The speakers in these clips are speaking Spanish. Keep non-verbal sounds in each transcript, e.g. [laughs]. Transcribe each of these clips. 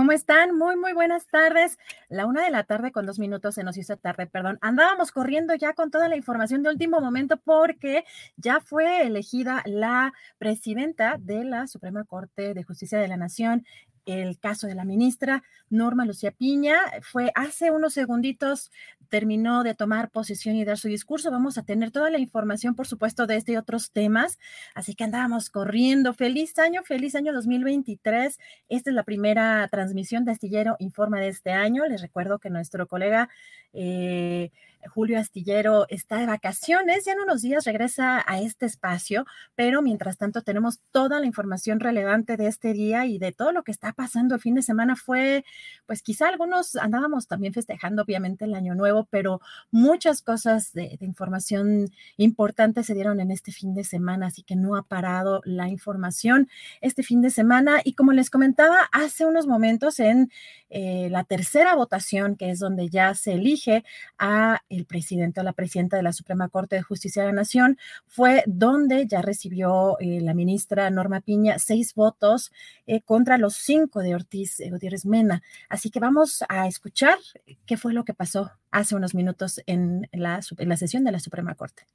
¿Cómo están? Muy, muy buenas tardes. La una de la tarde con dos minutos se nos hizo tarde, perdón. Andábamos corriendo ya con toda la información de último momento porque ya fue elegida la presidenta de la Suprema Corte de Justicia de la Nación, el caso de la ministra Norma Lucía Piña. Fue hace unos segunditos, terminó de tomar posesión y dar su discurso. Vamos a tener toda la información, por supuesto, de este y otros temas. Así que andábamos corriendo. Feliz año, feliz año 2023. Esta es la primera transmisión de Astillero Informa de este año. Les recuerdo que nuestro colega... Eh, Julio Astillero está de vacaciones, ya en unos días regresa a este espacio, pero mientras tanto tenemos toda la información relevante de este día y de todo lo que está pasando el fin de semana. Fue, pues quizá algunos andábamos también festejando obviamente el año nuevo, pero muchas cosas de, información importante se dieron en este fin de semana, así que no ha parado la información este fin de semana. Y como les comentaba hace unos momentos en eh, la tercera votación, que es donde ya se elige a el presidente o la presidenta de la Suprema Corte de Justicia de la Nación, fue donde ya recibió eh, la ministra Norma Piña seis votos eh, contra los cinco de Ortiz Gutiérrez Mena. Así que vamos a escuchar qué fue lo que pasó hace unos minutos en la, en la sesión de la Suprema Corte.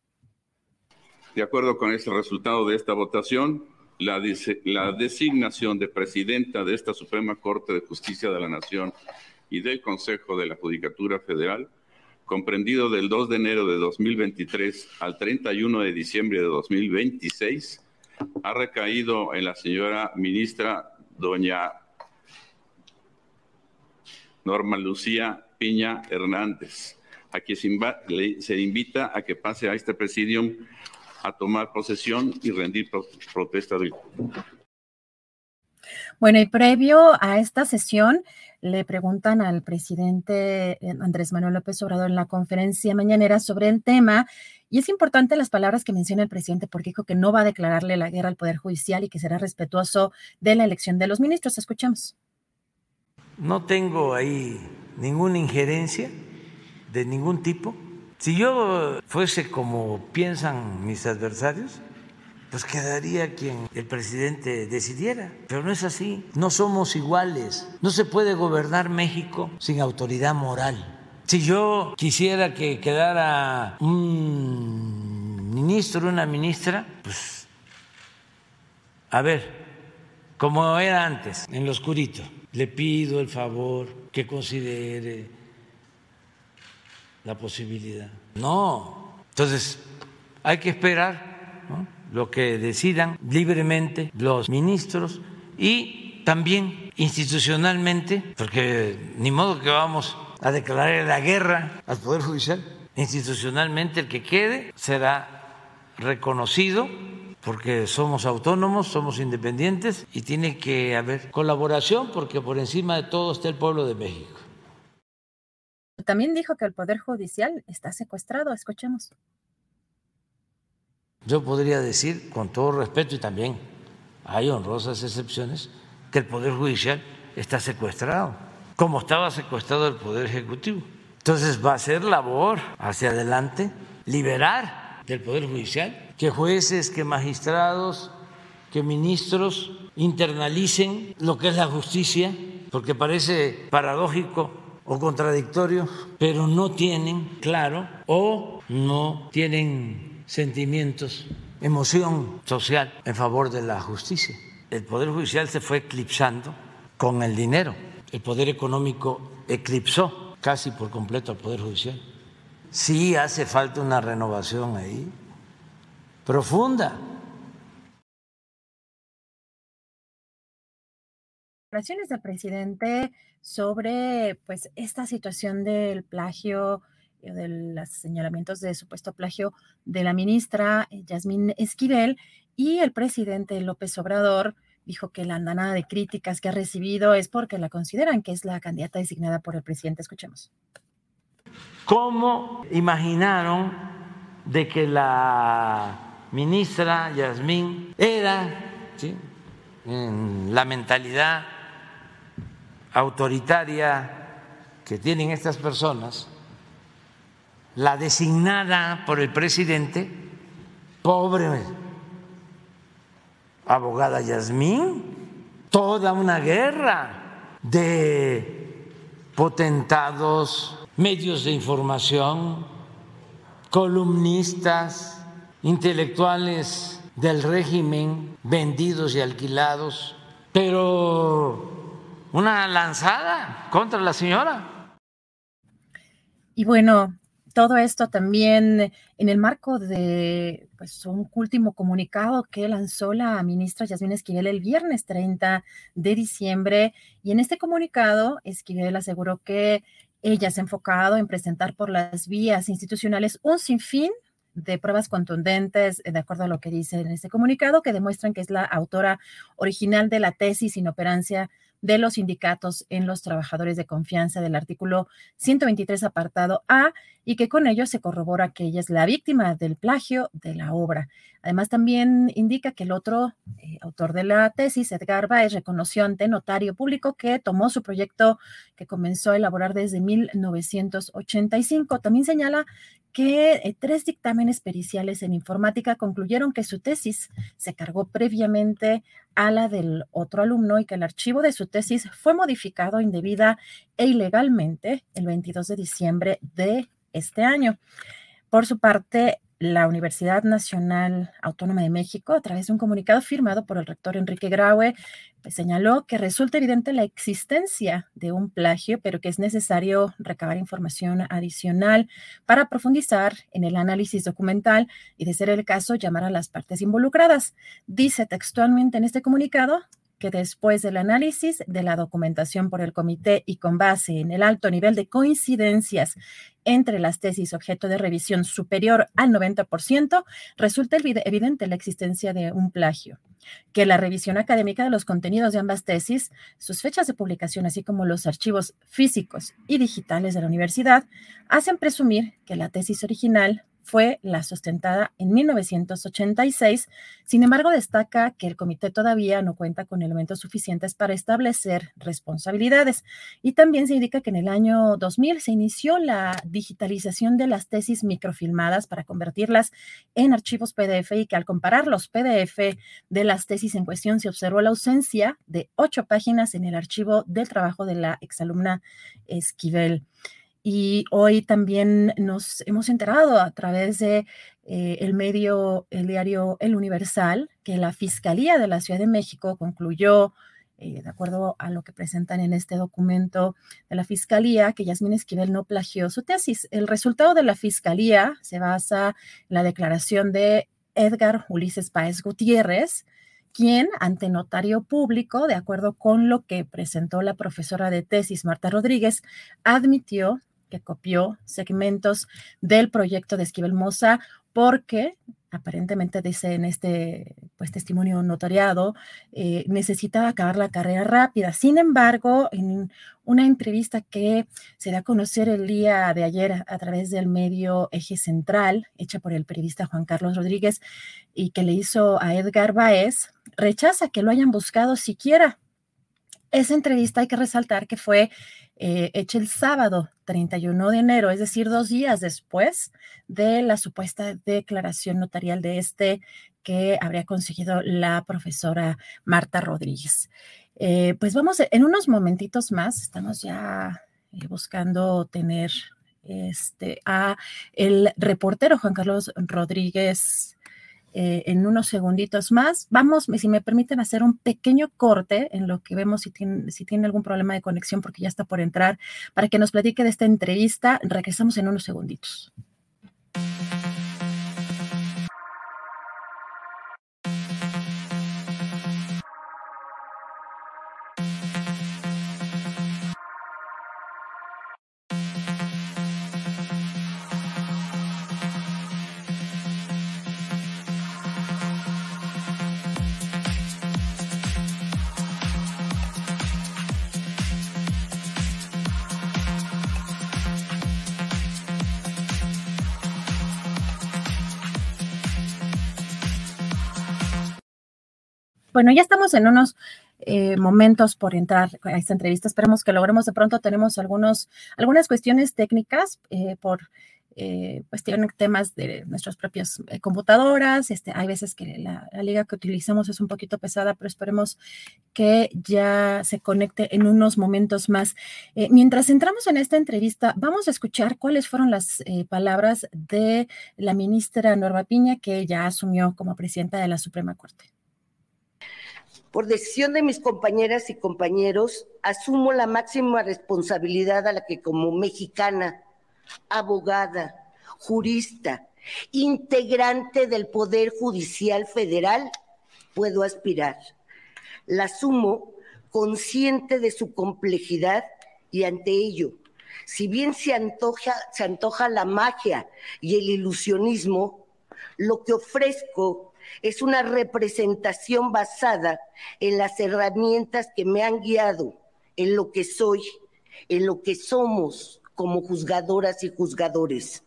De acuerdo con este resultado de esta votación, la, la, designación de presidenta de esta Suprema Corte de Justicia de la Nación y del Consejo de la Judicatura Federal, comprendido del 2 de enero de 2023 al 31 de diciembre de 2026, ha recaído en la señora ministra doña Norma Lucía Piña Hernández, a quien se invita a que pase a este presidium a tomar posesión y rendir protesta. Bueno, y previo a esta sesión, le preguntan al presidente eh, Andrés Manuel López Obrador en la conferencia mañanera sobre el tema, y es importante las palabras que menciona el presidente porque dijo que no va a declararle la guerra al Poder Judicial y que será respetuoso de la elección de los ministros. Escuchamos. No tengo ahí ninguna injerencia de ningún tipo si yo fuese como piensan mis adversarios, pues quedaría quien el presidente decidiera. Pero no es así. No somos iguales. No se puede gobernar México sin autoridad moral. Si yo quisiera que quedara un ministro, una ministra, pues a ver, como era antes, en lo oscurito, le pido el favor que considere la posibilidad. No. Entonces, hay que esperar lo que decidan libremente los ministros y también institucionalmente, porque ni modo que vamos a declarar la guerra al Poder Judicial. Institucionalmente el que quede será reconocido porque somos autónomos, somos independientes y tiene que haber colaboración porque por encima de todo está el pueblo de México. También dijo que el Poder Judicial está secuestrado. Escuchemos. Yo podría decir, con todo respeto, y también hay honrosas excepciones, que el Poder Judicial está secuestrado, como estaba secuestrado el Poder Ejecutivo. Entonces va a ser labor hacia adelante liberar del Poder Judicial que jueces, que magistrados, que ministros internalicen lo que es la justicia, porque parece paradójico o contradictorio, pero no tienen claro o no tienen sentimientos, emoción social en favor de la justicia. El Poder Judicial se fue eclipsando con el dinero. El Poder Económico eclipsó casi por completo al Poder Judicial. Sí hace falta una renovación ahí, profunda. del presidente sobre pues esta situación del plagio de los señalamientos de supuesto plagio de la ministra eh, Yasmín Esquivel y el presidente López Obrador dijo que la andanada de críticas que ha recibido es porque la consideran que es la candidata designada por el presidente. Escuchemos. ¿Cómo imaginaron de que la ministra Yasmín era, en la mentalidad autoritaria que tienen estas personas, la designada por el presidente, pobre abogada Yasmín, toda una guerra de potentados, medios de información, columnistas, intelectuales del régimen vendidos y alquilados, pero una lanzada contra la señora. Y bueno, todo esto también en el marco de pues, un último comunicado que lanzó la ministra Yasmín Esquivel el viernes 30 de diciembre. Y en este comunicado, Esquivel aseguró que ella se ha enfocado en presentar por las vías institucionales un sinfín de pruebas contundentes, de acuerdo a lo que dice en este comunicado, que demuestran que es la autora original de la tesis inoperancia de los sindicatos en los trabajadores de confianza del artículo 123 apartado A y que con ello se corrobora que ella es la víctima del plagio de la obra. Además, también indica que el otro eh, autor de la tesis, Edgar Baez, reconoció ante notario público que tomó su proyecto que comenzó a elaborar desde 1985. También señala que eh, tres dictámenes periciales en informática concluyeron que su tesis se cargó previamente a la del otro alumno y que el archivo de su tesis fue modificado indebida e ilegalmente el 22 de diciembre de este año. Por su parte, la Universidad Nacional Autónoma de México, a través de un comunicado firmado por el rector Enrique Graue, pues, señaló que resulta evidente la existencia de un plagio, pero que es necesario recabar información adicional para profundizar en el análisis documental y, de ser el caso, llamar a las partes involucradas. Dice textualmente en este comunicado, que después del análisis de la documentación por el comité y con base en el alto nivel de coincidencias entre las tesis objeto de revisión superior al 90%, resulta evidente la existencia de un plagio, que la revisión académica de los contenidos de ambas tesis, sus fechas de publicación, así como los archivos físicos y digitales de la universidad, hacen presumir que la tesis original fue la sustentada en 1986. Sin embargo, destaca que el comité todavía no cuenta con elementos suficientes para establecer responsabilidades. Y también se indica que en el año 2000 se inició la digitalización de las tesis microfilmadas para convertirlas en archivos PDF y que al comparar los PDF de las tesis en cuestión se observó la ausencia de ocho páginas en el archivo del trabajo de la exalumna Esquivel. Y hoy también nos hemos enterado a través de eh, el medio, el diario El Universal, que la Fiscalía de la Ciudad de México concluyó, eh, de acuerdo a lo que presentan en este documento de la Fiscalía, que Yasmín Esquivel no plagió su tesis. El resultado de la Fiscalía se basa en la declaración de Edgar Ulises Páez Gutiérrez, quien ante notario público, de acuerdo con lo que presentó la profesora de tesis Marta Rodríguez, admitió que copió segmentos del proyecto de Esquivel Moza porque aparentemente dice en este pues, testimonio notariado, eh, necesitaba acabar la carrera rápida. Sin embargo, en una entrevista que se da a conocer el día de ayer a través del medio Eje Central, hecha por el periodista Juan Carlos Rodríguez y que le hizo a Edgar Baez, rechaza que lo hayan buscado siquiera. Esa entrevista hay que resaltar que fue eh, hecha el sábado 31 de enero, es decir, dos días después de la supuesta declaración notarial de este que habría conseguido la profesora Marta Rodríguez. Eh, pues vamos, en unos momentitos más, estamos ya eh, buscando tener este, a el reportero Juan Carlos Rodríguez eh, en unos segunditos más. Vamos, si me permiten hacer un pequeño corte en lo que vemos si tiene, si tiene algún problema de conexión porque ya está por entrar, para que nos platique de esta entrevista. Regresamos en unos segunditos. Bueno, ya estamos en unos eh, momentos por entrar a esta entrevista. Esperemos que logremos de pronto. Tenemos algunos, algunas cuestiones técnicas eh, por eh, pues tienen temas de nuestras propias computadoras. Este, hay veces que la, liga que utilizamos es un poquito pesada, pero esperemos que ya se conecte en unos momentos más. mientras entramos en esta entrevista, vamos a escuchar cuáles fueron las palabras de la ministra Norma Piña, que ya asumió como presidenta de la Suprema Corte. Por decisión de mis compañeras y compañeros, asumo la máxima responsabilidad a la que como mexicana, abogada, jurista, integrante del Poder Judicial Federal, puedo aspirar. La asumo consciente de su complejidad y ante ello, si bien se antoja, se antoja la magia y el ilusionismo, lo que ofrezco es una representación basada en las herramientas que me han guiado en lo que soy, en lo que somos como juzgadoras y juzgadores.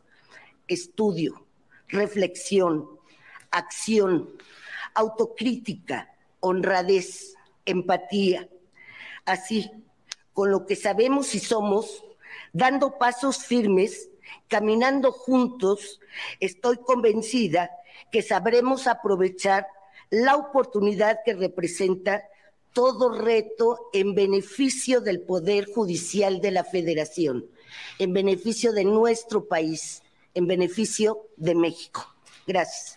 Estudio, reflexión, acción, autocrítica, honradez, empatía. Así, con lo que sabemos y somos, dando pasos firmes, caminando juntos, estoy convencida que sabremos aprovechar la oportunidad que representa todo reto en beneficio del Poder Judicial de la Federación, en beneficio de nuestro país, en beneficio de México. Gracias.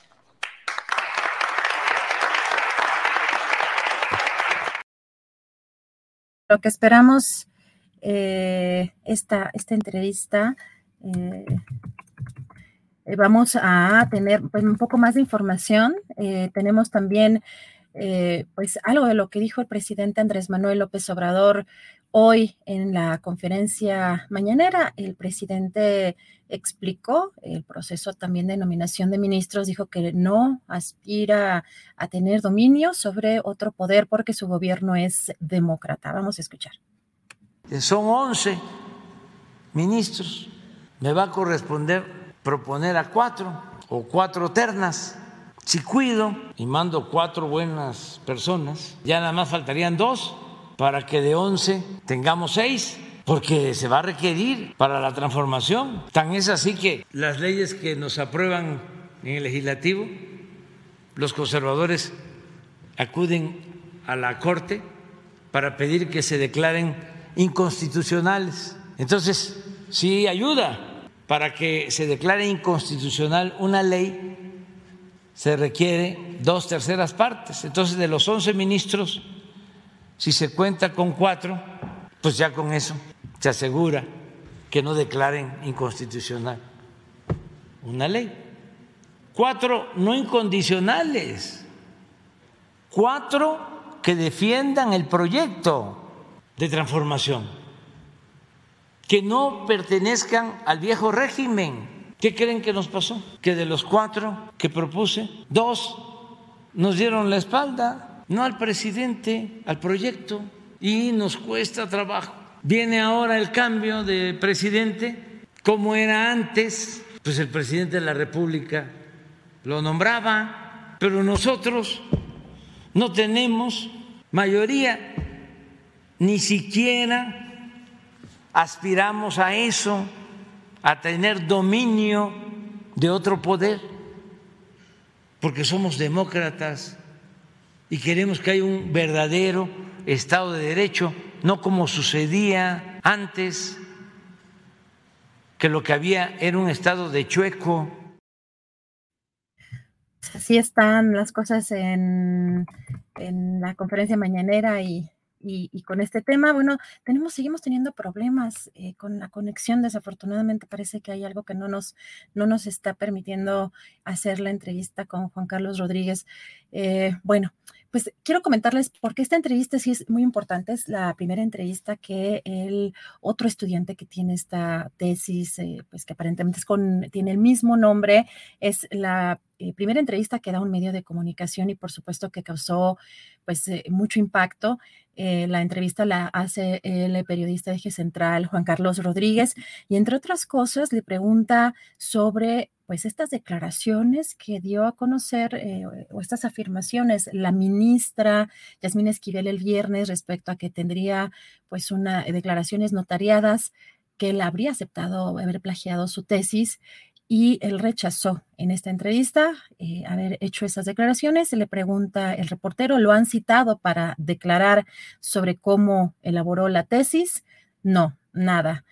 Lo que esperamos eh, esta, esta entrevista eh, vamos a tener pues, un poco más de información. Eh, tenemos también eh, pues algo de lo que dijo el presidente Andrés Manuel López Obrador hoy en la conferencia mañanera. El presidente explicó el proceso también de nominación de ministros, dijo que no aspira a tener dominio sobre otro poder porque su gobierno es demócrata. Vamos a escuchar. Son 11 ministros. Me va a corresponder proponer a cuatro o cuatro ternas. Si cuido y mando cuatro buenas personas, ya nada más faltarían dos para que de once tengamos seis, porque se va a requerir para la transformación. Tan es así que las leyes que nos aprueban en el legislativo, los conservadores acuden a la Corte para pedir que se declaren inconstitucionales. Entonces, sí ayuda para que se declare inconstitucional una ley se requiere dos terceras partes. Entonces, de los once ministros, si se cuenta con cuatro, pues ya con eso se asegura que no declaren inconstitucional una ley. Cuatro no incondicionales, cuatro que defiendan el proyecto de transformación que no pertenezcan al viejo régimen, ¿Qué creen que nos pasó? Que de los cuatro que propuse, dos nos dieron la espalda, no al presidente, al proyecto, y nos cuesta trabajo. Viene ahora el cambio de presidente, como era antes, pues el presidente de la República lo nombraba, pero nosotros no tenemos mayoría, ni siquiera aspiramos a eso, a tener dominio de otro poder, porque somos demócratas y queremos que haya un verdadero Estado de Derecho, no como sucedía antes, que lo que había era un Estado de chueco. Así están las cosas en, en la conferencia mañanera y y, con este tema, bueno, tenemos, seguimos teniendo problemas eh, con la conexión. Desafortunadamente parece que hay algo que no nos, no nos está permitiendo hacer la entrevista con Juan Carlos Rodríguez. Eh, bueno, pues quiero comentarles porque esta entrevista sí es muy importante. Es la primera entrevista que el otro estudiante que tiene esta tesis, eh, pues que aparentemente es con, tiene el mismo nombre, es la primera entrevista que da un medio de comunicación y por supuesto que causó pues mucho impacto. Eh, la entrevista la hace el periodista de Eje Central, Juan Carlos Rodríguez, y entre otras cosas le pregunta sobre pues estas declaraciones que dio a conocer eh, o estas afirmaciones la ministra Yasmín Esquivel el viernes respecto a que tendría pues una declaraciones notariadas que él habría aceptado haber plagiado su tesis y él rechazó en esta entrevista eh, haber hecho esas declaraciones. Se le pregunta el reportero, ¿lo han citado para declarar sobre cómo elaboró la tesis? No, nada.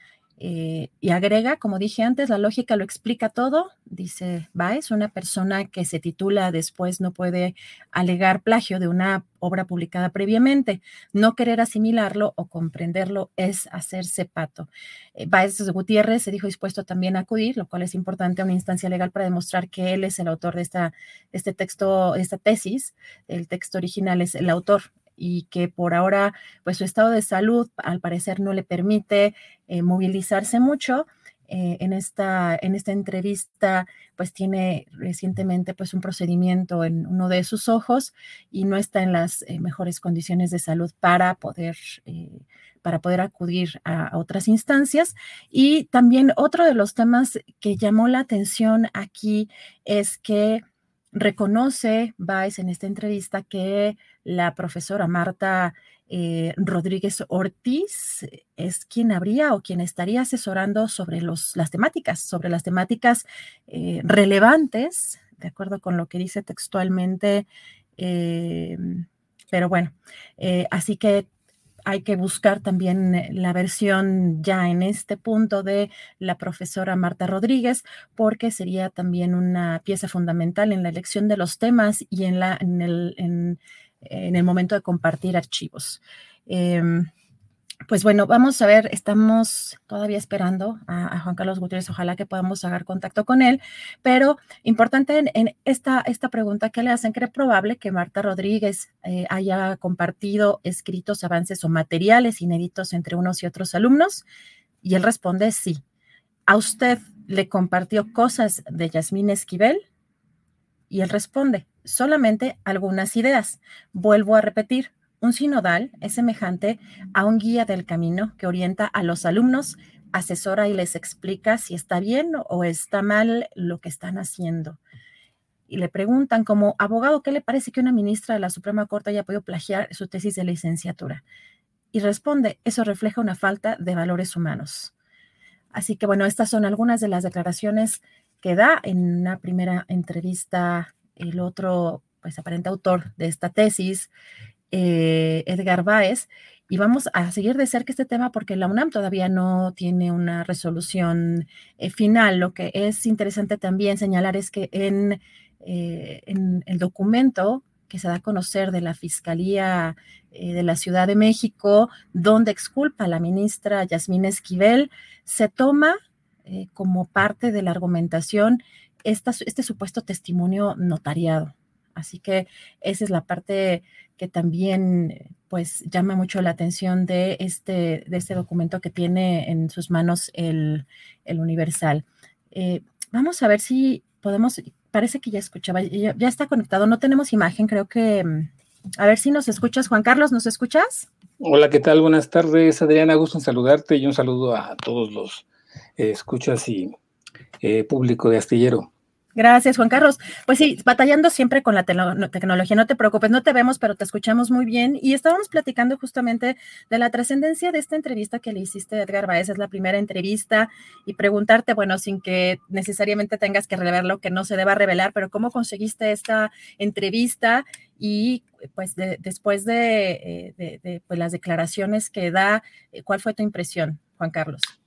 Eh, y agrega, como dije antes, la lógica lo explica todo, dice Baez, una persona que se titula después no puede alegar plagio de una obra publicada previamente. No querer asimilarlo o comprenderlo es hacerse pato. Eh, Baez Gutiérrez se dijo dispuesto también a acudir, lo cual es importante a una instancia legal para demostrar que él es el autor de esta, este texto, esta tesis. El texto original es el autor y que por ahora, pues su estado de salud al parecer no le permite eh, movilizarse mucho. Eh, en, esta, en esta entrevista, pues tiene recientemente pues un procedimiento en uno de sus ojos y no está en las eh, mejores condiciones de salud para poder, para poder acudir a, otras instancias. Y también otro de los temas que llamó la atención aquí es que reconoce Vice en esta entrevista que la profesora Marta eh, Rodríguez Ortiz es quien habría o quien estaría asesorando sobre los, las temáticas, sobre las temáticas eh, relevantes, de acuerdo con lo que dice textualmente. Eh, pero bueno, así que hay que buscar también eh, la versión ya en este punto de la profesora Marta Rodríguez, porque sería también una pieza fundamental en la elección de los temas y en, la, en, el, en, el momento de compartir archivos. Em, pues bueno, vamos a ver, estamos todavía esperando a, Juan Carlos Gutiérrez, ojalá que podamos hacer contacto con él, pero importante en, esta, esta pregunta que le hacen, ¿cree probable que Marta Rodríguez eh, haya compartido escritos, avances o materiales inéditos entre unos y otros alumnos? Y él responde sí. ¿A usted le compartió cosas de Yasmín Esquivel? Y él responde, solamente algunas ideas. Vuelvo a repetir, un sinodal es semejante a un guía del camino que orienta a los alumnos, asesora y les explica si está bien o está mal lo que están haciendo. Y le preguntan como abogado, ¿qué le parece que una ministra de la Suprema Corte haya podido plagiar su tesis de licenciatura? Y responde, eso refleja una falta de valores humanos. Así que bueno, estas son algunas de las declaraciones que da en una primera entrevista el otro, pues aparente autor de esta tesis, eh, Edgar Báez. Y vamos a seguir de cerca este tema porque la UNAM todavía no tiene una resolución eh, final. Lo que es interesante también señalar es que en, eh, en el documento que se da a conocer de la Fiscalía de la Ciudad de México, donde exculpa a la ministra Yasmín Esquivel, se toma como parte de la argumentación este supuesto testimonio notariado. Así que esa es la parte que también pues llama mucho la atención de este, de este documento que tiene en sus manos el, Universal. Eh, vamos a ver si podemos, parece que ya escuchaba, ya, ya está conectado, no tenemos imagen, creo que, mm, a ver si nos escuchas, Juan Carlos, ¿nos escuchas? Hola, ¿qué tal? Buenas tardes, Adriana, gusto saludarte y un saludo a todos los eh, escuchas y eh, público de Astillero. Gracias, Juan Carlos. Pues sí, batallando siempre con la tecnología, no te preocupes, no te vemos, pero te escuchamos muy bien. Y estábamos platicando justamente de la trascendencia de esta entrevista que le hiciste a Edgar Baez, es la primera entrevista, y preguntarte, bueno, sin que necesariamente tengas que revelar lo que no se deba revelar, pero cómo conseguiste esta entrevista y pues después de, eh, pues, las declaraciones que da, eh, ¿cuál fue tu impresión, Juan Carlos?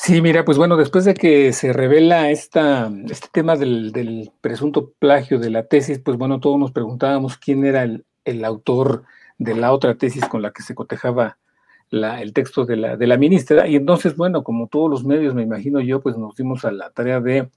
Sí, mira, pues bueno, después de que se revela esta, este tema del, presunto plagio de la tesis, pues bueno, todos nos preguntábamos quién era el, autor de la otra tesis con la que se cotejaba el texto de la, de la ministra. Y entonces, bueno, como todos los medios, me imagino yo, pues nos dimos a la tarea de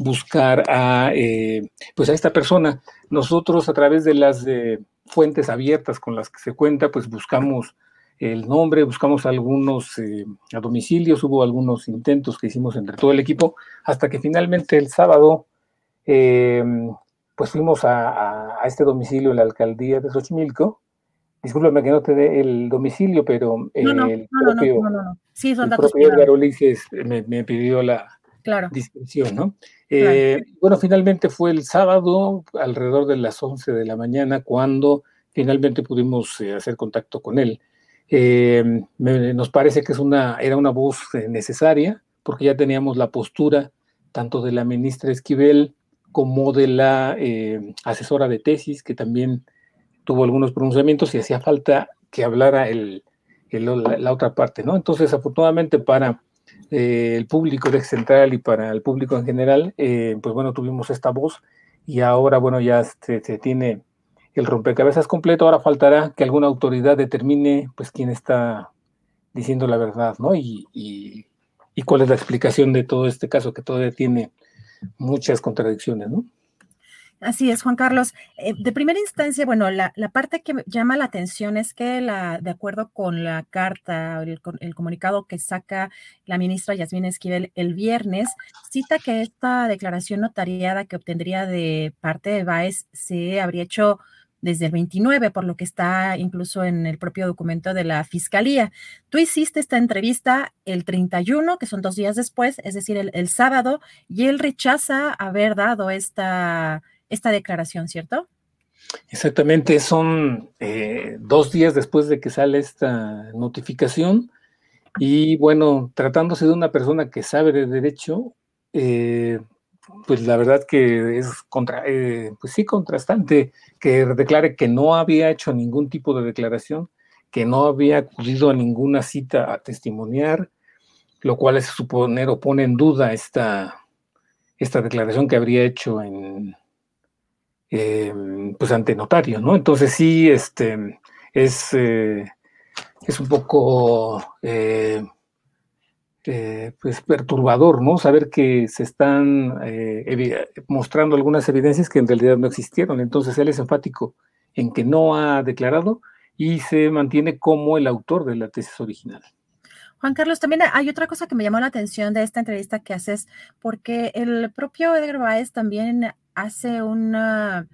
buscar a, eh, pues a esta persona. Nosotros a través de las eh, fuentes abiertas con las que se cuenta, pues buscamos el nombre, buscamos algunos eh, a domicilios, hubo algunos intentos que hicimos entre todo el equipo, hasta que finalmente el sábado, em, pues fuimos a, este domicilio en la alcaldía de Xochimilco. Discúlpame que no te dé el domicilio, pero el propio, sí, son Edgar Ulises me, pidió la claro. distinción, ¿no? Eh, bueno, finalmente fue el sábado, alrededor de las 11 de la mañana, cuando finalmente pudimos eh, hacer contacto con él. Eh, nos parece que es una, era una voz eh, necesaria, porque ya teníamos la postura tanto de la ministra Esquivel como de la eh, asesora de tesis, que también tuvo algunos pronunciamientos y hacía falta que hablara el, la, otra parte, ¿no? Entonces, afortunadamente para el público de Central y para el público en general, pues bueno, tuvimos esta voz y ahora, bueno, ya se tiene el rompecabezas completo, ahora faltará que alguna autoridad determine pues quién está diciendo la verdad, ¿no? Y, y, cuál es la explicación de todo este caso que todavía tiene muchas contradicciones, ¿no? Así es, Juan Carlos. Eh, de primera instancia, bueno, la, la, parte que llama la atención es que, la, de acuerdo con la carta, el, el comunicado que saca la ministra Yasmín Esquivel el viernes, cita que esta declaración notariada que obtendría de parte de Baez se habría hecho desde el 29, por lo que está incluso en el propio documento de la Fiscalía. Tú hiciste esta entrevista el 31, que son dos días después, es decir, el, sábado, y él rechaza haber dado esta, esta declaración, ¿cierto? Exactamente, son eh, dos días después de que sale esta notificación y bueno, tratándose de una persona que sabe de derecho, eh, pues la verdad que es contra, eh, pues sí contrastante que declare que no había hecho ningún tipo de declaración, que no había acudido a ninguna cita a testimoniar, lo cual es suponer o pone en duda esta, esta declaración que habría hecho en em, pues ante notario, ¿no? Entonces sí, este es, eh, es un poco eh, eh, pues perturbador, ¿no? Saber que se están eh, mostrando algunas evidencias que en realidad no existieron. Entonces él es enfático en que no ha declarado y se mantiene como el autor de la tesis original. Juan Carlos, también hay otra cosa que me llamó la atención de esta entrevista que haces, porque el propio Edgar Baez también hace una,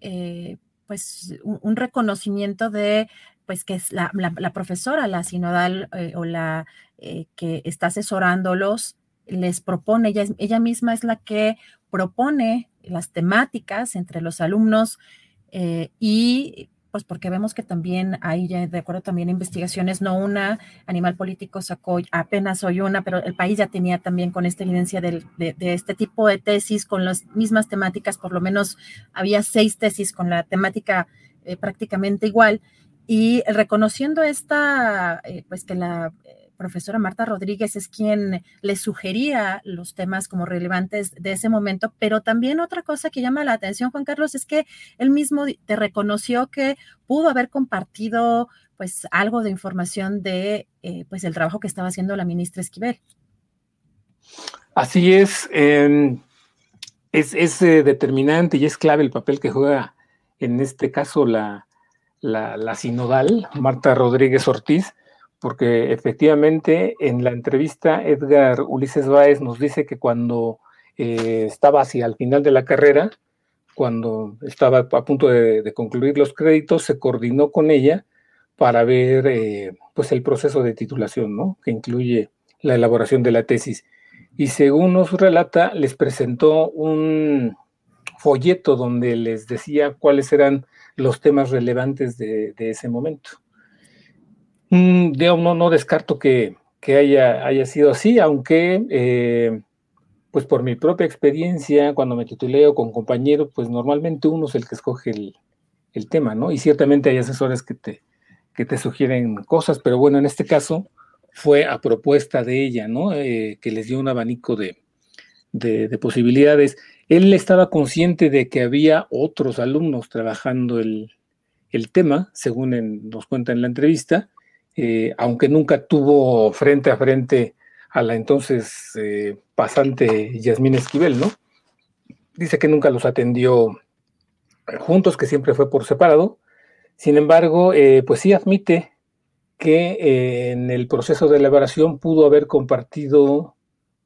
eh, pues, un, reconocimiento de pues que es la, profesora, la sinodal o la eh, que está asesorándolos, les propone, ella, ella misma es la que propone las temáticas entre los alumnos eh, y pues porque vemos que también hay, de acuerdo también investigaciones, no una, Animal Político sacó apenas hoy una, pero el país ya tenía también con esta evidencia de, este tipo de tesis con las mismas temáticas, por lo menos había seis tesis con la temática eh, prácticamente igual. Y reconociendo esta, pues que la profesora Marta Rodríguez es quien le sugería los temas como relevantes de ese momento, pero también otra cosa que llama la atención, Juan Carlos, es que él mismo te reconoció que pudo haber compartido pues algo de información de eh, pues el trabajo que estaba haciendo la ministra Esquivel. Así es, em, es, eh, determinante y es clave el papel que juega en este caso la, la, la sinodal, Marta Rodríguez Ortiz, porque efectivamente en la entrevista Edgar Ulises Báez nos dice que cuando eh, estaba hacia el final de la carrera, cuando estaba a punto de, concluir los créditos, se coordinó con ella para ver eh, pues el proceso de titulación, ¿no? Que incluye la elaboración de la tesis. Y según nos relata, les presentó un folleto donde les decía cuáles eran los temas relevantes de, ese momento. Mm, no, no descarto que, haya, sido así, aunque eh, pues por mi propia experiencia, cuando me tituleo con compañeros, pues normalmente uno es el que escoge el, tema, ¿no? Y ciertamente hay asesores que te, que te sugieren cosas, pero bueno, en este caso fue a propuesta de ella, ¿no? Eh, que les dio un abanico de, de, posibilidades. Él estaba consciente de que había otros alumnos trabajando el, tema, según nos cuenta en la entrevista, eh, aunque nunca tuvo frente a frente a la entonces eh, pasante Yasmín Esquivel, ¿no? Dice que nunca los atendió juntos, que siempre fue por separado. Sin embargo, eh, pues sí admite que en el proceso de elaboración pudo haber compartido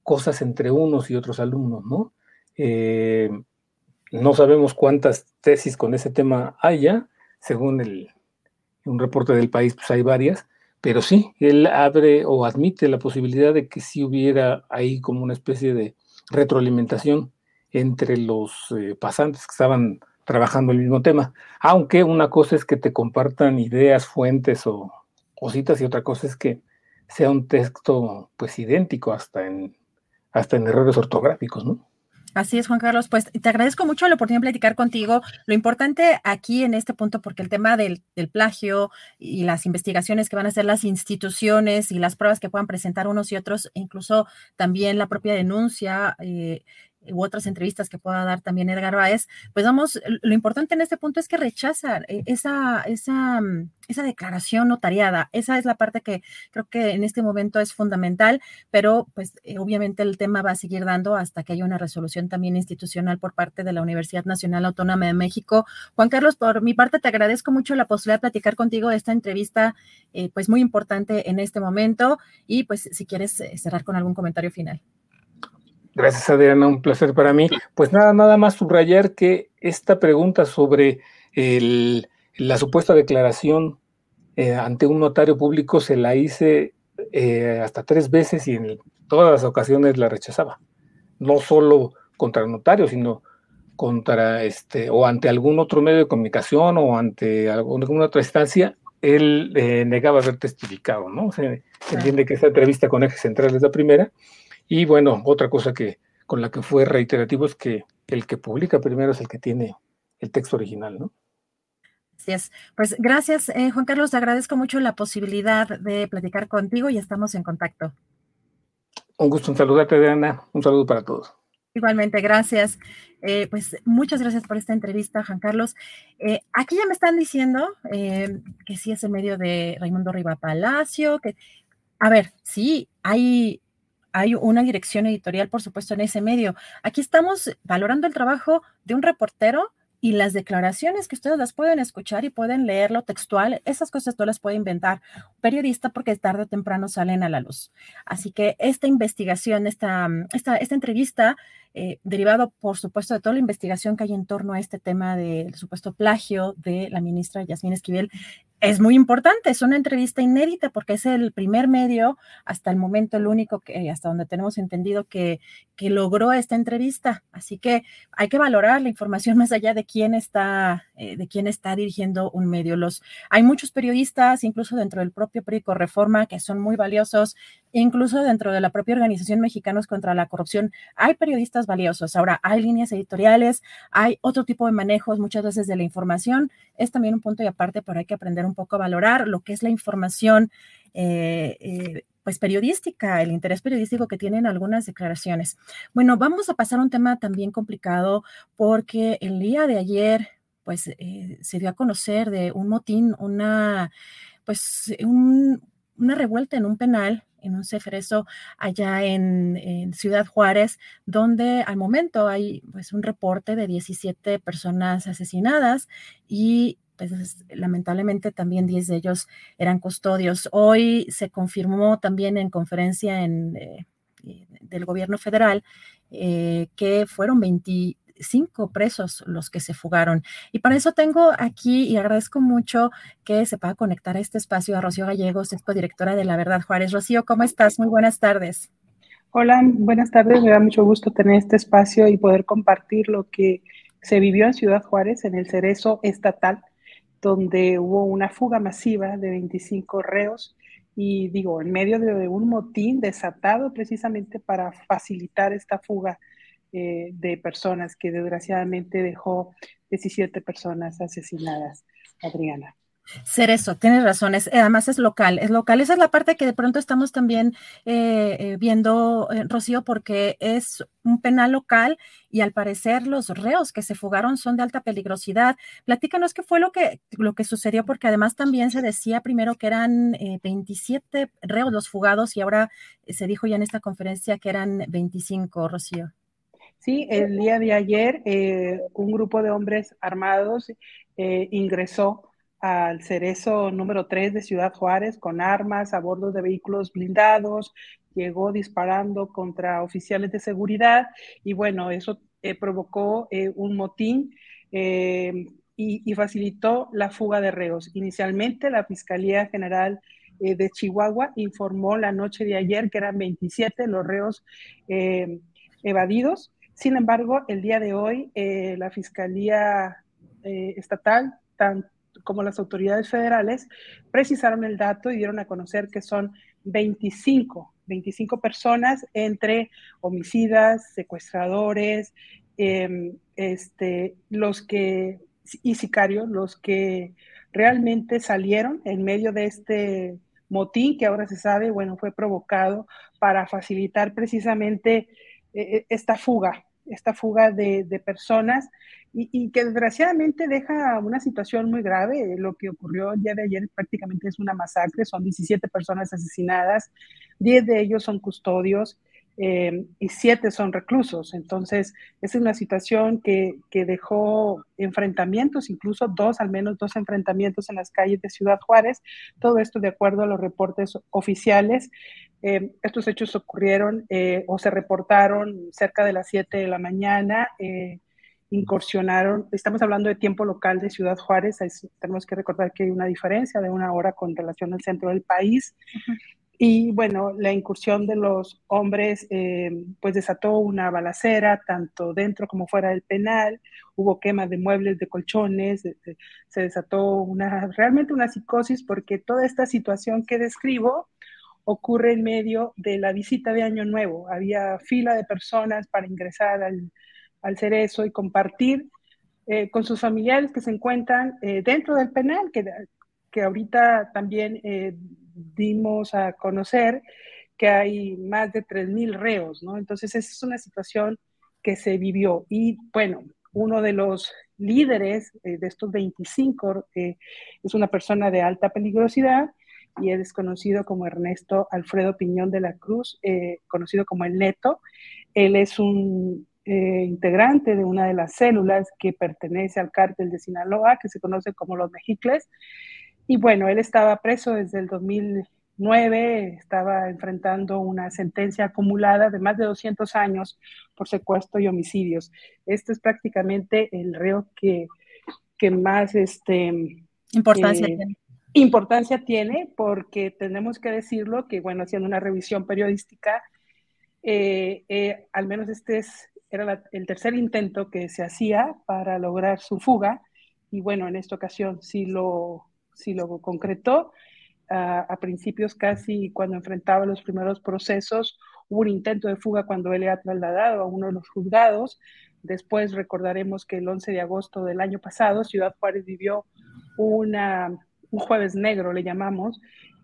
cosas entre unos y otros alumnos, ¿no? No sabemos cuántas tesis con ese tema haya, según el, un reporte del país, pues hay varias, pero sí, él abre o admite la posibilidad de que sí hubiera ahí como una especie de retroalimentación entre los eh, pasantes que estaban trabajando el mismo tema. Aunque una cosa es que te compartan ideas, fuentes o cositas y otra cosa es que sea un texto pues idéntico hasta en, hasta en errores ortográficos, ¿no? Así es, Juan Carlos. Pues te agradezco mucho la oportunidad de platicar contigo. Lo importante aquí en este punto, porque el tema del, plagio y las investigaciones que van a hacer las instituciones y las pruebas que puedan presentar unos y otros, incluso también la propia denuncia, eh, u otras entrevistas que pueda dar también Edgar Báez, pues vamos, lo importante en este punto es que rechaza eh, esa, esa, mm, esa declaración notariada. Esa es la parte que creo que en este momento es fundamental, pero pues eh, obviamente el tema va a seguir dando hasta que haya una resolución también institucional por parte de la Universidad Nacional Autónoma de México. Juan Carlos, por mi parte te agradezco mucho la posibilidad de platicar contigo esta entrevista, eh, pues muy importante en este momento y pues si quieres cerrar con algún comentario final. Gracias, Adriana, un placer para mí. Pues nada, nada más subrayar que esta pregunta sobre la supuesta declaración eh, ante un notario público se la hice eh, hasta tres veces y en todas las ocasiones la rechazaba. No solo contra el notario, sino contra este, o ante algún otro medio de comunicación o ante alguna otra instancia, él eh, negaba haber testificado, ¿no? Se, entiende que esa entrevista con eje central es la primera y bueno, otra cosa que con la que fue reiterativo es que el que publica primero es el que tiene el texto original, ¿no? Así es. Pues gracias, eh, Juan Carlos. Te agradezco mucho la posibilidad de platicar contigo y estamos en contacto. Un gusto en saludarte, Diana. Un saludo para todos. Igualmente, gracias. Eh, pues muchas gracias por esta entrevista, Juan Carlos. Eh, aquí ya me están diciendo que sí es el medio de Raimundo Riva Palacio, que, a ver, sí, hay hay una dirección editorial, por supuesto, en ese medio. Aquí estamos valorando el trabajo de un reportero y las declaraciones que ustedes las pueden escuchar y pueden leerlo textual, esas cosas no las puede inventar un periodista porque tarde o temprano salen a la luz. Así que esta investigación, esta, esta, esta entrevista, eh, derivado por supuesto de toda la investigación que hay en torno a este tema del supuesto plagio de la ministra Yasmín Esquivel, es muy importante, es una entrevista inédita porque es el primer medio, hasta el momento el único que, hasta donde tenemos entendido que, que logró esta entrevista. Así que hay que valorar la información [laughs] más allá de quién está, eh, de quién está dirigiendo un medio. Los, hay muchos periodistas, incluso dentro del propio periódico Reforma, que son muy valiosos, incluso dentro de la propia organización Mexicanos contra la Corrupción, hay periodistas valiosos. Ahora, hay líneas editoriales, hay otro tipo de manejos muchas veces de la información. Es también un punto y aparte, pero hay que aprender un poco a valorar lo que es la información. Eh, eh, pues periodística, el interés periodístico que tienen algunas declaraciones. Bueno, vamos a pasar a un tema también complicado porque el día de ayer, pues eh, se dio a conocer de un motín, una, pues una revuelta en un penal en un cefreso allá en, Ciudad Juárez, donde al momento hay pues un reporte de 17 personas asesinadas y pues lamentablemente también 10 de ellos eran custodios. Hoy se confirmó también en conferencia en, eh, del gobierno federal eh, que fueron 25 presos los que se fugaron. Y para eso tengo aquí y agradezco mucho que se pueda conectar a este espacio a Rocío Gallegos, directora de La Verdad Juárez. Rocío, ¿cómo estás? Muy buenas tardes. Hola, buenas tardes. Me da mucho gusto tener este espacio y poder compartir lo que se vivió en Ciudad Juárez, en el cerezo estatal, donde hubo una fuga masiva de 25 reos y digo, en medio de un motín desatado precisamente para facilitar esta fuga eh, de personas que desgraciadamente dejó 17 personas asesinadas, Adriana. Cerezo, tienes razón, además es local, es local. Esa es la parte que de pronto estamos también eh, eh, viendo, eh, Rocío, porque es un penal local y al parecer los reos que se fugaron son de alta peligrosidad. Platícanos qué fue lo que, lo que sucedió, porque además también se decía primero que eran 27 reos los fugados y ahora se dijo ya en esta conferencia que eran 25, Rocío. Sí, el día de ayer un grupo de hombres armados ingresó al cerezo número 3 de Ciudad Juárez con armas a bordo de vehículos blindados, llegó disparando contra oficiales de seguridad y bueno, eso eh, provocó eh, un motín eh, y, facilitó la fuga de reos. Inicialmente la Fiscalía General de Chihuahua informó la noche de ayer que eran 27 los reos evadidos. Sin embargo, el día de hoy la Fiscalía Estatal, tanto como las autoridades federales precisaron el dato y dieron a conocer que son 25, 25 personas entre homicidas, secuestradores, em, este, los que, y sicarios, los que realmente salieron en medio de este motín que ahora se sabe, bueno, fue provocado para facilitar precisamente eh, eh, esta fuga, esta fuga de, personas y, que desgraciadamente deja una situación muy grave. Lo que ocurrió el día de ayer prácticamente es una masacre, son 17 personas asesinadas, 10 de ellos son custodios eh, y 7 son reclusos. Entonces, es una situación que, que, dejó enfrentamientos, incluso dos, al menos dos enfrentamientos en las calles de Ciudad Juárez. Todo esto de acuerdo a los reportes oficiales. Eh, estos hechos ocurrieron eh, o se reportaron cerca de las 7 de la mañana incursionaron, estamos hablando de tiempo local de Ciudad Juárez, tenemos que recordar que hay una diferencia de una hora con relación al centro del país. Y bueno, la incursión de los hombres eh, pues desató una balacera tanto dentro como fuera del penal, hubo quema de muebles, de colchones, se desató una, realmente una psicosis porque toda esta situación que describo ocurre en medio de la visita de Año Nuevo. Había fila de personas para ingresar al, al eso y compartir eh, con sus familiares que se encuentran eh, dentro del penal, que, que ahorita también eh, dimos a conocer que hay más de 3.000 reos, ¿no? Entonces, esa es una situación que se vivió. Y bueno, uno de los líderes de estos 25 es una persona de alta peligrosidad y es conocido como Ernesto Alfredo Piñón de la Cruz, conocido como el Neto. Él es un eh, integrante de una de las células que pertenece al cártel de Sinaloa, que se conoce como los Mexicles. Y bueno, él estaba preso desde el 2009, estaba enfrentando una sentencia acumulada de más de 200 años por secuestro y homicidios. Este es prácticamente el reo que, que más este, importancia eh, tiene importancia tiene porque tenemos que decirlo que, bueno, haciendo una revisión periodística, eh, al menos este es era el tercer intento que se hacía para lograr su fuga y bueno, en esta ocasión sí lo, sí lo concretó. a principios casi cuando enfrentaba los primeros procesos, hubo un intento de fuga cuando él era trasladado a uno de los juzgados. Después recordaremos que el 11 de agosto del año pasado, Ciudad Juárez vivió una, un jueves negro, le llamamos,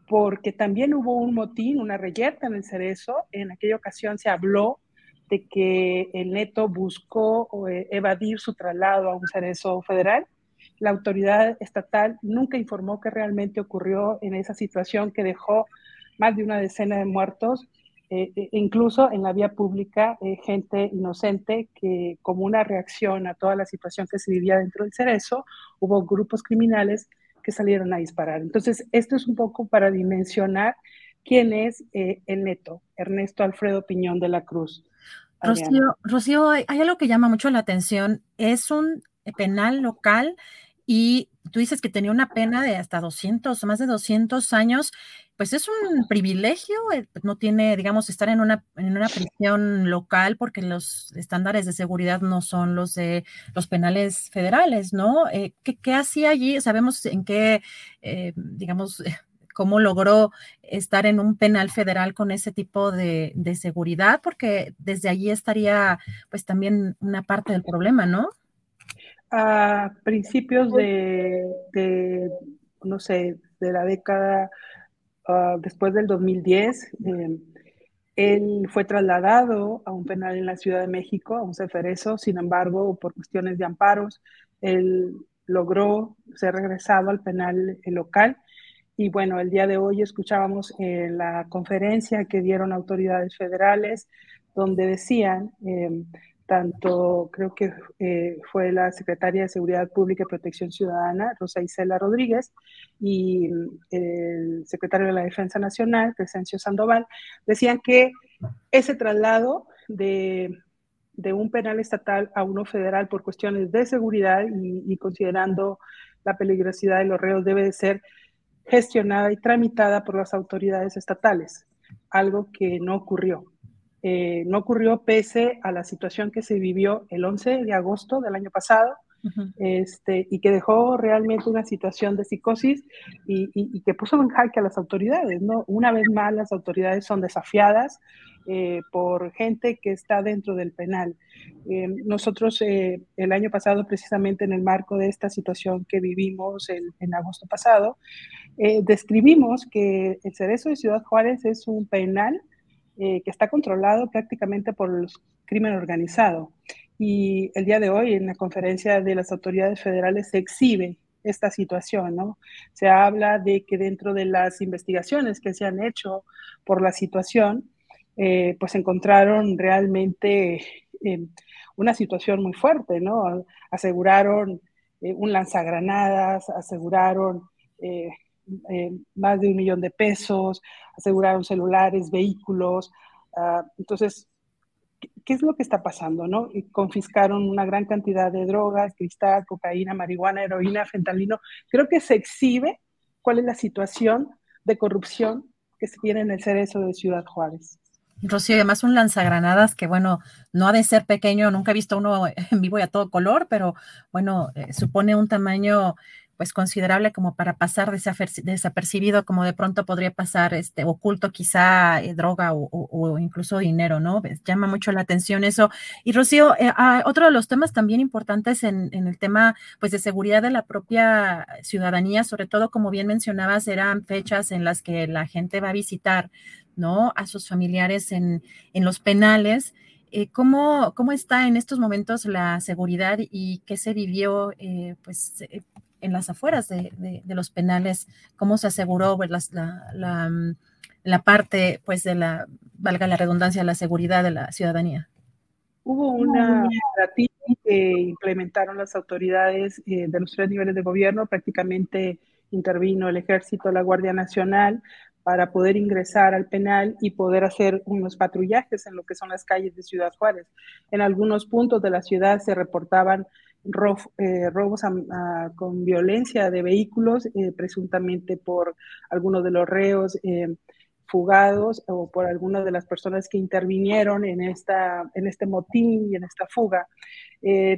porque también hubo un motín, una reyerta en el Cerezo. En aquella ocasión se habló de que el neto buscó eh, evadir su traslado a un cerezo federal. La autoridad estatal nunca informó qué realmente ocurrió en esa situación que dejó más de una decena de muertos, eh, e incluso en la vía pública, eh, gente inocente que como una reacción a toda la situación que se vivía dentro del cerezo, hubo grupos criminales que salieron a disparar. Entonces, esto es un poco para dimensionar quién es el neto, Ernesto Alfredo Piñón de la Cruz. Rocío, Rocío hay, algo que llama mucho la atención. Es un penal local y tú dices que tenía una pena de hasta 200, más de 200 años. Pues es un privilegio, eh, no tiene, digamos, estar en una, en una prisión local porque los estándares de seguridad no son los de los penales federales, ¿no? Eh, ¿qué, hacía allí? Sabemos en qué, eh, digamos, [laughs] cómo logró estar en un penal federal con ese tipo de, seguridad, porque desde allí estaría pues también una parte del problema, ¿no? A principios de, no sé, de la década ah, después del 2010, em, él fue trasladado a un penal en la Ciudad de México, a un ceferezo, sin embargo, por cuestiones de amparos, él logró ser regresado al penal local. Y bueno, el día de hoy escuchábamos en la conferencia que dieron autoridades federales, donde decían, em, tanto creo que eh, fue la secretaria de Seguridad Pública y Protección Ciudadana, Rosa Isela Rodríguez, y el secretario de la Defensa Nacional, Crescencio Sandoval, decían que ese traslado de, de un penal estatal a uno federal por cuestiones de seguridad y, y considerando la peligrosidad de los reos debe de ser gestionada y tramitada por las autoridades estatales, algo que no ocurrió. Eh, no ocurrió pese a la situación que se vivió el 11 de agosto del año pasado, este, y que dejó realmente una situación de psicosis y, que puso en jaque a las autoridades. ¿no? Una vez más, las autoridades son desafiadas eh, por gente que está dentro del penal. Eh, nosotros el año pasado, precisamente en el marco de esta situación que vivimos en agosto pasado, describimos que el Cerezo de Ciudad Juárez es un penal eh, que está controlado prácticamente por el crimen organizado. Y el día de hoy, en la conferencia de las autoridades federales, se exhibe esta situación, ¿no? Se habla de que dentro de las investigaciones que se han hecho por la situación, eh, pues encontraron realmente una situación muy fuerte, ¿no? Aseguraron un lanzagranadas, aseguraron eh, más de un millón de pesos, aseguraron celulares, vehículos. Ah, entonces, ¿qué, es lo que está pasando? ¿no? confiscaron una gran cantidad de drogas, cristal, cocaína, marihuana, heroína, fentanilo. Creo que se exhibe cuál es la situación de corrupción que se tiene en el cerezo de Ciudad Juárez. Rocío, además un lanzagranadas que, bueno, no ha de ser pequeño, nunca he visto uno en vivo y a todo color, pero bueno, eh, supone un tamaño pues considerable como para pasar desapercibido, como de pronto podría pasar este oculto quizá eh, droga o, incluso dinero, ¿no? llama mucho la atención eso. Y Rocío, eh, ah, otro de los temas también importantes en, el tema pues de seguridad de la propia ciudadanía, sobre todo como bien mencionabas, eran fechas en las que la gente va a visitar, ¿no? A sus familiares en, en los penales. Eh, ¿cómo, ¿cómo, está en estos momentos la seguridad y qué se vivió pues, en las afueras de, los penales, cómo se aseguró pues, mm, la, parte, pues, de la, valga la redundancia, la seguridad de la ciudadanía. Hubo una estrategia que implementaron las autoridades eh, de los tres niveles de gobierno, prácticamente intervino el ejército, la Guardia Nacional, para poder ingresar al penal y poder hacer unos patrullajes en lo que son las calles de Ciudad Juárez. En algunos puntos de la ciudad se reportaban eh, robos con violencia de vehículos, eh, presuntamente por algunos de los reos eh, fugados o por algunas de las personas que intervinieron en, esta, en este motín y en esta fuga.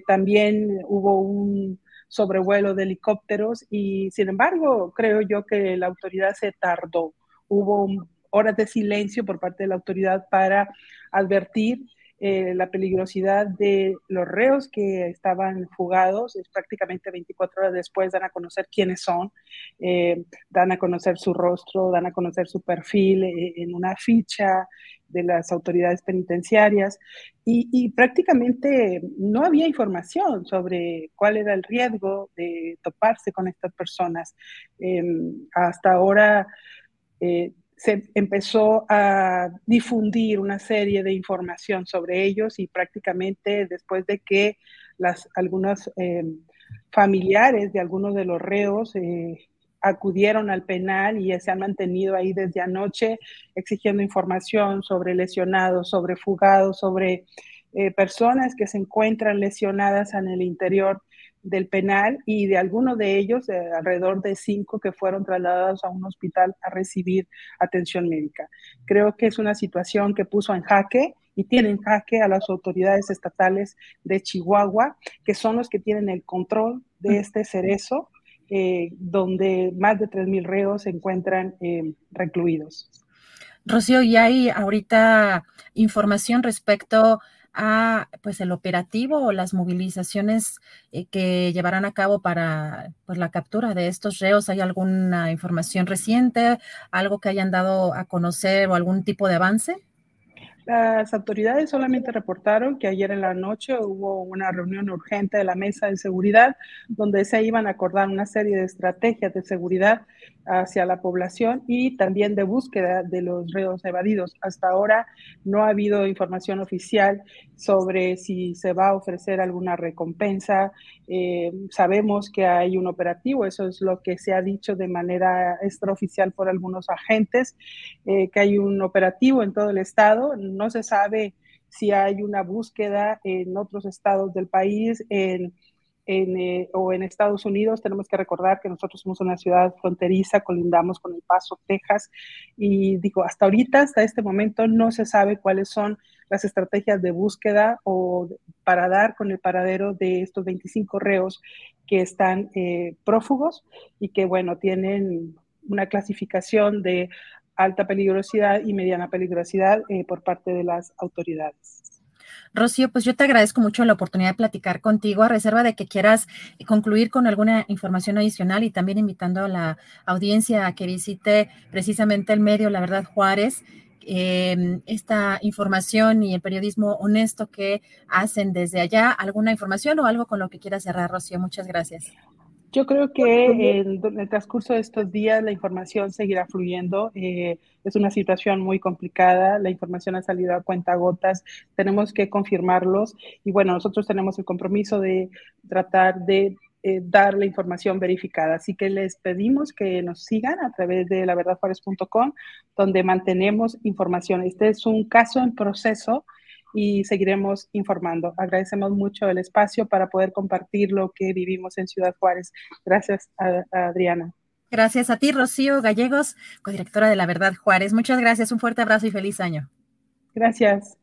también hubo un sobrevuelo de helicópteros y sin embargo creo yo que la autoridad se tardó. Hubo horas de silencio por parte de la autoridad para advertir eh, la peligrosidad de los reos que estaban fugados, es prácticamente 24 horas después dan a conocer quiénes son, eh, dan a conocer su rostro, dan a conocer su perfil eh, en una ficha de las autoridades penitenciarias y, prácticamente no había información sobre cuál era el riesgo de toparse con estas personas. Em, hasta ahora se empezó a difundir una serie de información sobre ellos y prácticamente después de que las, algunos eh, familiares de algunos de los reos eh, acudieron al penal y se han mantenido ahí desde anoche exigiendo información sobre lesionados, sobre fugados, sobre eh, personas que se encuentran lesionadas en el interior del penal y de algunos de ellos, alrededor de cinco que fueron trasladados a un hospital a recibir atención médica. Creo que es una situación que puso en jaque y tiene en jaque a las autoridades estatales de Chihuahua, que son los que tienen el control de este cerezo, eh, donde más de 3.000 reos se encuentran eh, recluidos. Rocío, ¿y hay ahorita información respecto a pues el operativo o las movilizaciones eh, que llevarán a cabo para pues, la captura de estos reos? ¿Hay alguna información reciente, algo que hayan dado a conocer o algún tipo de avance? Las autoridades solamente reportaron que ayer en la noche hubo una reunión urgente de la mesa de seguridad donde se iban a acordar una serie de estrategias de seguridad hacia la población y también de búsqueda de los reos evadidos. Hasta ahora no ha habido información oficial sobre si se va a ofrecer alguna recompensa. Eh, sabemos que hay un operativo, eso es lo que se ha dicho de manera extraoficial por algunos agentes, eh, que hay un operativo en todo el estado. No se sabe si hay una búsqueda en otros estados del país, eh, o en Estados Unidos, tenemos que recordar que nosotros somos una ciudad fronteriza, colindamos con El Paso, Texas, y digo, hasta ahorita, hasta este momento, no se sabe cuáles son las estrategias de búsqueda o para dar con el paradero de estos 25 reos que están eh, prófugos y que, bueno, tienen una clasificación de alta peligrosidad y mediana peligrosidad eh, por parte de las autoridades. Rocío, pues yo te agradezco mucho la oportunidad de platicar contigo, a reserva de que quieras concluir con alguna información adicional y también invitando a la audiencia a que visite precisamente el medio La Verdad Juárez. Em, esta información y el periodismo honesto que hacen desde allá. ¿Alguna información o algo con lo que quieras cerrar, Rocío? Muchas gracias. Yo creo que en el transcurso de estos días la información seguirá fluyendo. Eh, es una situación muy complicada, la información ha salido a cuenta gotas, tenemos que confirmarlos y bueno, nosotros tenemos el compromiso de tratar de eh, dar la información verificada. Así que les pedimos que nos sigan a través de laverdadjuárez.com, donde mantenemos información. Este es un caso en proceso y seguiremos informando. Agradecemos mucho el espacio para poder compartir lo que vivimos en Ciudad Juárez. Gracias, Adriana. Gracias a ti, Rocío Gallegos, codirectora de La Verdad Juárez. Muchas gracias, un fuerte abrazo y feliz año. Gracias.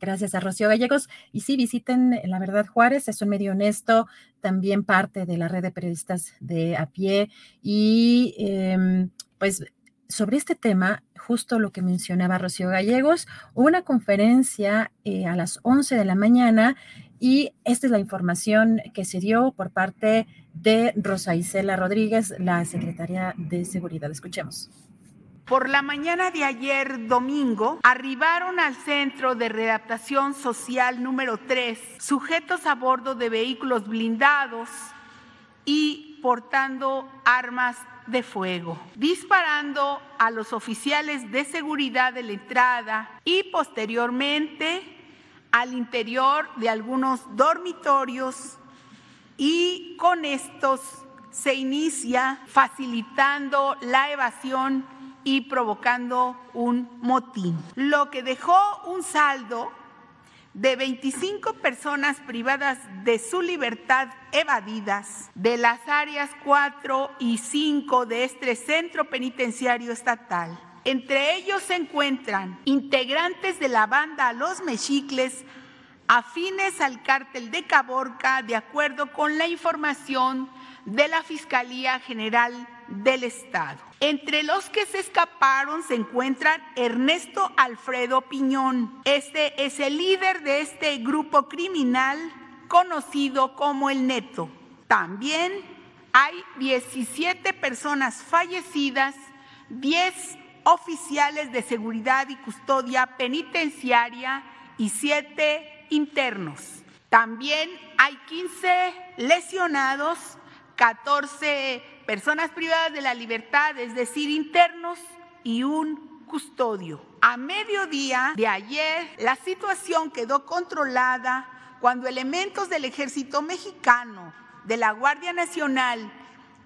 Gracias a Rocío Gallegos. Y sí, visiten La Verdad Juárez, es un medio honesto, también parte de la red de periodistas de a pie. Y em, pues sobre este tema, justo lo que mencionaba Rocío Gallegos, una conferencia eh, a las 11 de la mañana y esta es la información que se dio por parte de Rosa Isela Rodríguez, la secretaria de Seguridad. Escuchemos. Por la mañana de ayer domingo arribaron al Centro de Readaptación Social número 3 sujetos a bordo de vehículos blindados y portando armas de fuego, disparando a los oficiales de seguridad de la entrada y posteriormente al interior de algunos dormitorios. Y con estos se inicia facilitando la evasión y provocando un motín, lo que dejó un saldo de 25 personas privadas de su libertad evadidas de las áreas 4 y 5 de este centro penitenciario estatal. Entre ellos se encuentran integrantes de la banda Los Mexicles afines al cártel de Caborca, de acuerdo con la información de la Fiscalía General del Estado. Entre los que se escaparon se encuentran Ernesto Alfredo Piñón. Este es el líder de este grupo criminal conocido como el Neto. También hay 17 personas fallecidas, 10 oficiales de seguridad y custodia penitenciaria y siete internos. También hay 15 lesionados, 14 personas privadas de la libertad, es decir, internos y un custodio. A mediodía de ayer, la situación quedó controlada cuando elementos del ejército mexicano, de la Guardia Nacional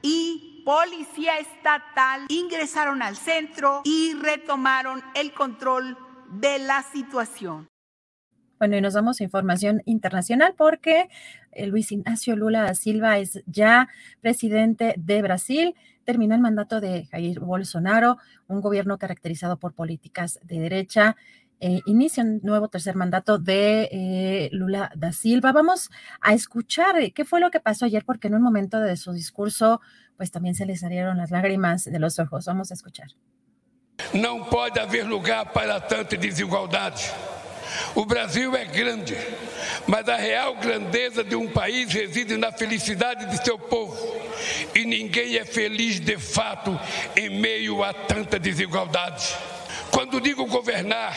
y policía estatal ingresaron al centro y retomaron el control de la situación. Bueno, y nos damos información internacional porque Luis Ignacio Lula da Silva es ya presidente de Brasil. Terminó el mandato de Jair Bolsonaro, un gobierno caracterizado por políticas de derecha. Eh, inicia un nuevo tercer mandato de eh, Lula da Silva. Vamos a escuchar qué fue lo que pasó ayer, porque en un momento de su discurso, pues también se le salieron las lágrimas de los ojos. Vamos a escuchar. No puede haber lugar para tanta desigualdad. O Brasil é grande, mas a real grandeza de um país reside na felicidade de seu povo. E ninguém é feliz de fato em meio a tanta desigualdade. Quando digo governar,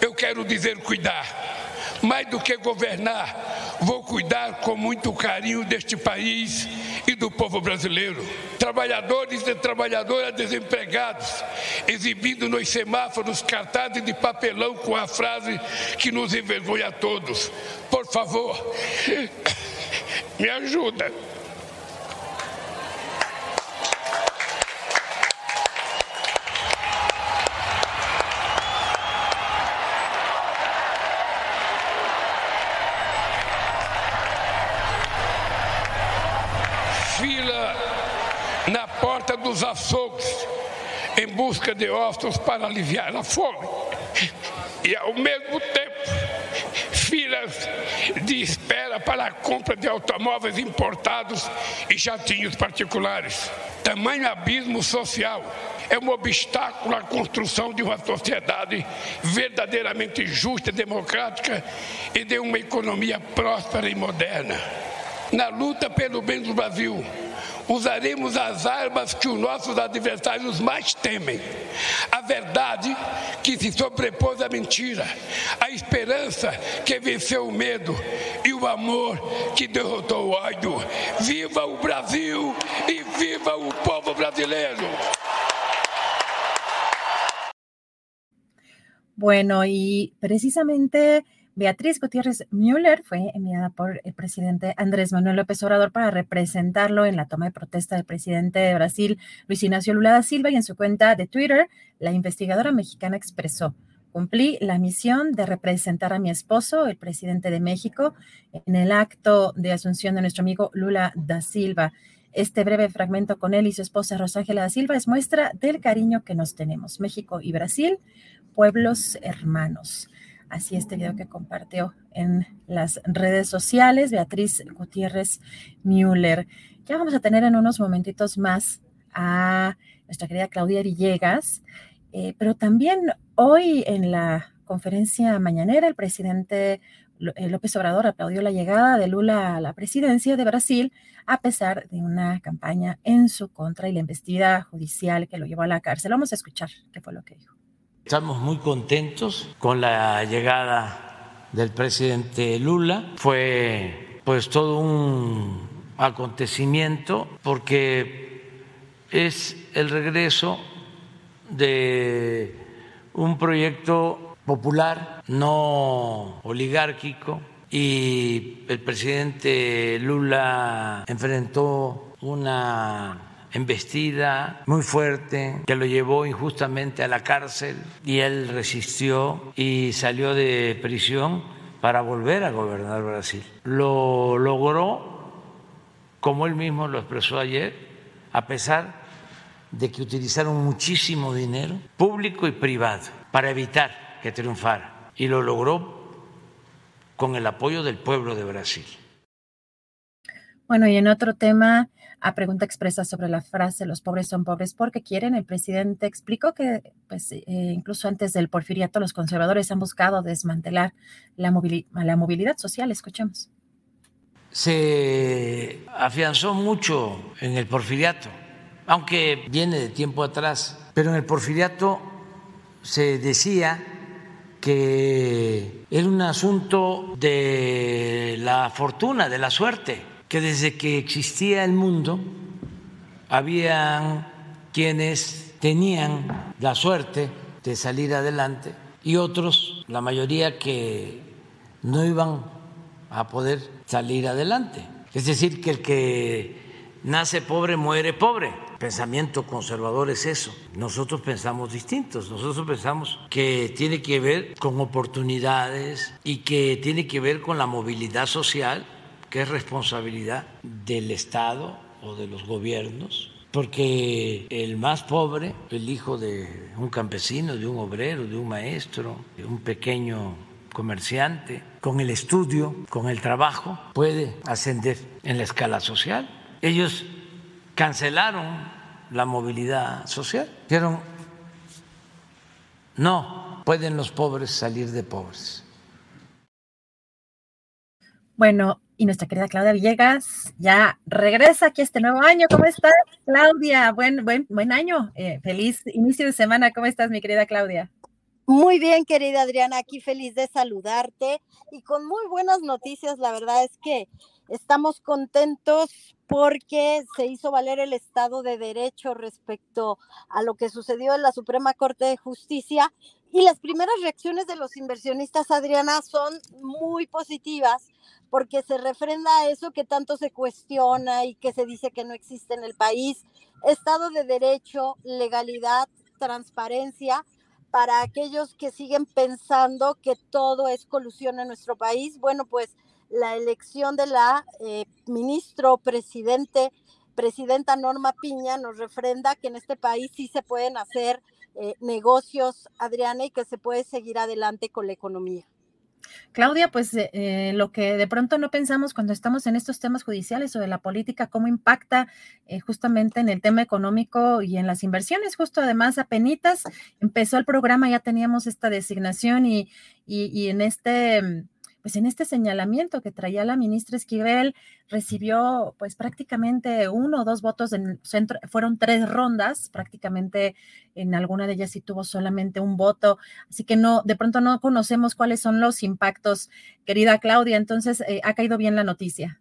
eu quero dizer cuidar. Mais do que governar, vou cuidar com muito carinho deste país e do povo brasileiro. Trabalhadores e trabalhadoras desempregados, exibindo nos semáforos cartazes de papelão com a frase que nos envergonha a todos. Por favor, [coughs] me ajuda. Dos açougues em busca de ossos para aliviar a fome. E ao mesmo tempo, filas de espera para a compra de automóveis importados e jatinhos particulares. Tamanho abismo social é um obstáculo à construção de uma sociedade verdadeiramente justa, democrática e de uma economia próspera e moderna. Na luta pelo bem do Brasil, usaremos as armas que os nossos adversários mais temem. A verdade que se sobrepôs à mentira, a esperança que venceu o medo e o amor que derrotou o ódio. Viva o Brasil e viva o povo brasileiro! Bueno, y precisamente Beatriz Gutiérrez Müller fue enviada por el presidente Andrés Manuel López Obrador para representarlo en la toma de protesta del presidente de Brasil, Luis Ignacio Lula da Silva, y en su cuenta de Twitter, la investigadora mexicana expresó, cumplí la misión de representar a mi esposo, el presidente de México, en el acto de asunción de nuestro amigo Lula da Silva. Este breve fragmento con él y su esposa Rosángela da Silva es muestra del cariño que nos tenemos. México y Brasil, pueblos hermanos. Así este video que compartió en las redes sociales Beatriz Gutiérrez Müller. Ya vamos a tener en unos momentitos más a nuestra querida Claudia Villegas, eh, pero también hoy en la conferencia mañanera el presidente eh, López Obrador aplaudió la llegada de Lula a la presidencia de Brasil a pesar de una campaña en su contra y la investida judicial que lo llevó a la cárcel. Vamos a escuchar qué fue lo que dijo. Estamos muy contentos con la llegada del presidente Lula. Fue pues todo un acontecimiento porque es el regreso de un proyecto popular, no oligárquico, y el presidente Lula enfrentó una embestida, muy fuerte, que lo llevó injustamente a la cárcel y él resistió y salió de prisión para volver a gobernar Brasil. Lo logró, como él mismo lo expresó ayer, a pesar de que utilizaron muchísimo dinero público y privado para evitar que triunfara. Y lo logró con el apoyo del pueblo de Brasil. Bueno, y en otro tema, a pregunta expresa sobre la frase los pobres son pobres porque quieren, el presidente explicó que pues, eh, incluso antes del porfiriato los conservadores han buscado desmantelar la, la movilidad social. Escuchemos. Se afianzó mucho en el porfiriato, aunque viene de tiempo atrás, pero en el porfiriato se decía que era un asunto de la fortuna, de la suerte que desde que existía el mundo habían quienes tenían la suerte de salir adelante y otros, la mayoría que no iban a poder salir adelante. Es decir, que el que nace pobre, muere pobre. Pensamiento conservador es eso. Nosotros pensamos distintos. Nosotros pensamos que tiene que ver con oportunidades y que tiene que ver con la movilidad social, que es responsabilidad del Estado o de los gobiernos porque el más pobre, el hijo de un campesino, de un obrero, de un maestro, de un pequeño comerciante, con el estudio, con el trabajo, puede ascender en la escala social. Ellos cancelaron la movilidad social. Dijeron, no pueden los pobres salir de pobres. Bueno, y nuestra querida Claudia Villegas ya regresa aquí este nuevo año. ¿Cómo estás, Claudia? Buen, buen, buen año. Eh, feliz inicio de semana. ¿Cómo estás, mi querida Claudia? Muy bien, querida Adriana, aquí feliz de saludarte y con muy buenas noticias. La verdad es que estamos contentos porque se hizo valer el Estado de Derecho respecto a lo que sucedió en la Suprema Corte de Justicia y las primeras reacciones de los inversionistas, Adriana, son muy positivas porque se refrenda eso que tanto se cuestiona y que se dice que no existe en el país, Estado de Derecho, legalidad, transparencia, para aquellos que siguen pensando que todo es colusión en nuestro país. Bueno, pues la elección de la eh, ministro presidente, presidenta Norma Piña, nos refrenda que en este país sí se pueden hacer eh, negocios, Adriana, y que se puede seguir adelante con la economía. Claudia, pues eh, eh, lo que de pronto no pensamos cuando estamos en estos temas judiciales o de la política, cómo impacta eh, justamente en el tema económico y en las inversiones. Justo además, apenas empezó el programa, ya teníamos esta designación y, y en este pues en este señalamiento que traía la ministra Esquivel, recibió pues prácticamente uno o dos votos en centro, fueron tres rondas, prácticamente en alguna de ellas sí tuvo solamente un voto, así que no, de pronto no conocemos cuáles son los impactos, querida Claudia, entonces eh, ha caído bien la noticia.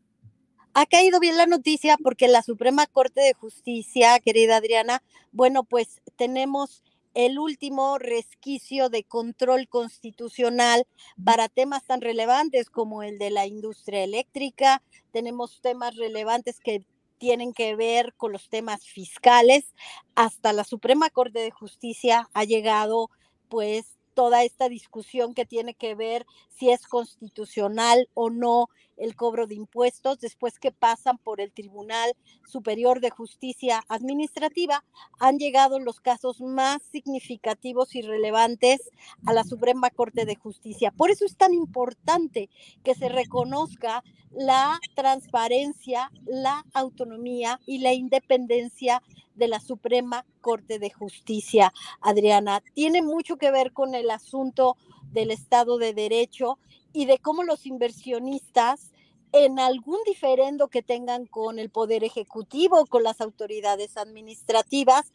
Ha caído bien la noticia porque la Suprema Corte de Justicia, querida Adriana, bueno, pues tenemos el último resquicio de control constitucional para temas tan relevantes como el de la industria eléctrica. Tenemos temas relevantes que tienen que ver con los temas fiscales. Hasta la Suprema Corte de Justicia ha llegado pues toda esta discusión que tiene que ver si es constitucional o no el cobro de impuestos después que pasan por el Tribunal Superior de Justicia Administrativa, han llegado los casos más significativos y relevantes a la Suprema Corte de Justicia. Por eso es tan importante que se reconozca la transparencia, la autonomía y la independencia de la Suprema Corte de Justicia, Adriana. Tiene mucho que ver con el asunto del Estado de Derecho y de cómo los inversionistas en algún diferendo que tengan con el Poder Ejecutivo, con las autoridades administrativas,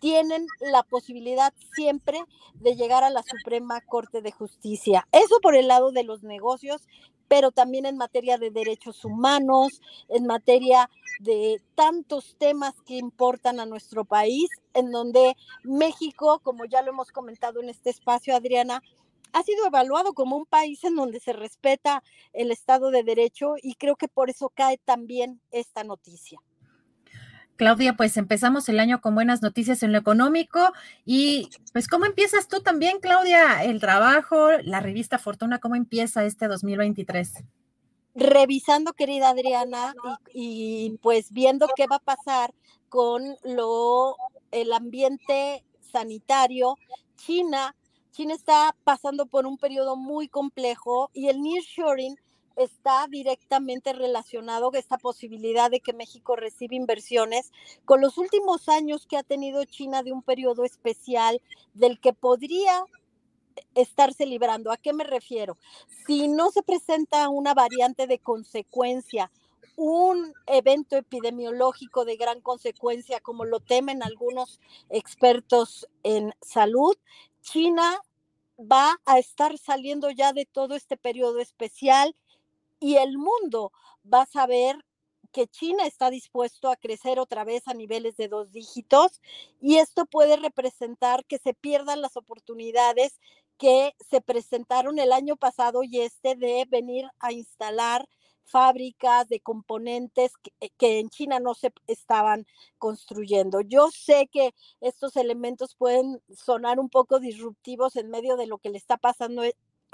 tienen la posibilidad siempre de llegar a la Suprema Corte de Justicia. Eso por el lado de los negocios pero también en materia de derechos humanos, en materia de tantos temas que importan a nuestro país, en donde México, como ya lo hemos comentado en este espacio, Adriana, ha sido evaluado como un país en donde se respeta el Estado de Derecho y creo que por eso cae también esta noticia. Claudia, pues empezamos el año con buenas noticias en lo económico y pues ¿cómo empiezas tú también, Claudia, el trabajo, la revista Fortuna, cómo empieza este 2023? Revisando, querida Adriana, y, y pues viendo qué va a pasar con lo el ambiente sanitario, China, China está pasando por un periodo muy complejo y el nearshoring está directamente relacionado esta posibilidad de que México reciba inversiones con los últimos años que ha tenido China de un periodo especial del que podría estarse librando. ¿A qué me refiero? Si no se presenta una variante de consecuencia, un evento epidemiológico de gran consecuencia, como lo temen algunos expertos en salud, China va a estar saliendo ya de todo este periodo especial y el mundo va a saber que China está dispuesto a crecer otra vez a niveles de dos dígitos y esto puede representar que se pierdan las oportunidades que se presentaron el año pasado y este de venir a instalar fábricas de componentes que, que, en China no se estaban construyendo. Yo sé que estos elementos pueden sonar un poco disruptivos en medio de lo que le está pasando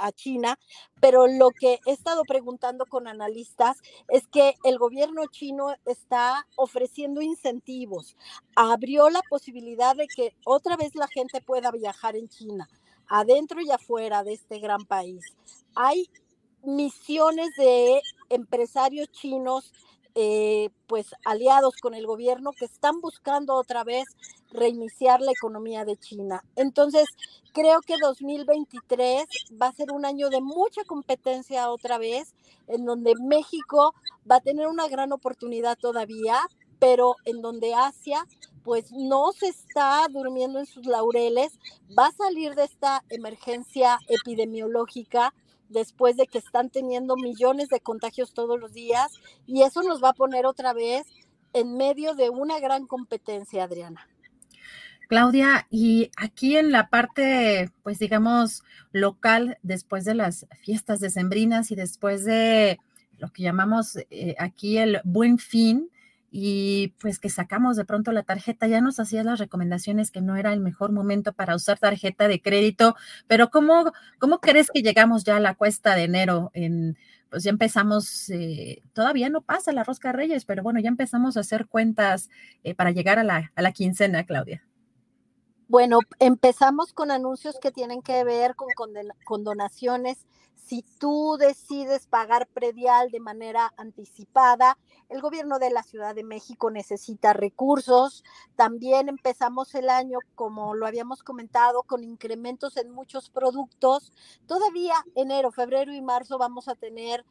a China, pero lo que he estado preguntando con analistas es que el gobierno chino está ofreciendo incentivos, abrió la posibilidad de que otra vez la gente pueda viajar en China, adentro y afuera de este gran país. Hay misiones de empresarios chinos eh, pues aliados con el gobierno que están buscando otra vez reiniciar la economía de China. Entonces, creo que 2023 va a ser un año de mucha competencia otra vez, en donde México va a tener una gran oportunidad todavía, pero en donde Asia pues no se está durmiendo en sus laureles, va a salir de esta emergencia epidemiológica después de que están teniendo millones de contagios todos los días y eso nos va a poner otra vez en medio de una gran competencia, Adriana. Claudia, y aquí en la parte, pues digamos, local, después de las fiestas decembrinas y después de lo que llamamos eh, aquí el buen fin, y pues que sacamos de pronto la tarjeta, ya nos hacías las recomendaciones que no era el mejor momento para usar tarjeta de crédito, pero ¿cómo, cómo crees que llegamos ya a la cuesta de enero? En, pues ya empezamos, eh, todavía no pasa la rosca Reyes, pero bueno, ya empezamos a hacer cuentas eh, para llegar a la, a la quincena, Claudia. Bueno, empezamos con anuncios que tienen que ver con, con donaciones si tú decides pagar predial de manera anticipada, el gobierno de la Ciudad de México necesita recursos. También empezamos el año, como lo habíamos comentado, con incrementos en muchos productos. Todavía enero, febrero y marzo vamos a tener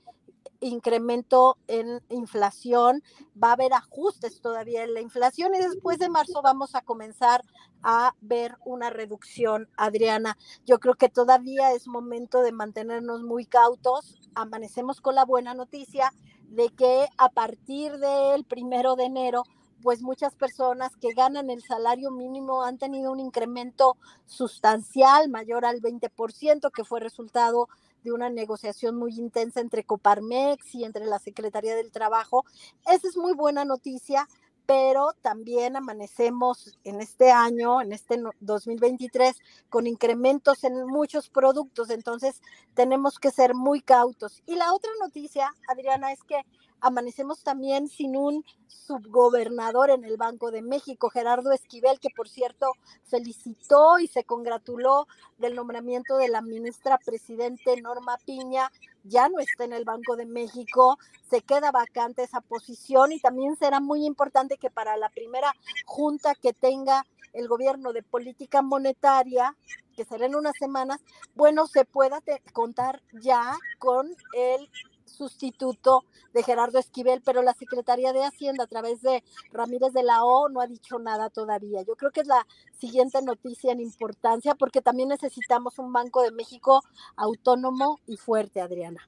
incremento en inflación, va a haber ajustes todavía en la inflación y después de marzo vamos a comenzar a ver una reducción, Adriana. Yo creo que todavía es momento de mantenernos muy cautos. Amanecemos con la buena noticia de que a partir del primero de enero pues muchas personas que ganan el salario mínimo han tenido un incremento sustancial mayor al 20%, que fue resultado de una negociación muy intensa entre Coparmex y entre la Secretaría del Trabajo. Esa es muy buena noticia, pero también amanecemos en este año, en este 2023, con incrementos en muchos productos, entonces tenemos que ser muy cautos. Y la otra noticia, Adriana, es que amanecemos también sin un subgobernador en el Banco de México, Gerardo Esquivel, que por cierto felicitó y se congratuló del nombramiento de la ministra presidente Norma Piña, ya no está en el Banco de México, se queda vacante esa posición y también será muy importante que para la primera junta que tenga el gobierno de política monetaria, que será en unas semanas, bueno, se pueda contar ya con el sustituto de Gerardo Esquivel, pero la Secretaría de Hacienda a través de Ramírez de la O no ha dicho nada todavía. Yo creo que es la siguiente noticia en importancia porque también necesitamos un Banco de México autónomo y fuerte, Adriana.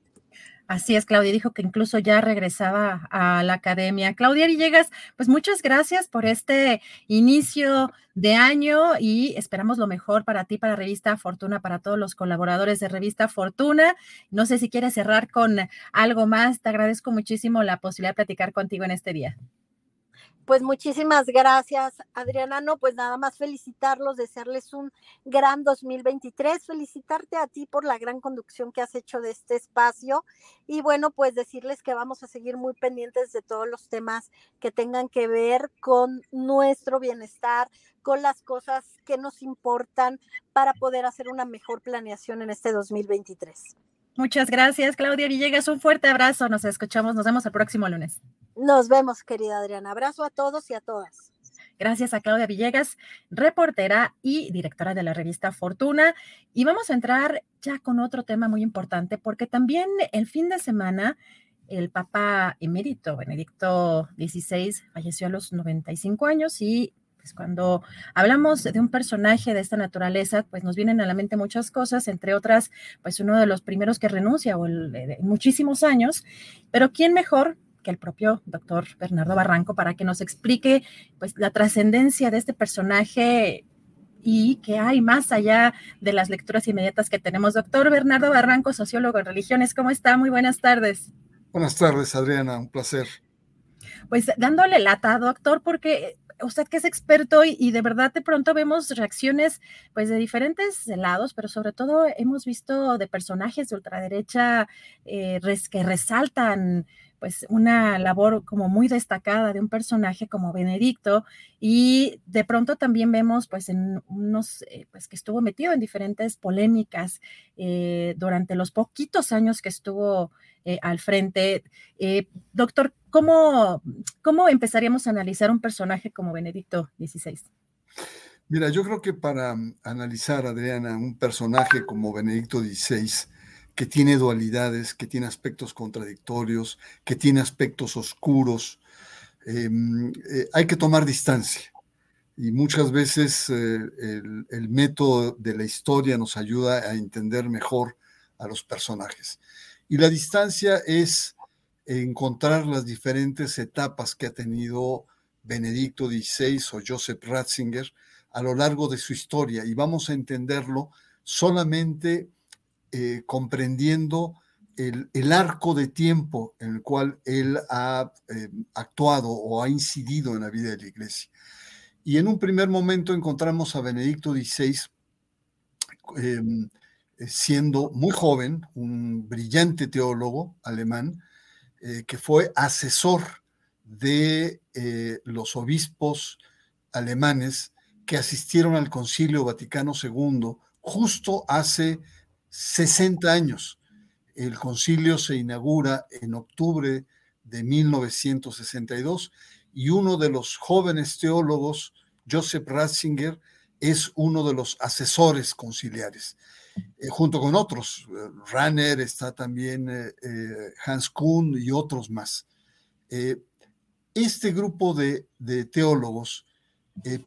Así es, Claudia dijo que incluso ya regresaba a la academia. Claudia Villegas, pues muchas gracias por este inicio de año y esperamos lo mejor para ti, para Revista Fortuna, para todos los colaboradores de Revista Fortuna. No sé si quieres cerrar con algo más. Te agradezco muchísimo la posibilidad de platicar contigo en este día. Pues muchísimas gracias, Adriana. No, pues nada más felicitarlos, desearles un gran 2023, felicitarte a ti por la gran conducción que has hecho de este espacio y bueno, pues decirles que vamos a seguir muy pendientes de todos los temas que tengan que ver con nuestro bienestar, con las cosas que nos importan para poder hacer una mejor planeación en este 2023. Muchas gracias, Claudia Villegas. Un fuerte abrazo. Nos escuchamos. Nos vemos el próximo lunes. Nos vemos, querida Adriana. Abrazo a todos y a todas. Gracias a Claudia Villegas, reportera y directora de la revista Fortuna. Y vamos a entrar ya con otro tema muy importante, porque también el fin de semana el Papa emérito Benedicto XVI falleció a los 95 años y pues cuando hablamos de un personaje de esta naturaleza, pues nos vienen a la mente muchas cosas, entre otras, pues uno de los primeros que renuncia o el, muchísimos años, pero ¿quién mejor que el propio doctor Bernardo Barranco para que nos explique pues la trascendencia de este personaje y qué hay más allá de las lecturas inmediatas que tenemos. Doctor Bernardo Barranco, sociólogo en religiones, ¿cómo está? Muy buenas tardes. Buenas tardes, Adriana, un placer. Pues dándole lata, doctor, porque usted que es experto y, de verdad de pronto vemos reacciones pues de diferentes lados, pero sobre todo hemos visto de personajes de ultraderecha eh, que resaltan pues una labor como muy destacada de un personaje como Benedicto y de pronto también vemos pues en unos eh, pues que estuvo metido en diferentes polémicas eh, durante los poquitos años que estuvo eh, al frente. doctor, ¿cómo, ¿cómo empezaríamos a analizar un personaje como Benedicto XVI? Mira, yo creo que para analizar, Adriana, un personaje como Benedicto XVI, que tiene dualidades, que tiene aspectos contradictorios, que tiene aspectos oscuros. Em, eh, hay que tomar distancia. Y muchas veces eh, el, método de la historia nos ayuda a entender mejor a los personajes. Y la distancia es encontrar las diferentes etapas que ha tenido Benedicto XVI o Joseph Ratzinger a lo largo de su historia. Y vamos a entenderlo solamente eh, comprendiendo el, arco de tiempo en el cual él ha eh, actuado o ha incidido en la vida de la iglesia. Y en un primer momento encontramos a Benedicto XVI em, siendo muy joven, un brillante teólogo alemán, eh, que fue asesor de los obispos alemanes que asistieron al Concilio Vaticano II justo hace 60 años. El concilio se inaugura en octubre de 1962 y uno de los jóvenes teólogos, Joseph Ratzinger, es uno de los asesores conciliares, eh, junto con otros. Eh, Ranner está también eh, Hans Kuhn y otros más. este grupo de, de teólogos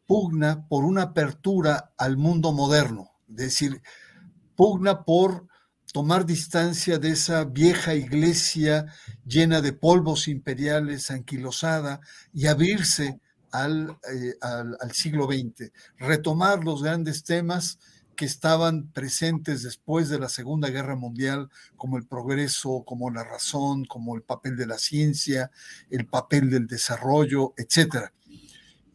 pugna por una apertura al mundo moderno, es decir, pugna por tomar distancia de esa vieja iglesia llena de polvos imperiales, anquilosada, y abrirse al, eh, al, siglo XX, retomar los grandes temas que estaban presentes después de la Segunda Guerra Mundial, como el progreso, como la razón, como el papel de la ciencia, el papel del desarrollo, etc.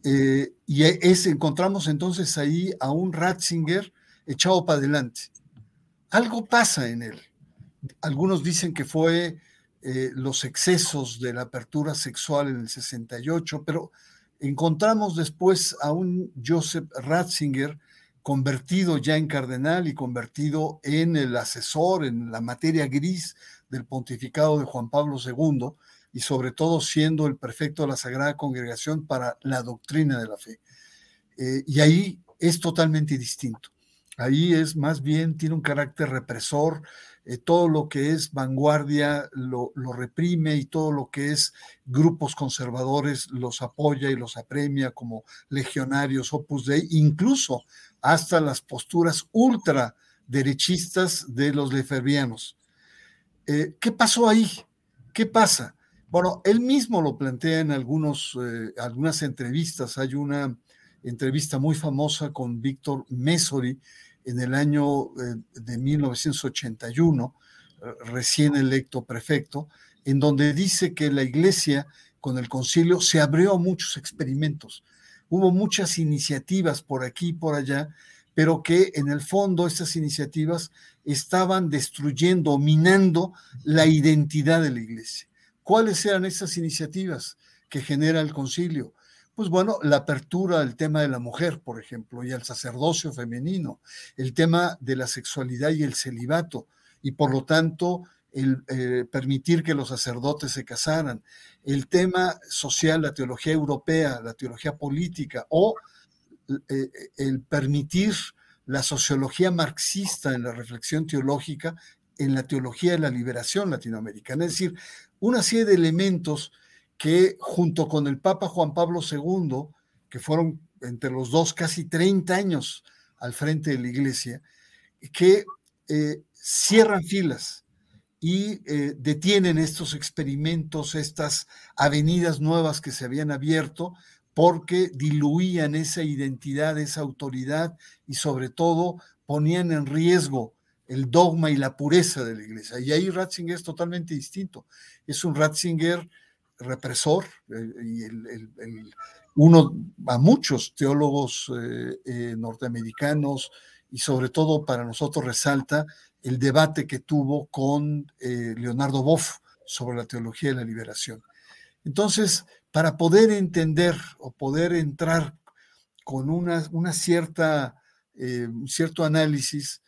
Eh, y es, encontramos entonces ahí a un Ratzinger echado para adelante, algo pasa en él. Algunos dicen que fue eh, los excesos de la apertura sexual en el 68, pero encontramos después a un Joseph Ratzinger convertido ya en cardenal y convertido en el asesor, en la materia gris del pontificado de Juan Pablo II y sobre todo siendo el prefecto de la Sagrada Congregación para la doctrina de la fe. Eh, y ahí es totalmente distinto. Ahí es más bien, tiene un carácter represor, eh, todo lo que es vanguardia lo, reprime y todo lo que es grupos conservadores los apoya y los apremia como legionarios Opus Dei, incluso hasta las posturas ultra derechistas de los leferbianos. Eh, ¿Qué pasó ahí? ¿Qué pasa? Bueno, él mismo lo plantea en algunos, eh, algunas entrevistas. Hay una entrevista muy famosa con Víctor Mesori, en el año eh, de 1981, eh, recién electo prefecto, en donde dice que la iglesia con el concilio se abrió a muchos experimentos. Hubo muchas iniciativas por aquí y por allá, pero que en el fondo esas iniciativas estaban destruyendo, minando la identidad de la iglesia. ¿Cuáles eran esas iniciativas que genera el concilio? Pues bueno, la apertura al tema de la mujer, por ejemplo, y al sacerdocio femenino, el tema de la sexualidad y el celibato, y por lo tanto el eh, permitir que los sacerdotes se casaran, el tema social, la teología europea, la teología política, o eh, el permitir la sociología marxista en la reflexión teológica en la teología de la liberación latinoamericana. Es decir, una serie de elementos que junto con el Papa Juan Pablo II, que fueron entre los dos casi 30 años al frente de la iglesia, que eh, cierran filas y eh, detienen estos experimentos, estas avenidas nuevas que se habían abierto, porque diluían esa identidad, esa autoridad y sobre todo ponían en riesgo el dogma y la pureza de la iglesia. Y ahí Ratzinger es totalmente distinto. Es un Ratzinger represor eh, y uno a muchos teólogos eh, eh, norteamericanos y sobre todo para nosotros resalta el debate que tuvo con Leonardo Boff sobre la teología de la liberación. Entonces, para poder entender o poder entrar con una, una cierta, cierto análisis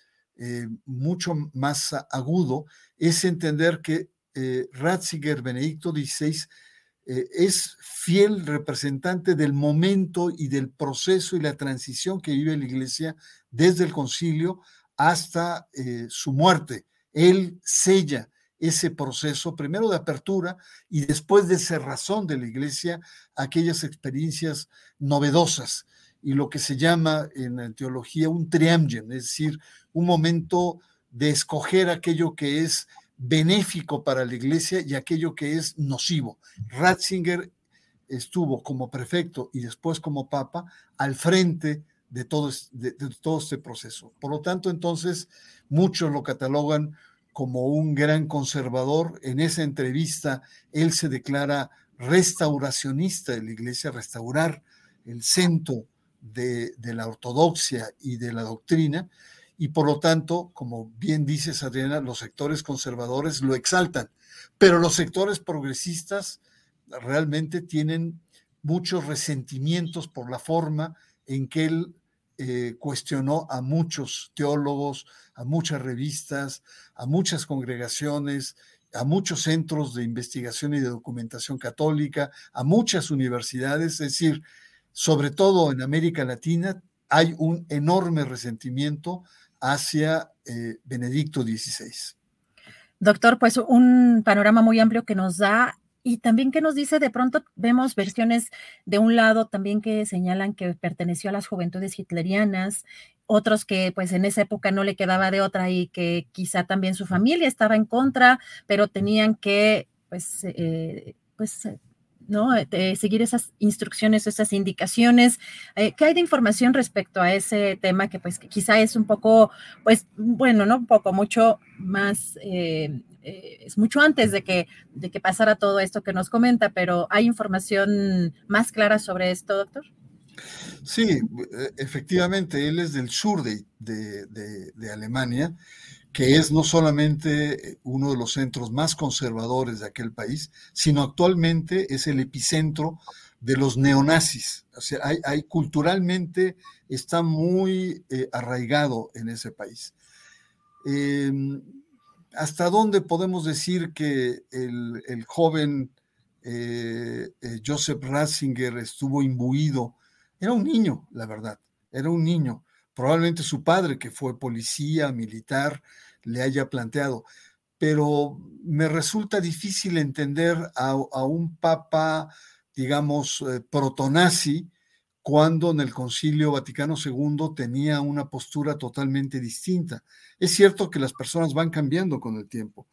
mucho más agudo, es entender que eh, Ratzinger Benedicto XVI eh, es fiel representante del momento y del proceso y la transición que vive la Iglesia desde el concilio hasta eh, su muerte. Él sella ese proceso, primero de apertura y después de cerrazón de la Iglesia, aquellas experiencias novedosas y lo que se llama en teología un triamgen, es decir, un momento de escoger aquello que es benéfico para la iglesia y aquello que es nocivo. Ratzinger estuvo como prefecto y después como papa al frente de todo, este proceso. Por lo tanto, entonces, muchos lo catalogan como un gran conservador. En esa entrevista, él se declara restauracionista de la iglesia, restaurar el centro de la ortodoxia y de la doctrina, y por lo tanto, como bien dices Adriana, los sectores conservadores lo exaltan, pero los sectores progresistas realmente tienen muchos resentimientos por la forma en que él eh, cuestionó a muchos teólogos, a muchas revistas, a muchas congregaciones, a muchos centros de investigación y de documentación católica, a muchas universidades, es decir, sobre todo en América Latina, hay un enorme resentimiento hacia eh, Benedicto XVI. Doctor, pues un panorama muy amplio que nos da y también que nos dice, de pronto vemos versiones de un lado también que señalan que perteneció a las juventudes hitlerianas, otros que pues en esa época no le quedaba de otra y que quizá también su familia estaba en contra, pero tenían que pues, eh, pues ¿no? seguir esas instrucciones, esas indicaciones. Eh, ¿Qué hay de información respecto a ese tema que pues quizá es un poco, pues bueno, no un poco, mucho más, eh, eh, es mucho antes de que, de que pasara todo esto que nos comenta, pero ¿hay información más clara sobre esto, doctor? Sí, efectivamente, él es del sur de, de Alemania que es no solamente uno de los centros más conservadores de aquel país, sino actualmente es el epicentro de los neonazis. O sea, hay, culturalmente está muy eh, arraigado en ese país. Em, ¿Hasta dónde podemos decir que el, joven eh, eh, Joseph Ratzinger estuvo imbuido? Era un niño, la verdad, era un niño Probablemente su padre, que fue policía, militar, le haya planteado. Pero me resulta difícil entender a, un papa, digamos, eh, protonazi, cuando en el Concilio Vaticano II tenía una postura totalmente distinta. Es cierto que las personas van cambiando con el tiempo,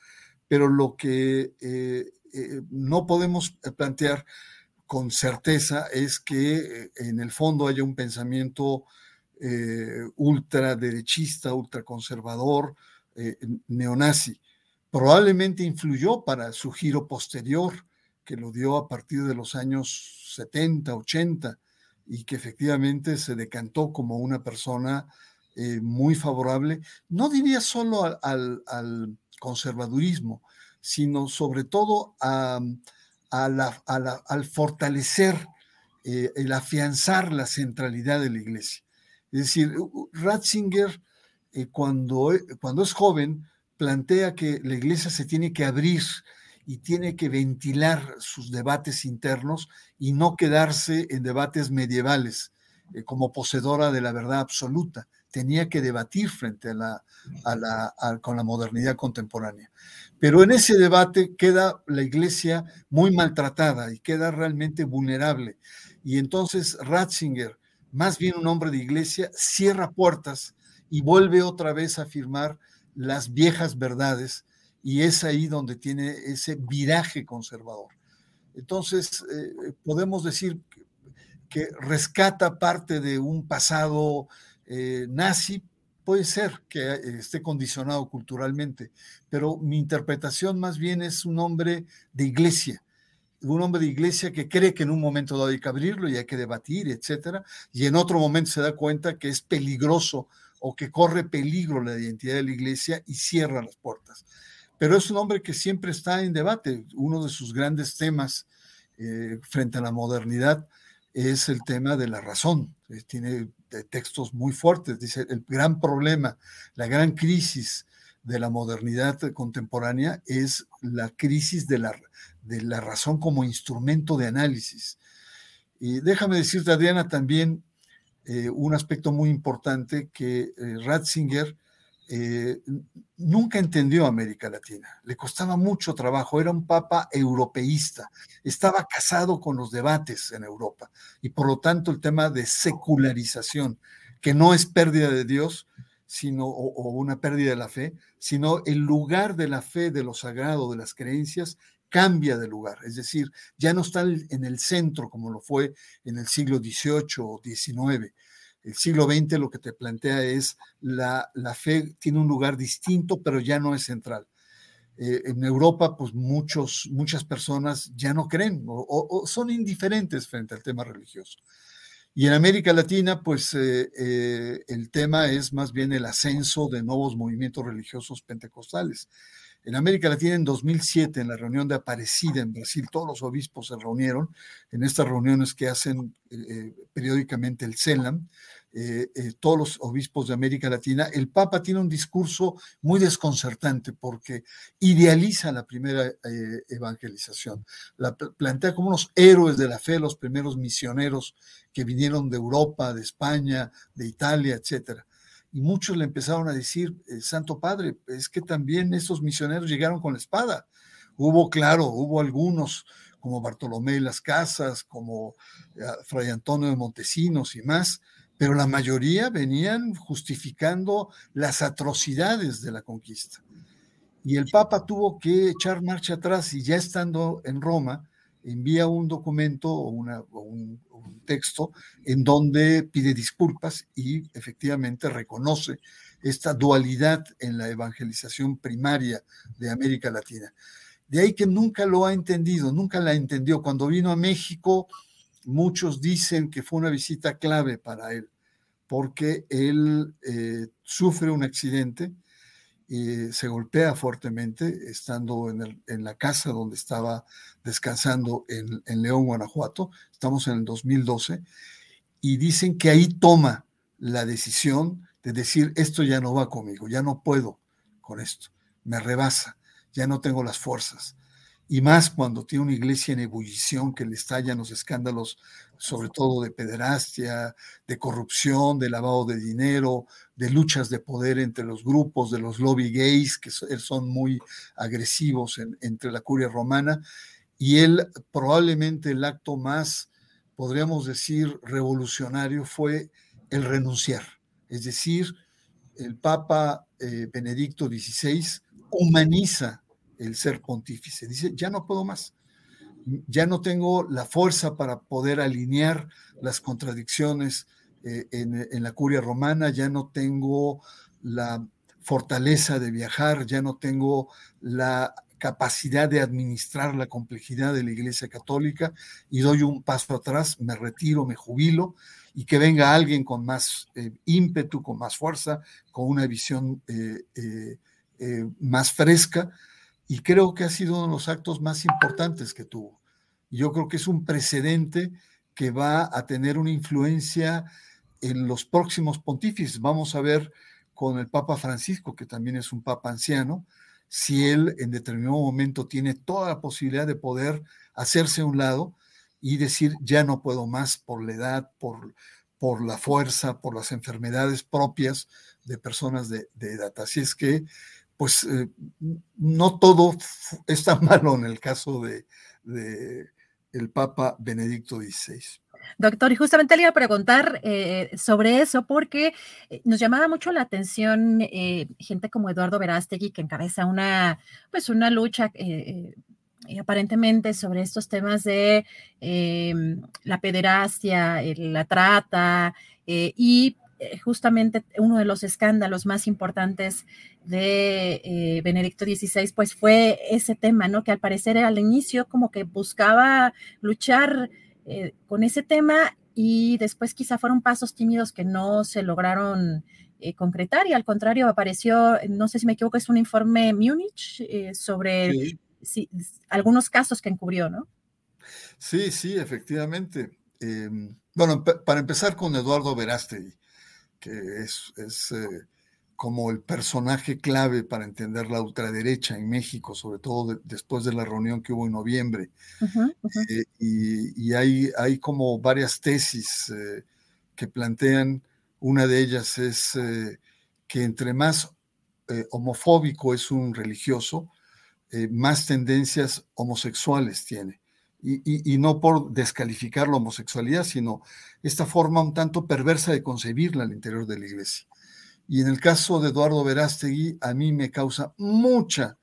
pero lo que eh, eh, no podemos plantear con certeza es que en el fondo haya un pensamiento eh, ultraderechista, ultraconservador, eh, neonazi. Probablemente influyó para su giro posterior, que lo dio a partir de los años 70, 80, y que efectivamente se decantó como una persona eh, muy favorable, no diría solo al, conservadurismo, sino sobre todo al fortalecer, el afianzar la centralidad de la iglesia. Es decir, Ratzinger, eh, cuando, e, cuando es joven, plantea que la iglesia se tiene que abrir y tiene que ventilar sus debates internos y no quedarse en debates medievales eh, como poseedora de la verdad absoluta. Tenía que debatir frente a la, con la modernidad contemporánea. Pero en ese debate queda la iglesia muy maltratada y queda realmente vulnerable. Y entonces Ratzinger, más bien un hombre de iglesia, cierra puertas y vuelve otra vez a afirmar las viejas verdades y es ahí donde tiene ese viraje conservador. Entonces, eh, podemos decir que rescata parte de un pasado eh, nazi, puede ser que esté condicionado culturalmente, pero mi interpretación más bien es un hombre de iglesia, un hombre de iglesia que cree que en un momento dado hay que abrirlo y hay que debatir, etcétera, y en otro momento se da cuenta que es peligroso o que corre peligro la identidad de la iglesia y cierra las puertas. Pero es un hombre que siempre está en debate. Uno de sus grandes temas eh, frente a la modernidad es el tema de la razón. Eh, tiene textos muy fuertes. Dice, el gran problema, la gran crisis de la modernidad contemporánea es la crisis de la, de la razón como instrumento de análisis. Y déjame decirte, Adriana, también eh, un aspecto muy importante que eh, Ratzinger eh, nunca entendió América Latina, le costaba mucho trabajo, era un papa europeísta, estaba casado con los debates en Europa y por lo tanto el tema de secularización, que no es pérdida de Dios, sino o, una pérdida de la fe, sino el lugar de la fe, de lo sagrado, de las creencias, cambia de lugar, es decir, ya no está en el centro como lo fue en el siglo XVIII o XIX, el siglo XX lo que te plantea es la, la fe tiene un lugar distinto, pero ya no es central. Eh, en Europa, pues muchos, muchas personas ya no creen o, son indiferentes frente al tema religioso. Y en América Latina, pues eh, eh, el tema es más bien el ascenso de nuevos movimientos religiosos pentecostales. En América Latina, en 2007, en la reunión de Aparecida en Brasil, todos los obispos se reunieron en estas reuniones que hacen eh, periódicamente el CELAM, eh, eh, todos los obispos de América Latina, el Papa tiene un discurso muy desconcertante porque idealiza la primera evangelización, la plantea como unos héroes de la fe, los primeros misioneros que vinieron de Europa, de España, de Italia, etcétera y muchos le empezaron a decir, eh, Santo Padre, es que también esos misioneros llegaron con la espada. Hubo, claro, hubo algunos como Bartolomé de las Casas, como eh, Fray Antonio de Montesinos y más, pero la mayoría venían justificando las atrocidades de la conquista. Y el Papa tuvo que echar marcha atrás y ya estando en Roma, envía un documento o, un, texto en donde pide disculpas y efectivamente reconoce esta dualidad en la evangelización primaria de América Latina. De ahí que nunca lo ha entendido, nunca la entendió. Cuando vino a México, muchos dicen que fue una visita clave para él, porque él eh, sufre un accidente, y se golpea fuertemente estando en, la casa donde estaba descansando en, en, León, Guanajuato. Estamos en el 2012 y dicen que ahí toma la decisión de decir, esto ya no va conmigo, ya no puedo con esto, me rebasa, ya no tengo las fuerzas y más cuando tiene una iglesia en ebullición que le estallan los escándalos, sobre todo de pederastia, de corrupción, de lavado de dinero, de luchas de poder entre los grupos, de los lobby gays, que son muy agresivos entre la curia romana, y él probablemente el acto más, podríamos decir, revolucionario fue el renunciar, es decir, el Papa eh, Benedicto XVI humaniza el ser pontífice. Dice, ya no puedo más, ya no tengo la fuerza para poder alinear las contradicciones eh, en, la curia romana, ya no tengo la fortaleza de viajar, ya no tengo la capacidad de administrar la complejidad de la Iglesia Católica. Y doy un paso atrás, me retiro, me jubilo. Y que venga alguien con más eh, ímpetu, con más fuerza, con una visión eh, más fresca y creo que ha sido uno de los actos más importantes que tuvo. Yo creo que es un precedente que va a tener una influencia en los próximos pontífices. Vamos a ver con el Papa Francisco, que también es un papa anciano, si él en determinado momento tiene toda la posibilidad de poder hacerse a un lado y decir, ya no puedo más por la edad, por, por la fuerza, por las enfermedades propias de personas de, de edad. Así es que pues eh, no todo está [laughs] malo en el caso de, el Papa Benedicto XVI. Doctor, y justamente le iba a preguntar eh, sobre eso porque eh, nos llamaba mucho la atención gente como Eduardo Verástegui que encabeza una, pues una lucha aparentemente sobre estos temas de la pederastia, la trata y justamente uno de los escándalos más importantes de eh, Benedicto XVI, pues fue ese tema, ¿no? Que al parecer al inicio como que buscaba luchar eh, con ese tema y después quizá fueron pasos tímidos que no se lograron concretar y al contrario apareció, no sé si me equivoco, es un informe Múnich sobre algunos casos que encubrió, ¿no? Sí, sí, efectivamente. Em, bueno, para empezar con Eduardo Verástegui, que es, eh, como el personaje clave para entender la ultraderecha en México, sobre todo después de la reunión que hubo en noviembre. Eh, y, hay, hay, como varias tesis eh, que plantean, una de ellas es que entre más homofóbico es un religioso, más tendencias homosexuales tiene y, no por descalificar la homosexualidad, sino esta forma un tanto perversa de concebirla al interior de la iglesia. Y en el caso de Eduardo Verástegui, a mí me causa mucha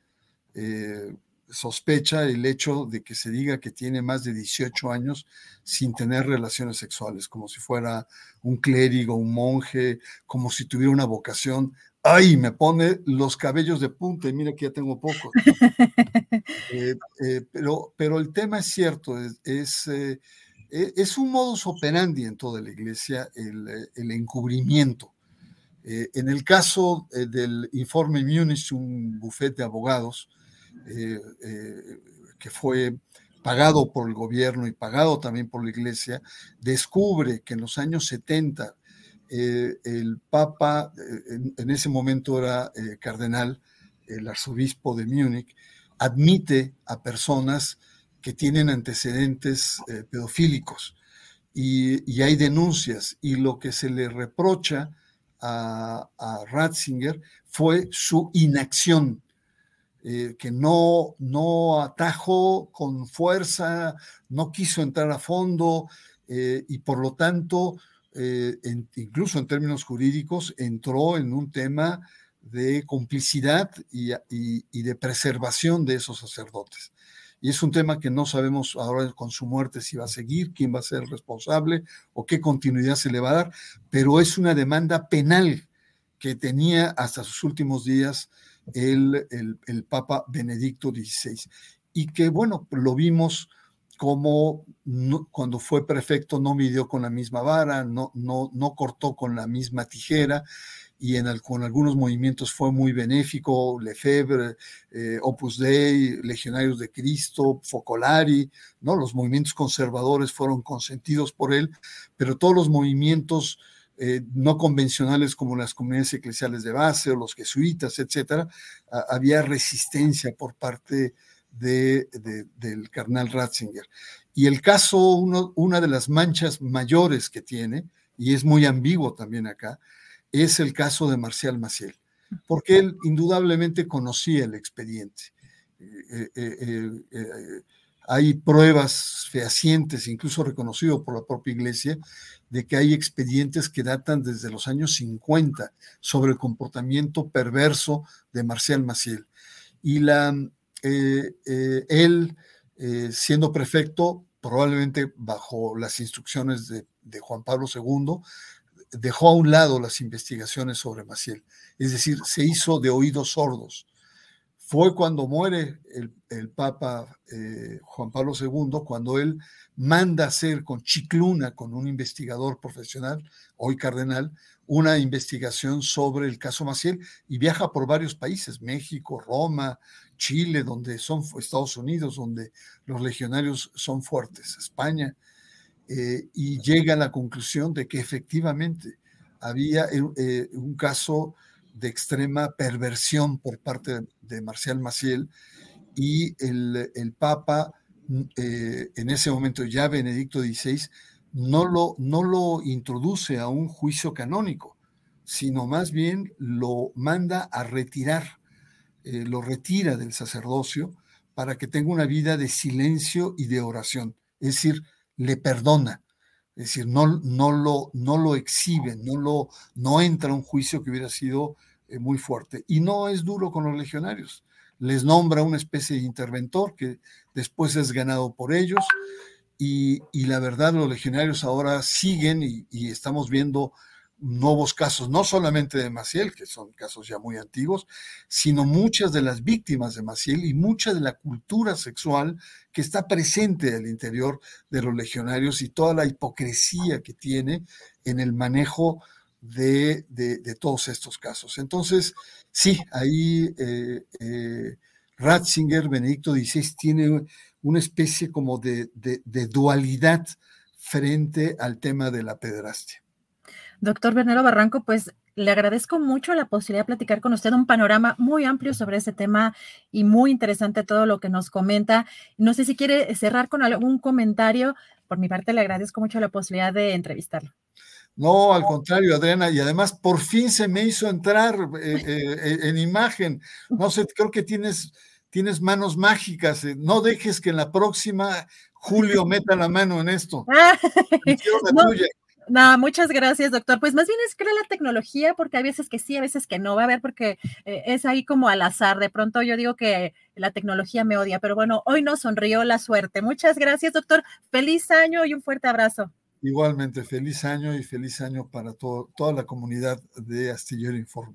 eh, sospecha el hecho de que se diga que tiene más de 18 años sin tener relaciones sexuales, como si fuera un clérigo, un monje, como si tuviera una vocación ay, me pone los cabellos de punta y mira que ya tengo pocos. [laughs] Eh, eh, pero, pero el tema es cierto, es, eh, e, es, un modus operandi en toda la iglesia el, el encubrimiento. en el caso del informe Munich, un bufete de abogados que fue pagado por el gobierno y pagado también por la iglesia, descubre que en los años 70 eh, el Papa, eh, en, ese momento era eh, cardenal, el arzobispo de Múnich, admite a personas que tienen antecedentes pedofílicos. Y, hay denuncias y lo que se le reprocha a, Ratzinger fue su inacción, que no, no atajó con fuerza, no quiso entrar a fondo y por lo tanto eh, incluso en términos jurídicos, entró en un tema de complicidad y, de preservación de esos sacerdotes. Y es un tema que no sabemos ahora con su muerte si va a seguir, quién va a ser el responsable o qué continuidad se le va a dar, pero es una demanda penal que tenía hasta sus últimos días el, el Papa Benedicto XVI. Y que, bueno, lo vimos como cuando fue prefecto no midió con la misma vara, no, no, no cortó con la misma tijera y en con algunos movimientos fue muy benéfico, Lefebvre, eh, Opus Dei, Legionarios de Cristo, Focolari, ¿no? los movimientos conservadores fueron consentidos por él, pero todos los movimientos eh, no convencionales como las comunidades eclesiales de base o los jesuitas, etcétera, había resistencia por parte de, del carnal Ratzinger. Y el caso, uno, una de las manchas mayores que tiene, y es muy ambiguo también acá, es el caso de Marcial Maciel, porque él indudablemente conocía el expediente. Eh, eh, eh, hay pruebas fehacientes, incluso reconocido por la propia iglesia, de que hay expedientes que datan desde los años 50 sobre el comportamiento perverso de Marcial Maciel. Y la, él, eh, siendo prefecto, probablemente bajo las instrucciones de, Juan Pablo II, dejó a un lado las investigaciones sobre Maciel. Es decir, se hizo de oídos sordos. Fue cuando muere el, Papa Juan Pablo II, cuando él manda hacer con chicluna, con un investigador profesional, hoy cardenal, una investigación sobre el caso Maciel y viaja por varios países, México, Roma, Chile, donde son Estados Unidos, donde los legionarios son fuertes, España, eh, y llega a la conclusión de que efectivamente había eh, eh, un caso de extrema perversión por parte de Marcial Maciel y el, el Papa, en ese momento ya Benedicto XVI, no lo, no lo introduce a un juicio canónico, sino más bien lo manda a retirar, eh, lo retira del sacerdocio para que tenga una vida de silencio y de oración. Es decir, le perdona. Es decir, no, no, lo, no lo exhibe, no, lo, no entra un juicio que hubiera sido eh, muy fuerte. Y no es duro con los legionarios. Les nombra una especie de interventor que después es ganado por ellos y, la verdad, los legionarios ahora siguen y, estamos viendo nuevos casos, no solamente de Maciel, que son casos ya muy antiguos, sino muchas de las víctimas de Maciel y mucha de la cultura sexual que está presente al interior de los legionarios y toda la hipocresía que tiene en el manejo de, todos estos casos. Entonces, sí, ahí eh, eh, Ratzinger, Benedicto XVI, tiene una especie como de, de dualidad frente al tema de la pederastia. Doctor Bernardo Barranco, pues le agradezco mucho la posibilidad de platicar con usted un panorama muy amplio sobre este tema y muy interesante todo lo que nos comenta. No sé si quiere cerrar con algún comentario. Por mi parte, le agradezco mucho la posibilidad de entrevistarlo. No, al contrario, Adriana, y además por fin se me hizo entrar eh, eh, en imagen. No sé, creo que tienes, tienes manos mágicas. Eh, no dejes que en la próxima Julio meta la mano en esto. [laughs] no, no, muchas gracias, doctor. Pues más bien es que la tecnología, porque hay veces que sí, a veces que no va a haber, porque eh, es ahí como al azar. De pronto yo digo que la tecnología me odia, pero bueno, hoy nos sonrió la suerte. Muchas gracias, doctor. Feliz año y un fuerte abrazo. Igualmente, feliz año y feliz año para toda la comunidad de Astillero Informe.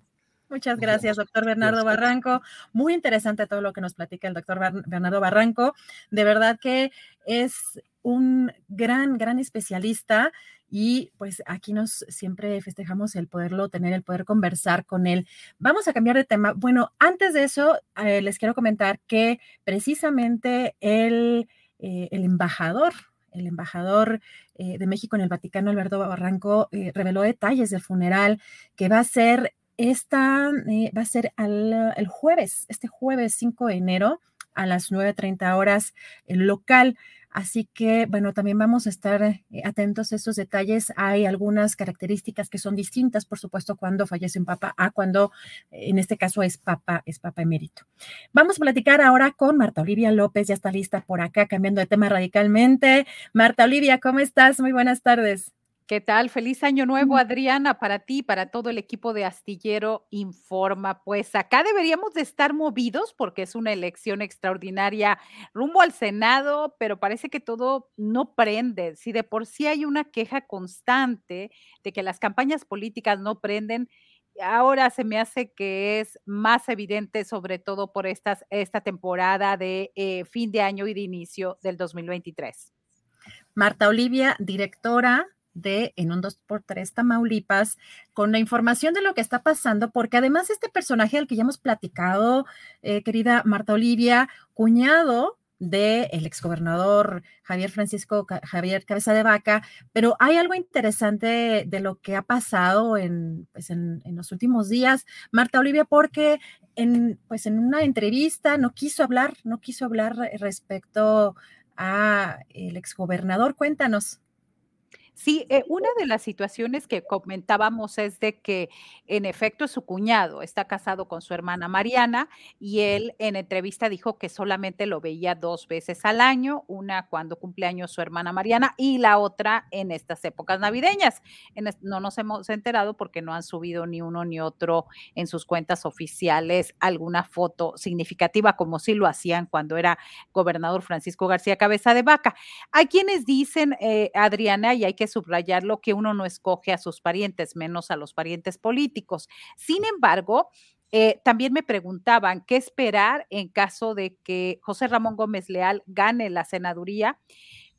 Muchas gracias, doctor Bernardo Barranco. Muy interesante todo lo que nos platica el doctor Bernardo Barranco. De verdad que es un gran, gran especialista y pues aquí nos siempre festejamos el poderlo tener, el poder conversar con él. Vamos a cambiar de tema. Bueno, antes de eso, eh, les quiero comentar que precisamente el, eh, el embajador el embajador eh, de México en el Vaticano, Alberto Barranco, reveló detalles del funeral que va a ser esta, va a ser el jueves, este jueves 5 de enero a las 9.30 horas local. Así que, bueno, también vamos a estar eh, atentos a estos detalles. Hay algunas características que son distintas, por supuesto, cuando fallece un papa a cuando, eh, en este caso, es papa, es papa emérito. Vamos a platicar ahora con Marta Olivia López, ya está lista por acá, cambiando de tema radicalmente. Marta Olivia, ¿cómo estás? Muy buenas tardes. ¿Qué tal? Feliz año nuevo, Adriana, para ti, para todo el equipo de Astillero Informa. Pues acá deberíamos de estar movidos porque es una elección extraordinaria rumbo al Senado, pero parece que todo no prende. Si de por sí hay una queja constante de que las campañas políticas no prenden, ahora se me hace que es más evidente, sobre todo por estas, esta temporada de eh, fin de año y de inicio del 2023. Marta Olivia, directora de En un 2x3 Tamaulipas con la información de lo que está pasando, porque además este personaje del que ya hemos platicado, eh, querida Marta Olivia, cuñado del el exgobernador Javier Francisco Javier Cabeza de Vaca, pero hay algo interesante de lo que ha pasado en, pues en, en, los últimos días, Marta Olivia, porque en, pues en una entrevista no quiso hablar, no quiso hablar respecto a el exgobernador. Cuéntanos. Sí, eh, una de las situaciones que comentábamos es de que en efecto su cuñado está casado con su hermana Mariana y él en entrevista dijo que solamente lo veía dos veces al año, una cuando cumpleaños su hermana Mariana y la otra en estas épocas navideñas. no nos hemos enterado porque no han subido ni uno ni otro en sus cuentas oficiales alguna foto significativa como sí lo hacían cuando era gobernador Francisco García Cabeza de Vaca. Hay quienes dicen, eh, Adriana, y hay que subrayarlo que uno no escoge a sus parientes, menos a los parientes políticos. Sin embargo, eh, también me preguntaban qué esperar en caso de que José Ramón Gómez Leal gane la senaduría.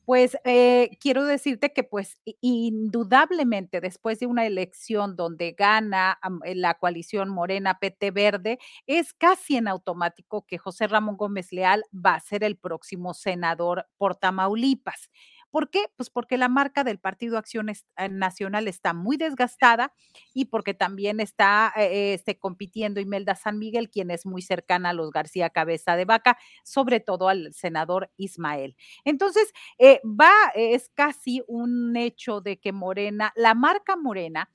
Pues eh, quiero decirte que pues indudablemente después de una elección donde gana eh, la coalición Morena PT Verde, es casi en automático que José Ramón Gómez Leal va a ser el próximo senador por Tamaulipas. ¿Por qué? Pues porque la marca del Partido Acción eh, Nacional está muy desgastada y porque también está eh, este, compitiendo Imelda San Miguel, quien es muy cercana a los García Cabeza de Vaca, sobre todo al senador Ismael. Entonces, eh, va, es casi un hecho de que Morena, la marca Morena,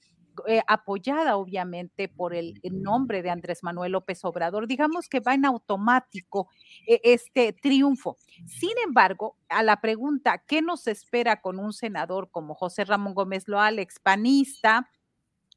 eh, apoyada obviamente por el, nombre de Andrés Manuel López Obrador, digamos que va en automático eh, este triunfo. Sin embargo, a la pregunta, ¿qué nos espera con un senador como José Ramón Gómez Loal, expanista?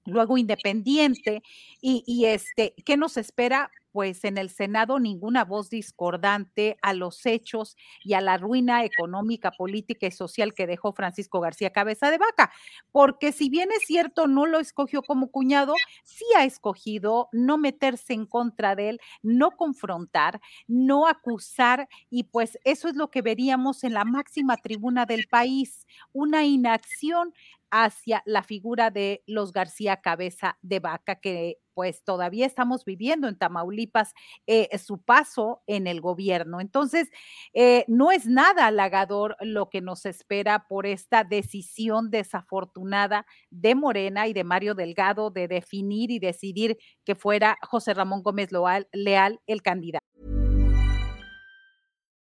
luego independiente, y, y, este, ¿qué nos espera? Pues en el Senado ninguna voz discordante a los hechos y a la ruina económica, política y social que dejó Francisco García Cabeza de Vaca, porque si bien es cierto no lo escogió como cuñado, sí ha escogido no meterse en contra de él, no confrontar, no acusar y pues eso es lo que veríamos en la máxima tribuna del país, una inacción hacia la figura de los García Cabeza de Vaca, que pues todavía estamos viviendo en Tamaulipas eh, su paso en el gobierno. Entonces, eh, no es nada halagador lo que nos espera por esta decisión desafortunada de Morena y de Mario Delgado de definir y decidir que fuera José Ramón Gómez Leal el candidato.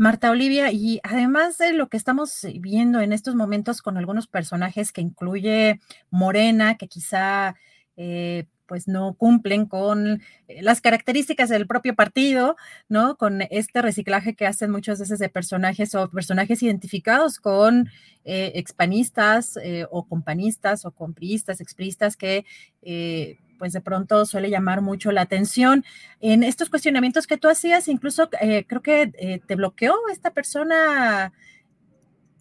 Marta Olivia, y además de lo que estamos viendo en estos momentos con algunos personajes que incluye Morena, que quizá eh, pues no cumplen con eh, las características del propio partido, ¿no? Con este reciclaje que hacen muchas veces de personajes o personajes identificados con eh, expanistas eh, o companistas o compriistas, expristas que pues de pronto suele llamar mucho la atención. En estos cuestionamientos que tú hacías, incluso creo que te bloqueó esta persona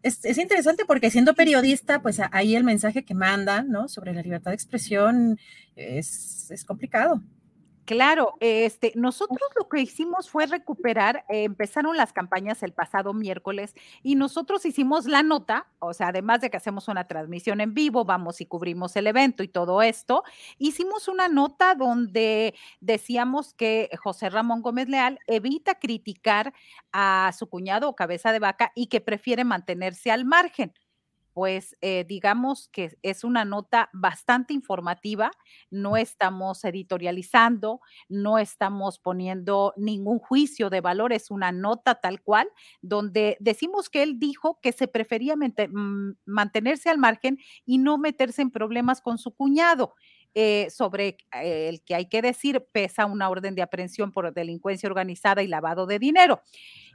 es, interesante porque siendo periodista, pues ahí el mensaje que mandan, ¿no? Sobre la libertad de expresión es, es complicado. Claro, este, nosotros lo que hicimos fue recuperar, eh, empezaron las campañas el pasado miércoles y nosotros hicimos la nota, o sea, además de que hacemos una transmisión en vivo, vamos y cubrimos el evento y todo esto, hicimos una nota donde decíamos que José Ramón Gómez Leal evita criticar a su cuñado o cabeza de vaca y que prefiere mantenerse al margen pues eh, digamos que es una nota bastante informativa, no estamos editorializando, no estamos poniendo ningún juicio de valor, es una nota tal cual, donde decimos que él dijo que se prefería mm, mantenerse al margen y no meterse en problemas con su cuñado. Eh, sobre el que hay que decir pesa una orden de aprehensión por delincuencia organizada y lavado de dinero.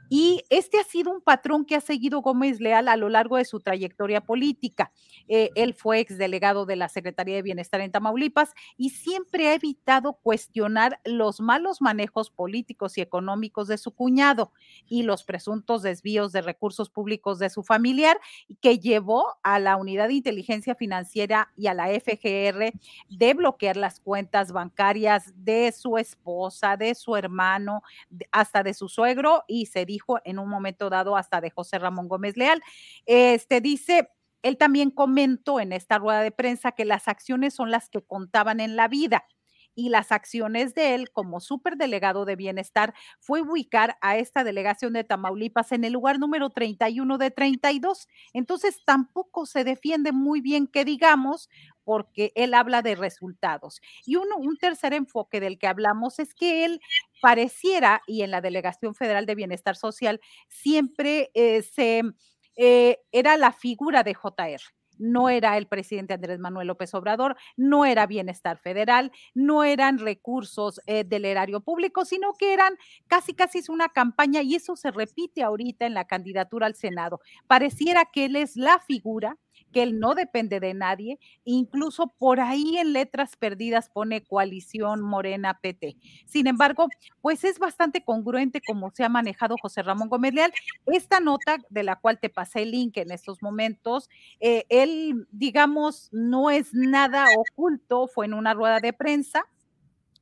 Y este ha sido un patrón que ha seguido Gómez Leal a lo largo de su trayectoria política. Eh, él fue exdelegado de la Secretaría de Bienestar en Tamaulipas y siempre ha evitado cuestionar los malos manejos políticos y económicos de su cuñado y los presuntos desvíos de recursos públicos de su familiar, que llevó a la Unidad de Inteligencia Financiera y a la FGR de bloquear las cuentas bancarias de su esposa, de su hermano, hasta de su suegro y se dijo en un momento dado hasta de José Ramón Gómez Leal. Este dice, él también comentó en esta rueda de prensa que las acciones son las que contaban en la vida y las acciones de él como superdelegado de bienestar fue ubicar a esta delegación de Tamaulipas en el lugar número 31 de 32. Entonces tampoco se defiende muy bien que digamos porque él habla de resultados. Y uno, un tercer enfoque del que hablamos es que él pareciera, y en la Delegación Federal de Bienestar Social, siempre eh, se, eh, era la figura de JR no era el presidente Andrés Manuel López Obrador, no era bienestar federal, no eran recursos eh, del erario público, sino que eran casi casi es una campaña y eso se repite ahorita en la candidatura al Senado. Pareciera que él es la figura que él no depende de nadie, incluso por ahí en letras perdidas pone coalición Morena PT. Sin embargo, pues es bastante congruente como se ha manejado José Ramón Gómez. Esta nota de la cual te pasé el link en estos momentos, eh, él, digamos, no es nada oculto, fue en una rueda de prensa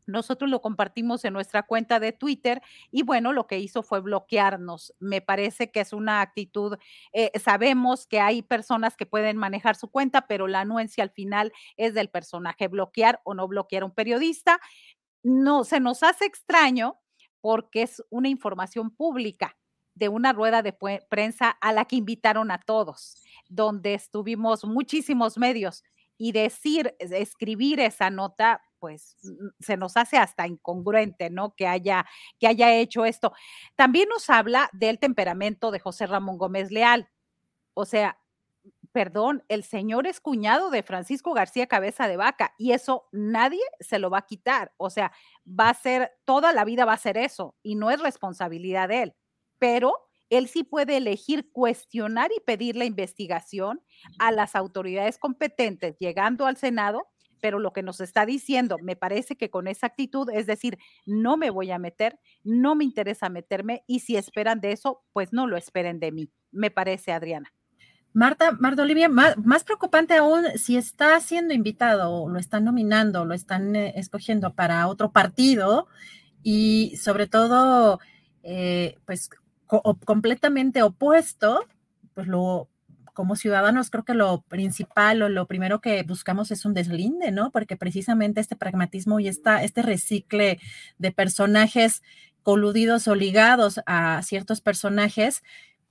nosotros lo compartimos en nuestra cuenta de Twitter y bueno, lo que hizo fue bloquearnos. Me parece que es una actitud, eh, sabemos que hay personas que pueden manejar su cuenta, pero la anuencia al final es del personaje, bloquear o no bloquear a un periodista. No, se nos hace extraño porque es una información pública de una rueda de prensa a la que invitaron a todos, donde estuvimos muchísimos medios y decir, escribir esa nota, pues se nos hace hasta incongruente, ¿no? Que haya, que haya hecho esto. También nos habla del temperamento de José Ramón Gómez Leal. O sea, perdón, el señor es cuñado de Francisco García Cabeza de Vaca y eso nadie se lo va a quitar. O sea, va a ser, toda la vida va a ser eso y no es responsabilidad de él. Pero él sí puede elegir cuestionar y pedir la investigación a las autoridades competentes, llegando al Senado pero lo que nos está diciendo, me parece que con esa actitud, es decir, no me voy a meter, no me interesa meterme y si esperan de eso, pues no lo esperen de mí, me parece, Adriana. Marta, Marta Olivia, más, preocupante aún si está siendo invitado lo están nominando, lo están eh, escogiendo para otro partido y sobre todo, eh, pues completamente opuesto, pues lo como ciudadanos creo que lo principal o lo primero que buscamos es un deslinde, ¿no? Porque precisamente este pragmatismo y esta, este recicle de personajes coludidos o ligados a ciertos personajes,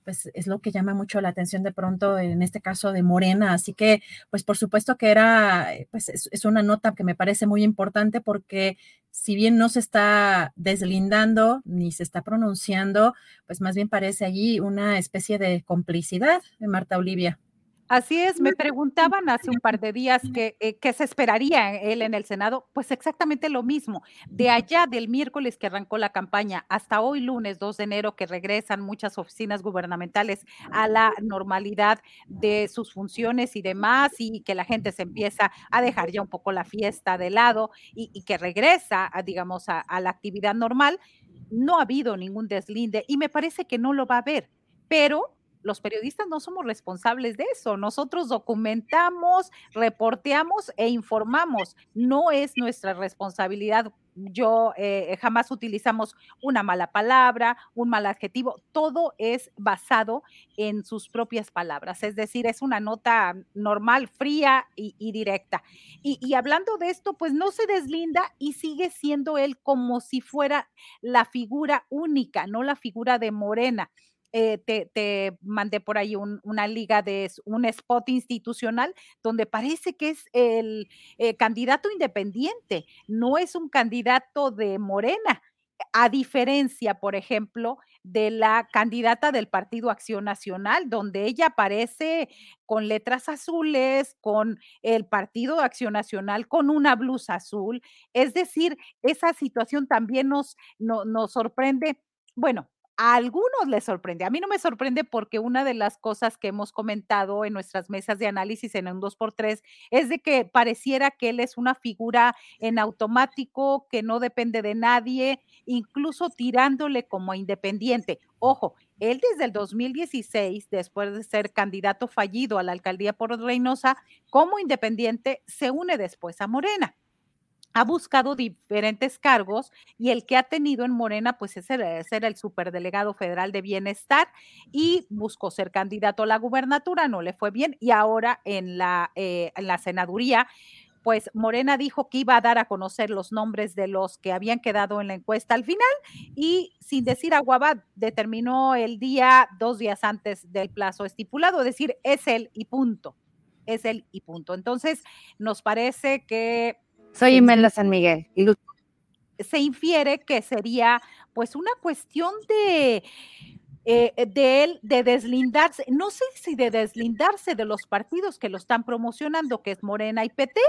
pues es lo que llama mucho la atención de pronto en este caso de Morena. Así que, pues por supuesto que era, eh, pues es, una nota que me parece muy importante porque si bien no se está deslindando ni se está pronunciando, pues más bien parece allí una especie de complicidad de Marta Olivia. Así es, me preguntaban hace un par de días qué eh, se esperaría él en el Senado, pues exactamente lo mismo. De allá del miércoles que arrancó la campaña hasta hoy lunes 2 de enero que regresan muchas oficinas gubernamentales a la normalidad de sus funciones y demás y que la gente se empieza a dejar ya un poco la fiesta de lado y, que regresa, digamos, a la actividad normal, no ha habido ningún deslinde y me parece que no lo va a haber, pero los periodistas no somos responsables de eso. Nosotros documentamos, reporteamos e informamos. No es nuestra responsabilidad. Yo eh, jamás utilizamos una mala palabra, un mal adjetivo. Todo es basado en sus propias palabras. Es decir, es una nota normal, fría y, directa. y hablando de esto, pues no se deslinda y sigue siendo él como si fuera la figura única, no la figura de Morena. Eh, te, mandé por ahí una liga de un spot institucional donde parece que es el eh, candidato independiente, no es un candidato de Morena, a diferencia, por ejemplo, de la candidata del Partido Acción Nacional, donde ella aparece con letras azules, con el Partido Acción Nacional, con una blusa azul. Es decir, esa situación también nos, nos sorprende. Bueno, a algunos les sorprende. A mí no me sorprende porque una de las cosas que hemos comentado en nuestras mesas de análisis en un 2x3 es de que pareciera que él es una figura en automático, que no depende de nadie, incluso tirándole como independiente. Ojo, él desde el 2016, después de ser candidato fallido a la alcaldía por Reynosa, como independiente, se une después a Morena ha buscado diferentes cargos y el que ha tenido en Morena, pues es ser el superdelegado federal de bienestar y buscó ser candidato a la gubernatura, no le fue bien y ahora en la, eh, en la senaduría, pues Morena dijo que iba a dar a conocer los nombres de los que habían quedado en la encuesta al final y sin decir aguabad, determinó el día dos días antes del plazo estipulado, es decir, es él y punto, es él y punto. Entonces, nos parece que soy Imelda San Miguel. Se infiere que sería pues una cuestión de, eh, de él, de deslindarse, no sé si de deslindarse de los partidos que lo están promocionando, que es Morena y PT,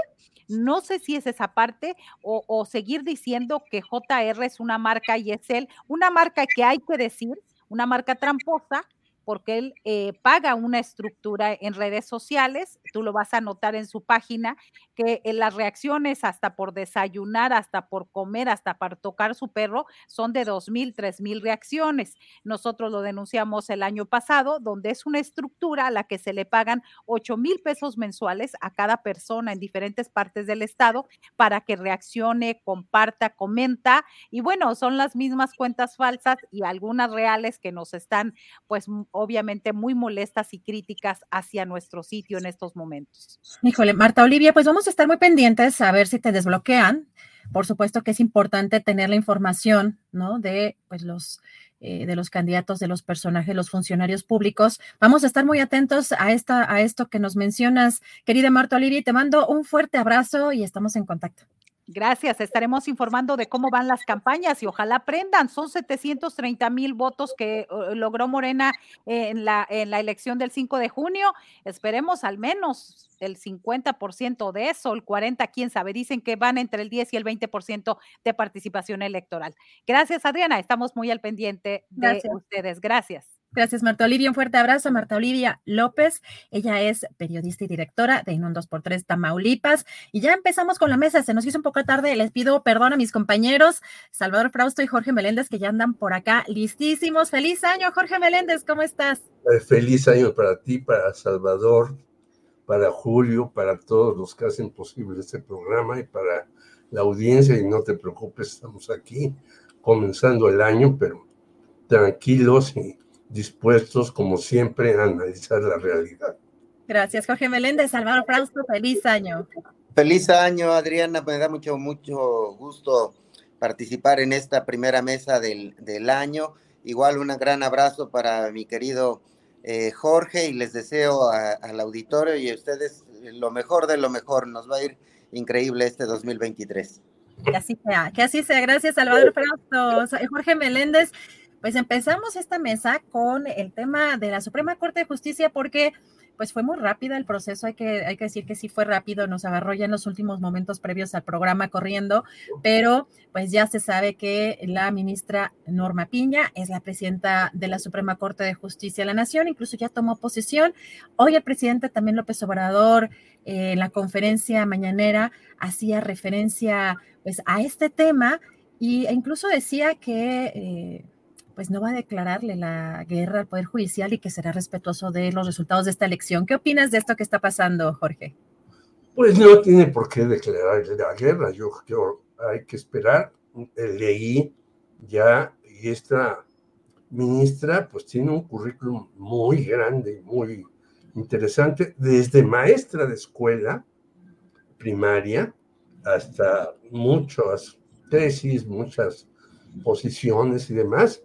no sé si es esa parte, o, o seguir diciendo que JR es una marca y es él, una marca que hay que decir, una marca tramposa, porque él eh, paga una estructura en redes sociales, tú lo vas a notar en su página, que en las reacciones hasta por desayunar, hasta por comer, hasta para tocar su perro, son de dos mil, tres mil reacciones. Nosotros lo denunciamos el año pasado, donde es una estructura a la que se le pagan ocho mil pesos mensuales a cada persona en diferentes partes del estado para que reaccione, comparta, comenta. Y bueno, son las mismas cuentas falsas y algunas reales que nos están, pues obviamente muy molestas y críticas hacia nuestro sitio en estos momentos. Híjole, Marta Olivia, pues vamos a estar muy pendientes a ver si te desbloquean. Por supuesto que es importante tener la información, ¿no? De pues los eh, de los candidatos, de los personajes, los funcionarios públicos. Vamos a estar muy atentos a, esta, a esto que nos mencionas, querida Marta Olivia, y te mando un fuerte abrazo y estamos en contacto. Gracias, estaremos informando de cómo van las campañas y ojalá aprendan. Son 730 mil votos que uh, logró Morena en la, en la elección del 5 de junio. Esperemos al menos el 50% de eso, el 40, quién sabe. Dicen que van entre el 10 y el 20% de participación electoral. Gracias, Adriana. Estamos muy al pendiente de ustedes. Gracias. Gracias, Marta Olivia. Un fuerte abrazo, Marta Olivia López. Ella es periodista y directora de En un 2x3 Tamaulipas. Y ya empezamos con la mesa. Se nos hizo un poco tarde. Les pido perdón a mis compañeros, Salvador Frausto y Jorge Meléndez, que ya andan por acá listísimos. Feliz año, Jorge Meléndez. ¿Cómo estás? Eh, feliz año para ti, para Salvador, para Julio, para todos los que hacen posible este programa y para la audiencia. Y no te preocupes, estamos aquí comenzando el año, pero tranquilos y dispuestos, como siempre, a analizar la realidad. Gracias, Jorge Meléndez. Salvador Frausto, feliz año. Feliz año, Adriana. Me da mucho, mucho gusto participar en esta primera mesa del, del año. Igual un gran abrazo para mi querido eh, Jorge y les deseo al auditorio y a ustedes lo mejor de lo mejor. Nos va a ir increíble este 2023. Que así sea, que así sea. Gracias, Salvador Frausto. Jorge Meléndez. Pues empezamos esta mesa con el tema de la Suprema Corte de Justicia porque pues fue muy rápida el proceso, hay que, hay que decir que sí fue rápido, nos agarró ya en los últimos momentos previos al programa corriendo, pero pues ya se sabe que la ministra Norma Piña es la presidenta de la Suprema Corte de Justicia de la Nación, incluso ya tomó posición. Hoy el presidente también López Obrador eh, en la conferencia mañanera hacía referencia pues a este tema y, e incluso decía que... Eh, pues no va a declararle la guerra al Poder Judicial y que será respetuoso de los resultados de esta elección. ¿Qué opinas de esto que está pasando, Jorge? Pues no tiene por qué declararle la guerra. Yo creo hay que esperar. Leí ya y esta ministra pues tiene un currículum muy grande, muy interesante, desde maestra de escuela primaria hasta muchas tesis, muchas posiciones y demás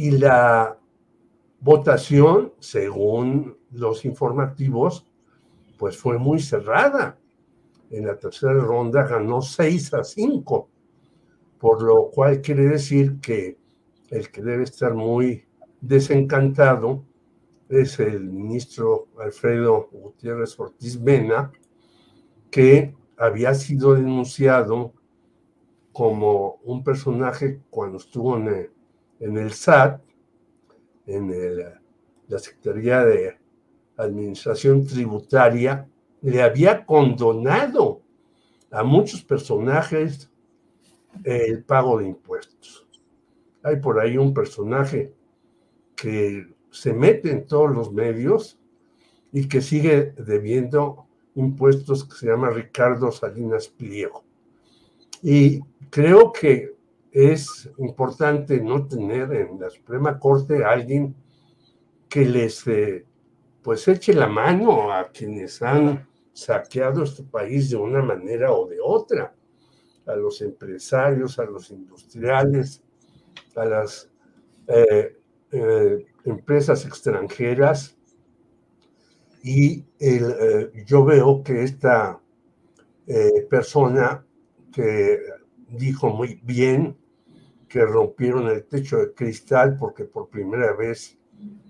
y la votación, según los informativos, pues fue muy cerrada. En la tercera ronda ganó 6 a 5, por lo cual quiere decir que el que debe estar muy desencantado es el ministro Alfredo Gutiérrez Ortiz Mena, que había sido denunciado como un personaje cuando estuvo en el en el SAT, en la Secretaría de Administración Tributaria, le había condonado a muchos personajes el pago de impuestos. Hay por ahí un personaje que se mete en todos los medios y que sigue debiendo impuestos que se llama Ricardo Salinas Pliego. Y creo que es importante no tener en la Suprema Corte a alguien que les eh, pues eche la mano a quienes han saqueado este país de una manera o de otra, a los empresarios, a los industriales, a las eh, eh, empresas extranjeras. Y yo veo que esta persona que dijo muy bien que rompieron el techo de cristal porque por primera vez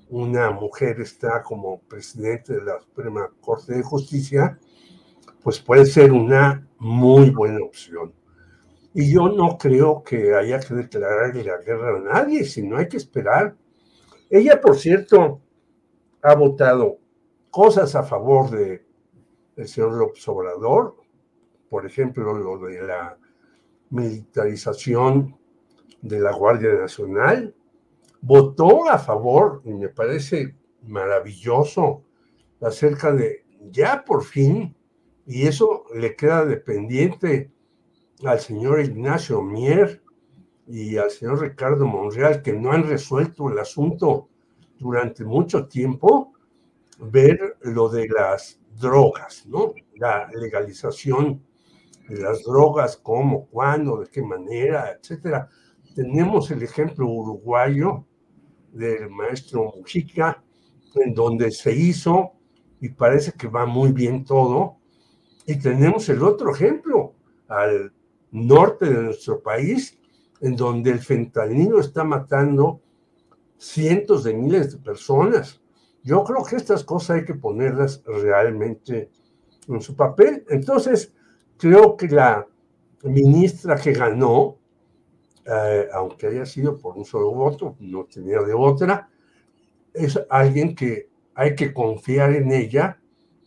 una mujer está como presidente de la Suprema Corte de Justicia, pues puede ser una muy buena opción. Y yo no creo que haya que declararle la guerra a nadie, sino hay que esperar. Ella, por cierto, ha votado cosas a favor de el señor López Obrador, por ejemplo, lo de la militarización de la Guardia Nacional, votó a favor, y me parece maravilloso, acerca de ya por fin, y eso le queda dependiente al señor Ignacio Mier y al señor Ricardo Monreal, que no han resuelto el asunto durante mucho tiempo, ver lo de las drogas, ¿no? La legalización de las drogas, cómo, cuándo, de qué manera, etcétera. Tenemos el ejemplo uruguayo del maestro Mujica, en donde se hizo y parece que va muy bien todo. Y tenemos el otro ejemplo al norte de nuestro país, en donde el fentanilo está matando cientos de miles de personas. Yo creo que estas cosas hay que ponerlas realmente en su papel. Entonces, creo que la ministra que ganó, eh, aunque haya sido por un solo voto, no tenía de otra, es alguien que hay que confiar en ella,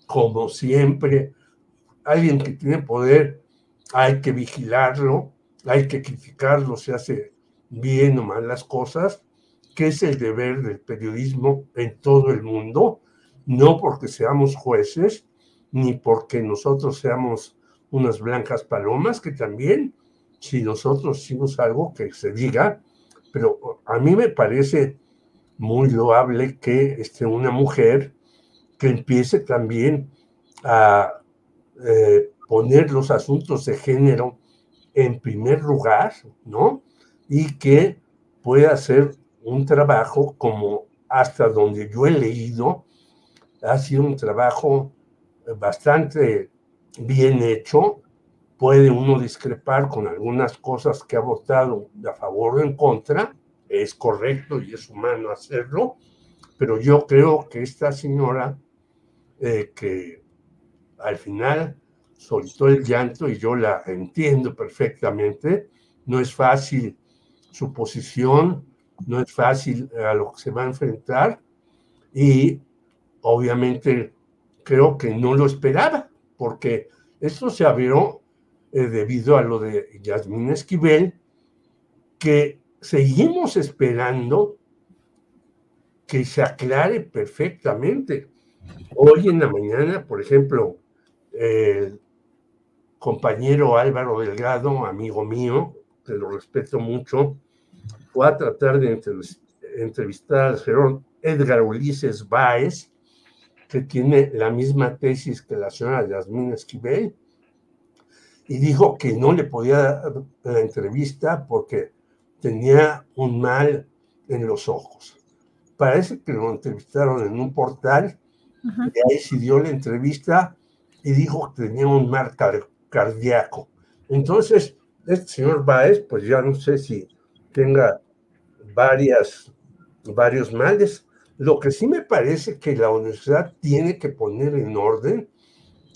como siempre, alguien que tiene poder, hay que vigilarlo, hay que criticarlo si hace bien o mal las cosas, que es el deber del periodismo en todo el mundo, no porque seamos jueces, ni porque nosotros seamos unas blancas palomas, que también, si nosotros hicimos algo que se diga, pero a mí me parece muy loable que esté una mujer que empiece también a eh, poner los asuntos de género en primer lugar, ¿no? Y que pueda hacer un trabajo como hasta donde yo he leído, ha sido un trabajo bastante bien hecho. Puede uno discrepar con algunas cosas que ha votado a favor o en contra, es correcto y es humano hacerlo, pero yo creo que esta señora, eh, que al final soltó el llanto y yo la entiendo perfectamente, no es fácil su posición, no es fácil a lo que se va a enfrentar y obviamente creo que no lo esperaba, porque esto se abrió eh, debido a lo de Yasmín Esquivel, que seguimos esperando que se aclare perfectamente. Hoy en la mañana, por ejemplo, el compañero Álvaro Delgado, amigo mío, que lo respeto mucho, fue a tratar de entrevistar al señor Edgar Ulises Báez, que tiene la misma tesis que la señora Yasmín Esquivel, y dijo que no le podía dar la entrevista porque tenía un mal en los ojos. Parece que lo entrevistaron en un portal, y ahí se dio la entrevista y dijo que tenía un mal cardíaco. Entonces, este señor Baez, pues ya no sé si tenga varias, varios males. Lo que sí me parece que la universidad tiene que poner en orden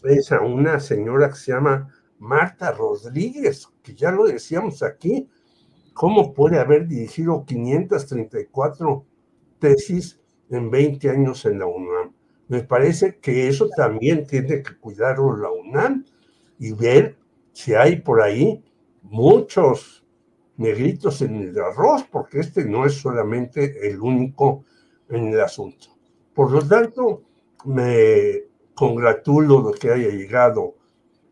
es a una señora que se llama Marta Rodríguez, que ya lo decíamos aquí, ¿Cómo puede haber dirigido 534 tesis en 20 años en la UNAM? Me parece que eso también tiene que cuidarlo la UNAM y ver si hay por ahí muchos negritos en el arroz, porque este no es solamente el único en el asunto. Por lo tanto, me congratulo de que haya llegado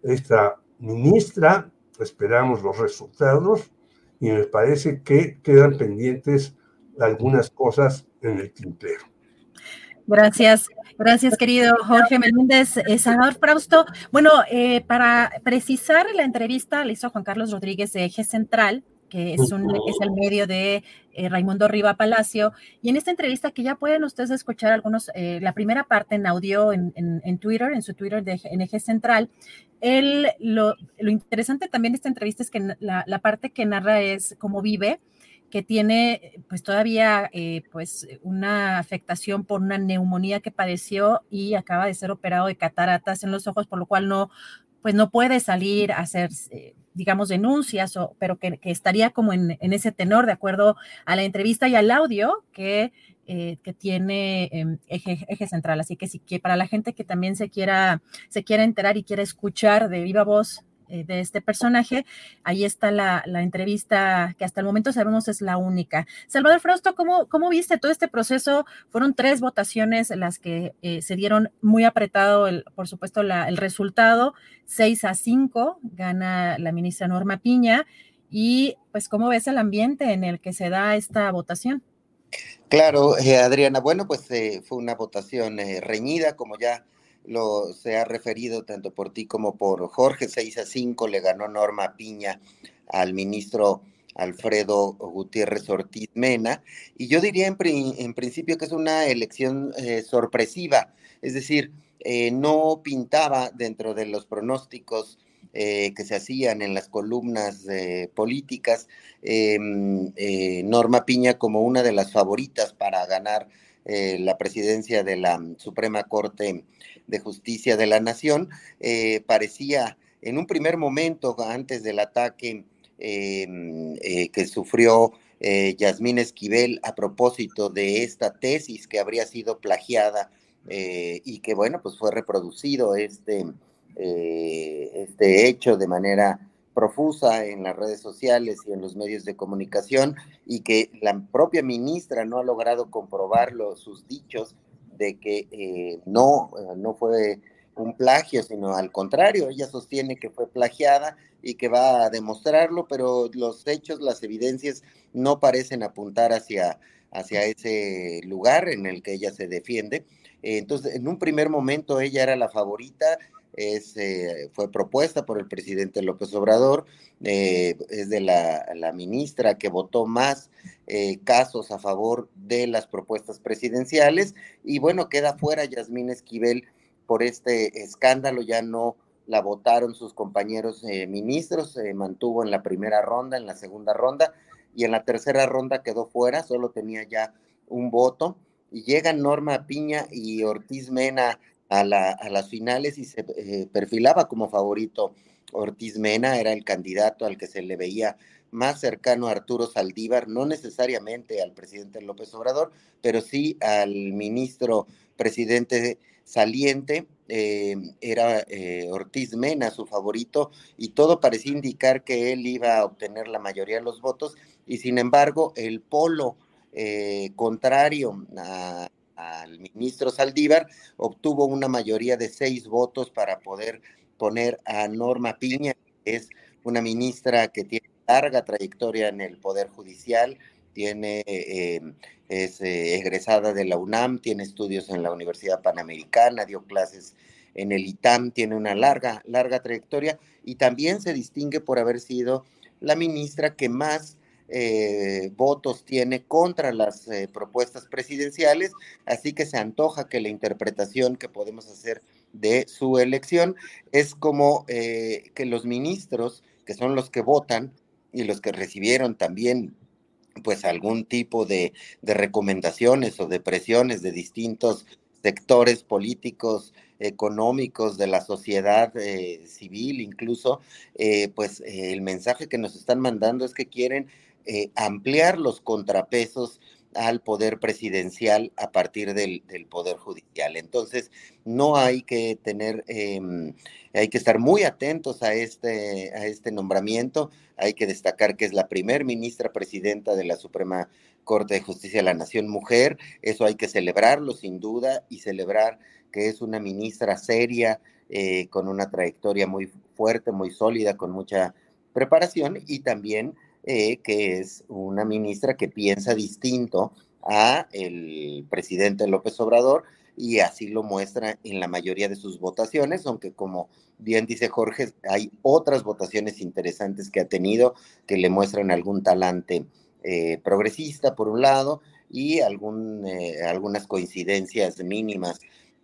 esta ministra, esperamos los resultados y me parece que quedan pendientes algunas cosas en el tintero. Gracias, gracias querido Jorge Meléndez. Eh, Salvador Frausto, bueno, eh, para precisar la entrevista le hizo Juan Carlos Rodríguez de Eje Central, que es, un, es el medio de eh, Raimundo Riva Palacio. Y en esta entrevista que ya pueden ustedes escuchar algunos, eh, la primera parte en audio en, en, Twitter, en su Twitter de en Eje Central, él, lo, lo, interesante también de esta entrevista es que la, la, parte que narra es cómo vive, que tiene pues todavía eh, pues una afectación por una neumonía que padeció y acaba de ser operado de cataratas en los ojos, por lo cual no, pues no puede salir a hacer digamos, denuncias, o, pero que, estaría como en, ese tenor, de acuerdo a la entrevista y al audio que, eh, que tiene em, eje, eje, central. Así que sí, que para la gente que también se quiera, se quiera enterar y quiera escuchar de viva voz de este personaje. Ahí está la, entrevista que hasta el momento sabemos es la única. Salvador Frausto, ¿cómo, cómo viste todo este proceso? Fueron tres votaciones las que eh, se dieron muy apretado, el, por supuesto, el resultado. Seis a cinco gana la ministra Norma Piña. Y pues, ¿cómo ves el ambiente en el que se da esta votación? Claro, eh, Adriana, bueno, pues fue una votación reñida, como ya lo se ha referido tanto por ti como por Jorge, 6 a 5 le ganó Norma Piña al ministro Alfredo Gutiérrez Ortiz Mena, y yo diría en, principio que es una elección eh, sorpresiva, es decir, eh, no pintaba dentro de los pronósticos eh, que se hacían en las columnas políticas em, Norma Piña como una de las favoritas para ganar la presidencia de la Suprema Corte de Justicia de la Nación. Eh, parecía en un primer momento, antes del ataque em, eh, que sufrió eh, Yasmín Esquivel a propósito de esta tesis que habría sido plagiada y que, bueno, pues fue reproducido este, este hecho de manera profusa en las redes sociales y en los medios de comunicación y que la propia ministra no ha logrado comprobarlo, sus dichos de que eh, no, eh, no fue un plagio, sino al contrario, ella sostiene que fue plagiada y que va a demostrarlo, pero los hechos, las evidencias no parecen apuntar hacia, hacia ese lugar en el que ella se defiende. Entonces, en un primer momento ella era la favorita, eh, fue propuesta por el presidente López Obrador, es de la, la, ministra que votó más eh, casos a favor de las propuestas presidenciales. Y bueno, queda fuera Yasmín Esquivel por este escándalo, ya no la votaron sus compañeros eh, ministros, se mantuvo en la primera ronda, en la segunda ronda y en la tercera ronda quedó fuera, solo tenía ya un voto. Y llegan Norma Piña y Ortiz Mena a, a las finales y se eh, perfilaba como favorito Ortiz Mena, era el candidato al que se le veía más cercano a Arturo Saldívar, no necesariamente al presidente López Obrador, pero sí al ministro presidente saliente, eh, era eh, Ortiz Mena su favorito, y todo parecía indicar que él iba a obtener la mayoría de los votos, y sin embargo el polo eh, contrario al ministro Saldívar obtuvo una mayoría de seis votos para poder poner a Norma Piña, que es una ministra que tiene larga trayectoria en el Poder Judicial, tiene, eh, es eh, egresada de la UNAM, tiene estudios en la Universidad Panamericana, dio clases en el ITAM, tiene una larga, larga trayectoria y también se distingue por haber sido la ministra que más eh, votos tiene contra las propuestas presidenciales, así que se antoja que la interpretación que podemos hacer de su elección es como que los ministros, que son los que votan, y los que recibieron también pues algún tipo de, recomendaciones o de presiones de distintos sectores políticos, económicos, de la sociedad eh, civil incluso, eh, pues eh, el mensaje que nos están mandando es que quieren ampliar los contrapesos al poder presidencial a partir del, poder judicial. Entonces, no hay que tener, em, hay que estar muy atentos a este, a este nombramiento. Hay que destacar que es la primer ministra presidenta de la Suprema Corte de Justicia de la Nación Mujer. Eso hay que celebrarlo sin duda y celebrar que es una ministra seria, eh, con una trayectoria muy fuerte, muy sólida, con mucha preparación y también eh, que es una ministra que piensa distinto a el presidente López Obrador y así lo muestra en la mayoría de sus votaciones, aunque como bien dice Jorge, hay otras votaciones interesantes que ha tenido que le muestran algún talante eh, progresista por un lado y algún, eh, algunas coincidencias mínimas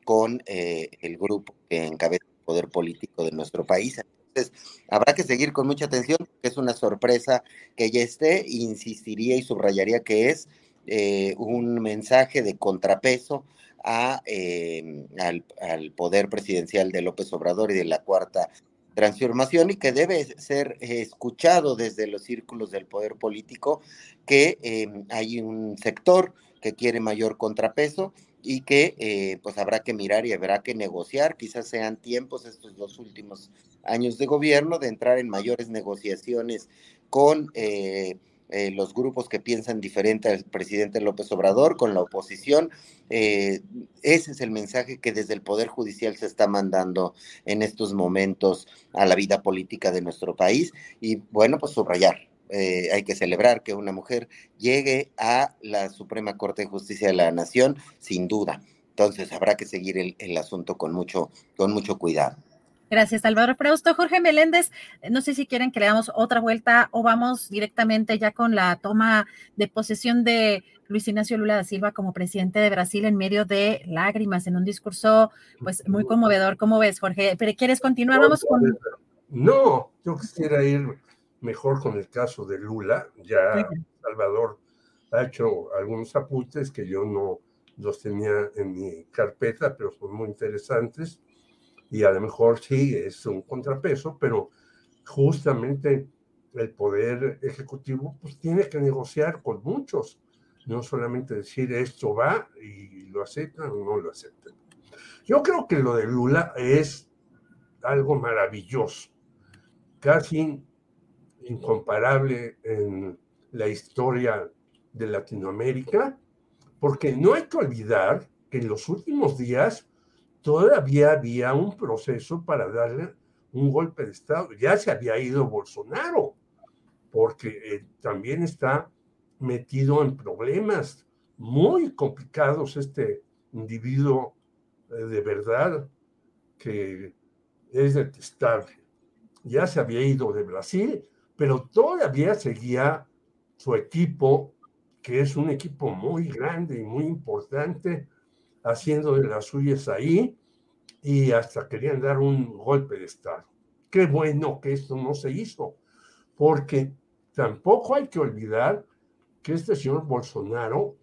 con el grupo que encabeza el poder político de nuestro país. Entonces, habrá que seguir con mucha atención, que es una sorpresa que ya esté, insistiría y subrayaría que es eh, un mensaje de contrapeso a, em, al, poder presidencial de López Obrador y de la cuarta transformación y que debe ser escuchado desde los círculos del poder político, que em, hay un sector que quiere mayor contrapeso y que eh, pues habrá que mirar y habrá que negociar, quizás sean tiempos estos dos últimos años de gobierno de entrar en mayores negociaciones con eh, eh, los grupos que piensan diferente al presidente López Obrador, con la oposición. ese es el mensaje que desde el Poder Judicial se está mandando en estos momentos a la vida política de nuestro país y bueno, pues subrayar eh, hay que celebrar que una mujer llegue a la Suprema Corte de Justicia de la Nación, sin duda. Entonces habrá que seguir el, asunto con mucho, con mucho cuidado. Gracias, Álvaro Preusto. Jorge Meléndez, no sé si quieren que le damos otra vuelta o vamos directamente ya con la toma de posesión de Luis Ignacio Lula da Silva como presidente de Brasil en medio de lágrimas, en un discurso pues muy conmovedor. ¿Cómo ves, Jorge? ¿Pero quieres continuar? Vamos con... No, yo quisiera ir mejor con el caso de Lula. Ya Salvador ha hecho algunos apuntes que yo no los tenía en mi carpeta, pero son muy interesantes. Y a lo mejor sí es un contrapeso, pero justamente el poder ejecutivo pues tiene que negociar con muchos, no solamente decir esto va y lo aceptan o no lo aceptan. Yo creo que lo de Lula es algo maravilloso. Casi incomparable en la historia de Latinoamérica, porque no hay que olvidar que en los últimos días todavía había un proceso para darle un golpe de Estado. Ya se había ido Bolsonaro, porque eh, también está metido en problemas muy complicados este individuo eh, de verdad que es detestable. Ya se había ido de Brasil pero todavía seguía su equipo, que es un equipo muy grande y muy importante, haciendo de las suyas ahí y hasta querían dar un golpe de Estado. Qué bueno que esto no se hizo, porque tampoco hay que olvidar que este señor Bolsonaro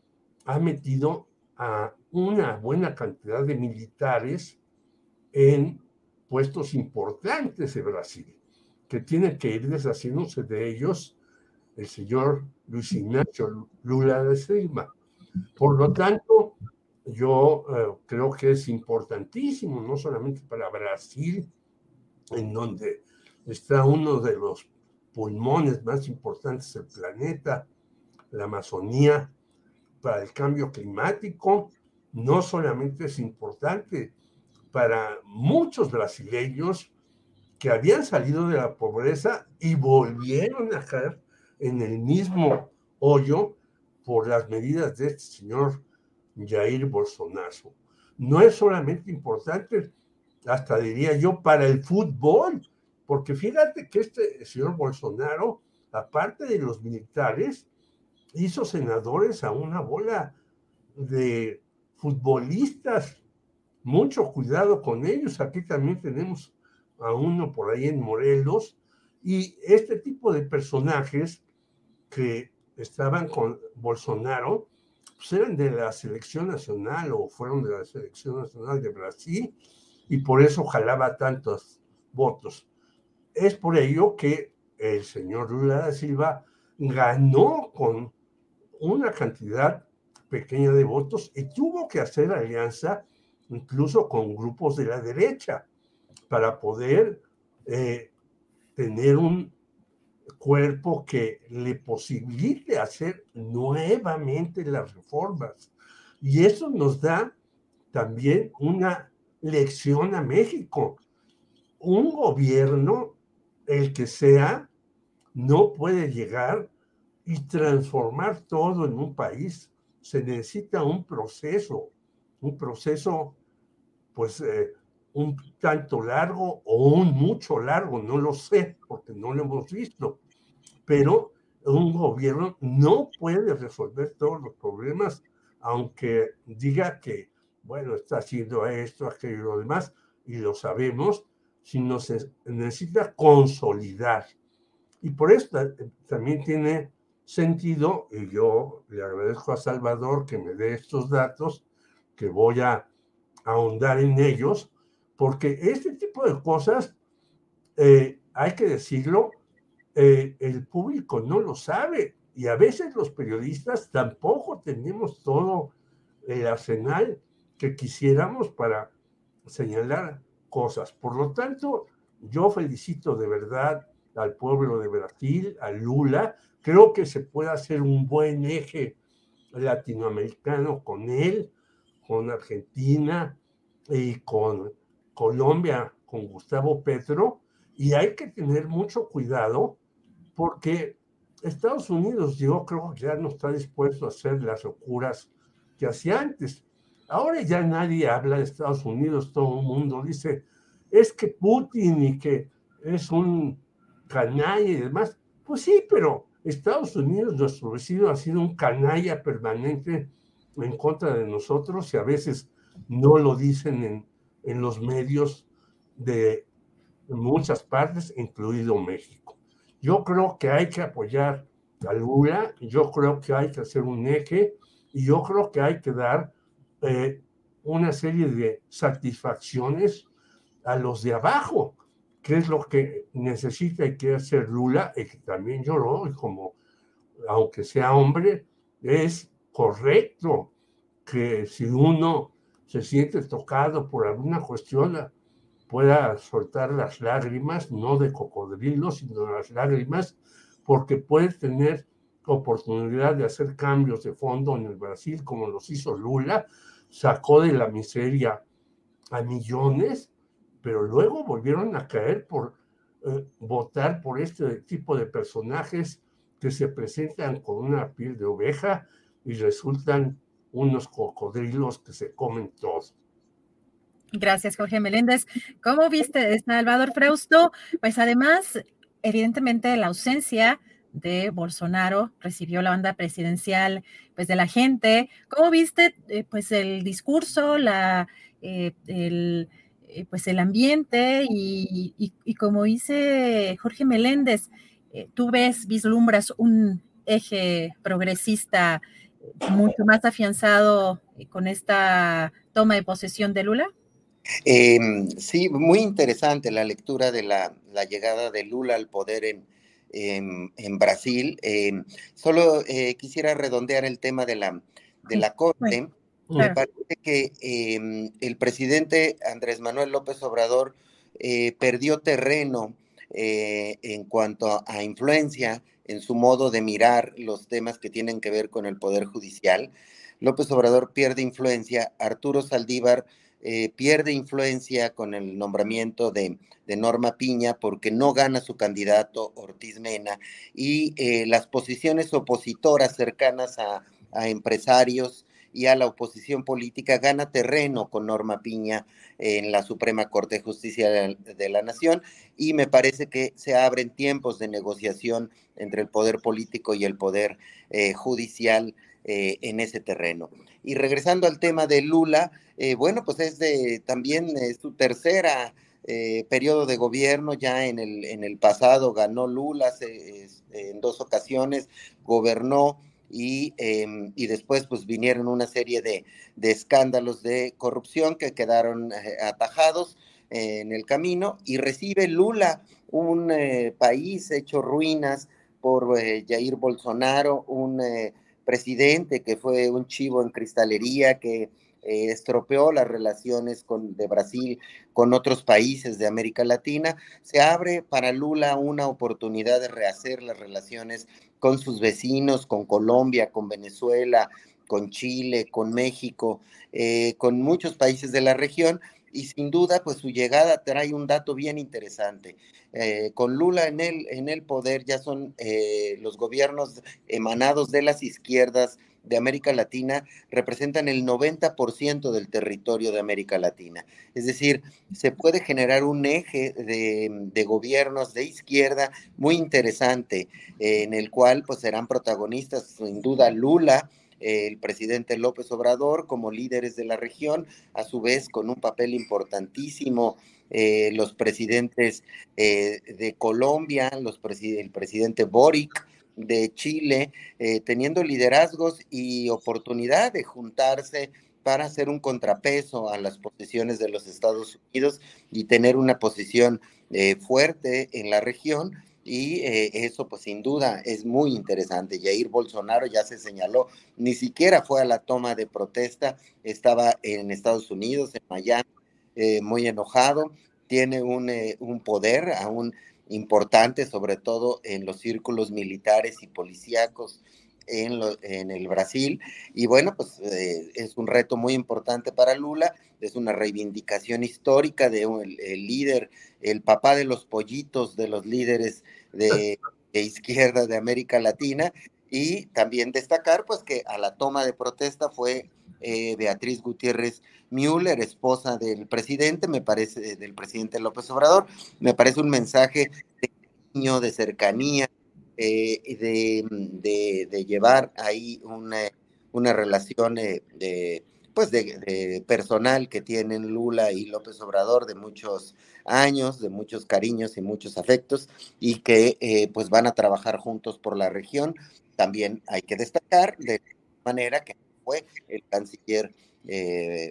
ha metido a una buena cantidad de militares en puestos importantes de Brasil que tiene que ir deshaciéndose de ellos el señor Luis Ignacio Lula de Silva. Por lo tanto, yo eh, creo que es importantísimo, no solamente para Brasil, en donde está uno de los pulmones más importantes del planeta, la Amazonía, para el cambio climático, no solamente es importante para muchos brasileños, que habían salido de la pobreza y volvieron a caer en el mismo hoyo por las medidas de este señor Jair Bolsonaro. No es solamente importante, hasta diría yo, para el fútbol, porque fíjate que este señor Bolsonaro, aparte de los militares, hizo senadores a una bola de futbolistas. Mucho cuidado con ellos. Aquí también tenemos a uno por ahí en Morelos, y este tipo de personajes que estaban con Bolsonaro, pues eran de la selección nacional o fueron de la selección nacional de Brasil, y por eso jalaba tantos votos. Es por ello que el señor Lula da Silva ganó con una cantidad pequeña de votos y tuvo que hacer alianza incluso con grupos de la derecha para poder eh, tener un cuerpo que le posibilite hacer nuevamente las reformas. Y eso nos da también una lección a México. Un gobierno, el que sea, no puede llegar y transformar todo en un país. Se necesita un proceso, un proceso, pues, eh, un tanto largo o un mucho largo, no lo sé, porque no lo hemos visto, pero un gobierno no puede resolver todos los problemas, aunque diga que, bueno, está haciendo esto, aquello y lo demás, y lo sabemos, sino se necesita consolidar. Y por eso también tiene sentido, y yo le agradezco a Salvador que me dé estos datos, que voy a ahondar en ellos, porque este tipo de cosas eh, hay que decirlo, eh, el público no lo sabe y a veces los periodistas tampoco tenemos todo el arsenal que quisiéramos para señalar cosas. Por lo tanto, yo felicito de verdad al pueblo de Brasil, a Lula. Creo que se puede hacer un buen eje latinoamericano con él, con Argentina y con Colombia, con Gustavo Petro. Y hay que tener mucho cuidado porque Estados Unidos yo creo que ya no está dispuesto a hacer las locuras que hacía antes. Ahora ya nadie habla de Estados Unidos, todo el mundo dice, es que Putin y que es un canalla y demás. Pues sí, pero Estados Unidos, nuestro vecino, ha sido un canalla permanente en contra de nosotros y a veces no lo dicen en, en los medios de muchas partes, incluido México. Yo creo que hay que apoyar a Lula, yo creo que hay que hacer un eje y yo creo que hay que dar eh, una serie de satisfacciones a los de abajo, que es lo que necesita y quiere hacer Lula, y que también lloró, y como, aunque sea hombre, es correcto que si uno se siente tocado por alguna cuestión, pueda soltar las lágrimas, no de cocodrilo, sino las lágrimas, porque puede tener oportunidad de hacer cambios de fondo en el Brasil, como los hizo Lula, sacó de la miseria a millones, pero luego volvieron a caer por eh, votar por este tipo de personajes que se presentan con una piel de oveja y resultan unos cocodrilos que se comen todo. Gracias, Jorge Meléndez. ¿Cómo viste, Salvador Freusto? Pues además, evidentemente, la ausencia de Bolsonaro recibió la banda presidencial pues de la gente. ¿Cómo viste eh, pues el discurso, la, eh, el, eh, pues el ambiente y, como dice Jorge Meléndez, tú ves, vislumbras un eje progresista mucho más afianzado con esta toma de posesión de Lula? Em, sí, muy interesante la lectura de la, llegada de Lula al poder en, en, Brasil. Em, solo eh, quisiera redondear el tema de la, de la Corte. Me parece que em, el presidente Andrés Manuel López Obrador eh, perdió terreno eh, en cuanto a influencia en su modo de mirar los temas que tienen que ver con el Poder Judicial. López Obrador pierde influencia, Arturo Saldívar eh, pierde influencia con el nombramiento de, Norma Piña porque no gana su candidato Ortiz Mena y eh, las posiciones opositoras cercanas a, empresarios y a la oposición política gana terreno con Norma Piña en la Suprema Corte de Justicia de, la Nación y me parece que se abren tiempos de negociación entre el poder político y el poder eh, judicial en ese terreno. Y regresando al tema de Lula, eh, bueno, pues es de, también su tercera eh, periodo de gobierno, ya en el, en el pasado ganó Lula en dos ocasiones, gobernó y, em, y, después pues vinieron una serie de, de escándalos de corrupción que quedaron eh, atajados en el camino y recibe Lula, un país hecho ruinas por Jair Bolsonaro, un presidente que fue un chivo en cristalería, que eh, estropeó las relaciones con, de Brasil con otros países de América Latina, se abre para Lula una oportunidad de rehacer las relaciones con sus vecinos, con Colombia, con Venezuela, con Chile, con México, eh, con muchos países de la región y sin duda, pues su llegada trae un dato bien interesante. Eh, con Lula en el, en el poder ya son eh, los gobiernos emanados de las izquierdas de América Latina representan el 90% del territorio de América Latina. Es decir, se puede generar un eje de, de gobiernos de izquierda muy interesante, eh, en el cual pues serán protagonistas sin duda Lula, el presidente López Obrador como líderes de la región, a su vez con un papel importantísimo eh, los presidentes eh, de Colombia, los el presidente Boric de Chile, eh, teniendo liderazgos y oportunidad de juntarse para hacer un contrapeso a las posiciones de los Estados Unidos y tener una posición eh, fuerte en la región. Y eh, eso pues sin duda es muy interesante. Jair Bolsonaro ya se señaló, ni siquiera fue a la toma de protesta, estaba en Estados Unidos, en Miami, muy enojado, tiene un, un poder aún importante, sobre todo en los círculos militares y policíacos en, en el Brasil. Y bueno, pues eh, es un reto muy importante para Lula, es una reivindicación histórica de un, el líder, el papá de los pollitos de los líderes de, izquierda de América Latina. Y también destacar pues que a la toma de protesta fue eh, Beatriz Gutiérrez Müller, esposa del presidente, me parece, del presidente López Obrador, me parece un mensaje de cariño, de cercanía, eh, de, de, llevar ahí una, una relación eh, de, pues de, personal que tienen Lula y López Obrador de muchos años, de muchos cariños y muchos afectos, y que eh, pues van a trabajar juntos por la región. También hay que destacar de manera que fue el canciller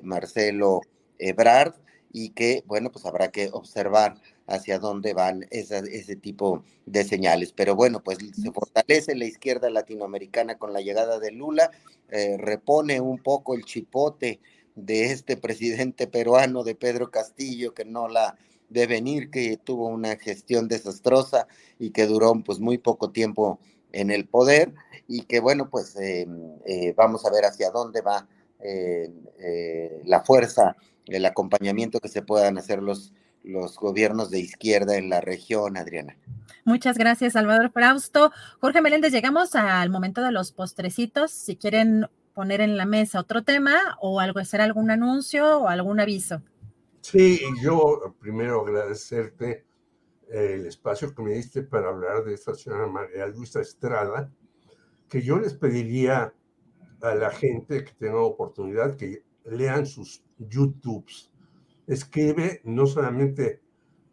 Marcelo Ebrard y que, bueno, pues habrá que observar hacia dónde van ese tipo de señales. Pero bueno, pues se fortalece la izquierda latinoamericana con la llegada de Lula, eh, repone un poco el chipote de este presidente peruano, de Pedro Castillo, que no la de venir, que tuvo una gestión desastrosa y que duró pues muy poco tiempo en el poder y que bueno, pues eh, eh, vamos a ver hacia dónde va la fuerza, el acompañamiento que se puedan hacer los los gobiernos de izquierda en la región, Adriana. Muchas gracias, Salvador Frausto. Jorge Meléndez, llegamos al momento de los postrecitos. Si quieren poner en la mesa otro tema o algo, hacer algún anuncio o algún aviso. Sí, yo primero agradecerte el espacio que me diste para hablar de esta señora María Luisa Estrada, que yo les pediría a la gente que tenga oportunidad que lean sus YouTubes escribe no solamente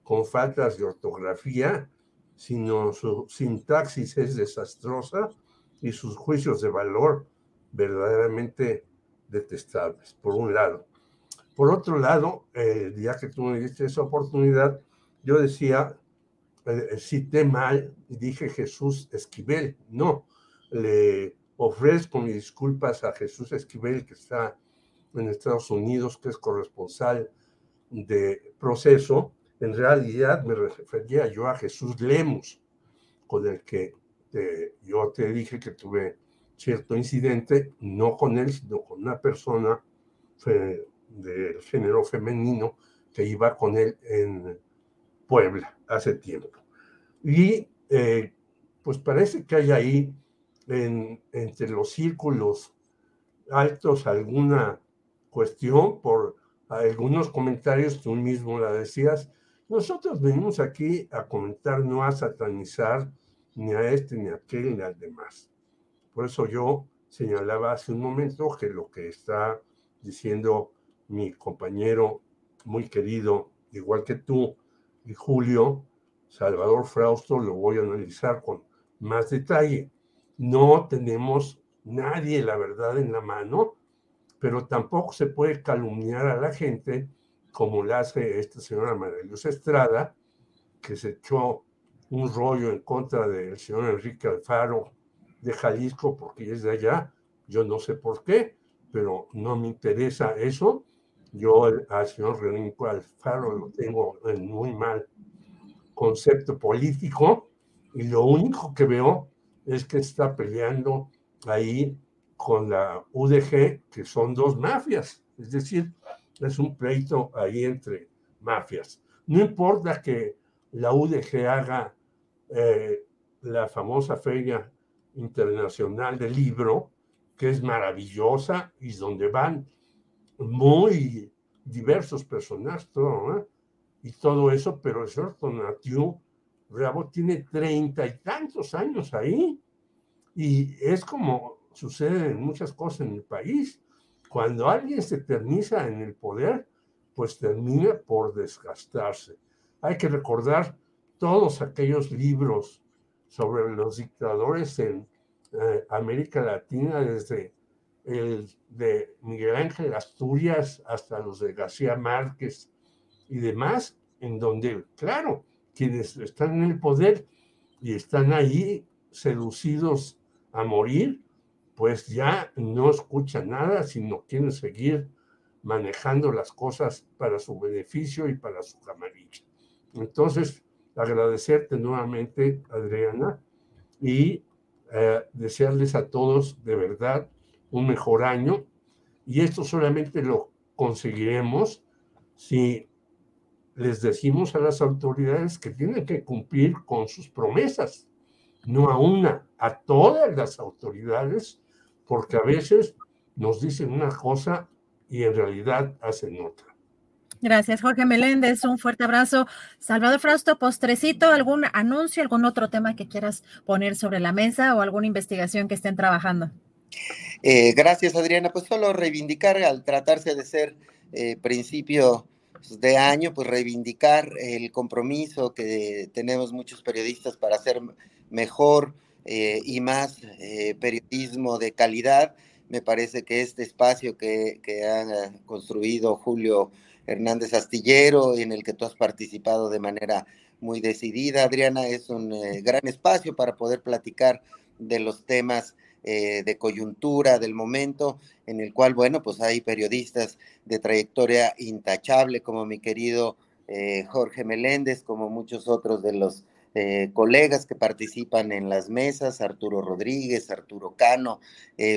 con faltas de ortografía, sino su sintaxis es desastrosa y sus juicios de valor verdaderamente detestables, por un lado. Por otro lado, el día que tú me diste esa oportunidad, yo decía, eh, cité mal dije Jesús Esquivel. No, le ofrezco mis disculpas a Jesús Esquivel, que está en Estados Unidos, que es corresponsal de proceso, en realidad me refería yo a Jesús Lemos, con el que yo te dije que tuve cierto incidente, no con él, sino con una persona del género femenino que iba con él en Puebla hace tiempo. Y eh, pues parece que hay ahí entre los círculos altos alguna cuestión por algunos comentarios, tú mismo la decías, nosotros venimos aquí a comentar, no a satanizar ni a este, ni a aquel, ni al demás. Por eso yo señalaba hace un momento que lo que está diciendo mi compañero muy querido, igual que tú, y Julio, Salvador Frausto, lo voy a analizar con más detalle. No tenemos nadie la verdad en la mano, pero tampoco se puede calumniar a la gente como lo hace esta señora María Luz Estrada, que se echó un rollo en contra del señor Enrique Alfaro de Jalisco porque es de allá. Yo no sé por qué, pero no me interesa eso. Yo al señor Enrique Alfaro lo tengo en muy mal concepto político y lo único que veo es que está peleando ahí con la UDG, que son dos mafias, es decir, es un pleito ahí entre mafias. No importa que la UDG haga eh, la famosa Feria Internacional del Libro, que es maravillosa y donde van muy diversos personajes, todo, y todo eso, pero el señor Bravo tiene treinta y tantos años ahí, y es como suceden muchas cosas en el país. Cuando alguien se eterniza en el poder, pues termina por desgastarse. Hay que recordar todos aquellos libros sobre los dictadores en eh, América Latina, desde el de Miguel Ángel Asturias hasta los de García Márquez y demás, en donde, claro, quienes están en el poder y están ahí seducidos a morir, pues ya no escuchan nada, sino quieren seguir manejando las cosas para su beneficio y para su camarilla. Entonces, agradecerte nuevamente, Adriana, y eh, desearles a todos de verdad un mejor año. Y esto solamente lo conseguiremos si les decimos a las autoridades que tienen que cumplir con sus promesas, no a una, a todas las autoridades, porque a veces nos dicen una cosa y en realidad hacen otra. Gracias, Jorge Meléndez. Un fuerte abrazo. Salvador Frausto, postrecito, algún anuncio, algún otro tema que quieras poner sobre la mesa o alguna investigación que estén trabajando. Eh, gracias, Adriana. Pues solo reivindicar, al tratarse de ser eh, principio de año, pues reivindicar el compromiso que tenemos muchos periodistas para hacer mejor eh, y más periodismo de calidad. Me parece que este espacio que, que ha construido Julio Hernández Astillero, en el que tú has participado de manera muy decidida, Adriana, es un gran espacio para poder platicar de los temas eh, de coyuntura del momento, en el cual, bueno, pues hay periodistas de trayectoria intachable, como mi querido eh, Jorge Meléndez, como muchos otros de los eh, colegas que participan en las mesas, Arturo Rodríguez, Arturo Cano,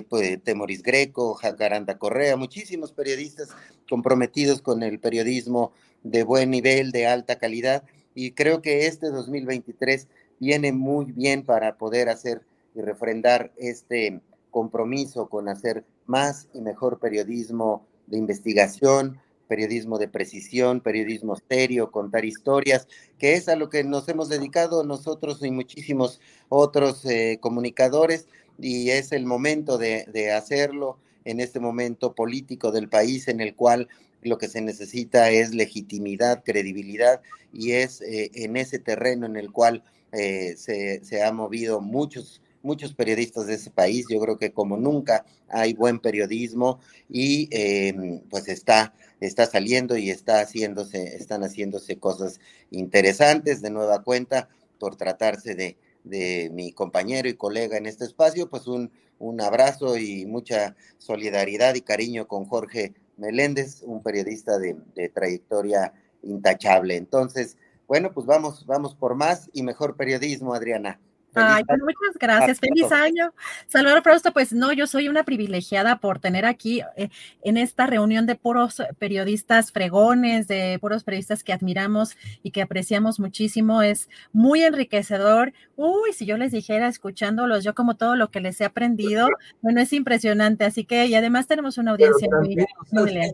pues, Temoris Greco, Jacaranda Correa, muchísimos periodistas comprometidos con el periodismo de buen nivel, de alta calidad, y creo que este 2023 viene muy bien para poder hacer y refrendar este compromiso con hacer más y mejor periodismo de investigación, periodismo de precisión, periodismo serio, contar historias, que es a lo que nos hemos dedicado nosotros y muchísimos otros eh, comunicadores, y es el momento de, hacerlo en este momento político del país en el cual lo que se necesita es legitimidad, credibilidad, y es eh, en ese terreno en el cual eh, se, se ha movido muchos muchos periodistas de ese país. Yo creo que como nunca hay buen periodismo y em, pues está, está saliendo y está haciéndose, están haciéndose cosas interesantes de nueva cuenta por tratarse de, de mi compañero y colega en este espacio, pues un, un abrazo y mucha solidaridad y cariño con Jorge Meléndez, un periodista de, de trayectoria intachable. Entonces, bueno, pues vamos, vamos por más y mejor periodismo, Adriana. Ay, pues muchas gracias. Feliz año. Salvador Frausto, pues no, yo soy una privilegiada por tener aquí eh, en esta reunión de puros periodistas fregones, de puros periodistas que admiramos y que apreciamos muchísimo. Es muy enriquecedor. Uy, si yo les dijera escuchándolos, yo como todo lo que les he aprendido, bueno, es impresionante. Así que, y además tenemos una audiencia muy, muy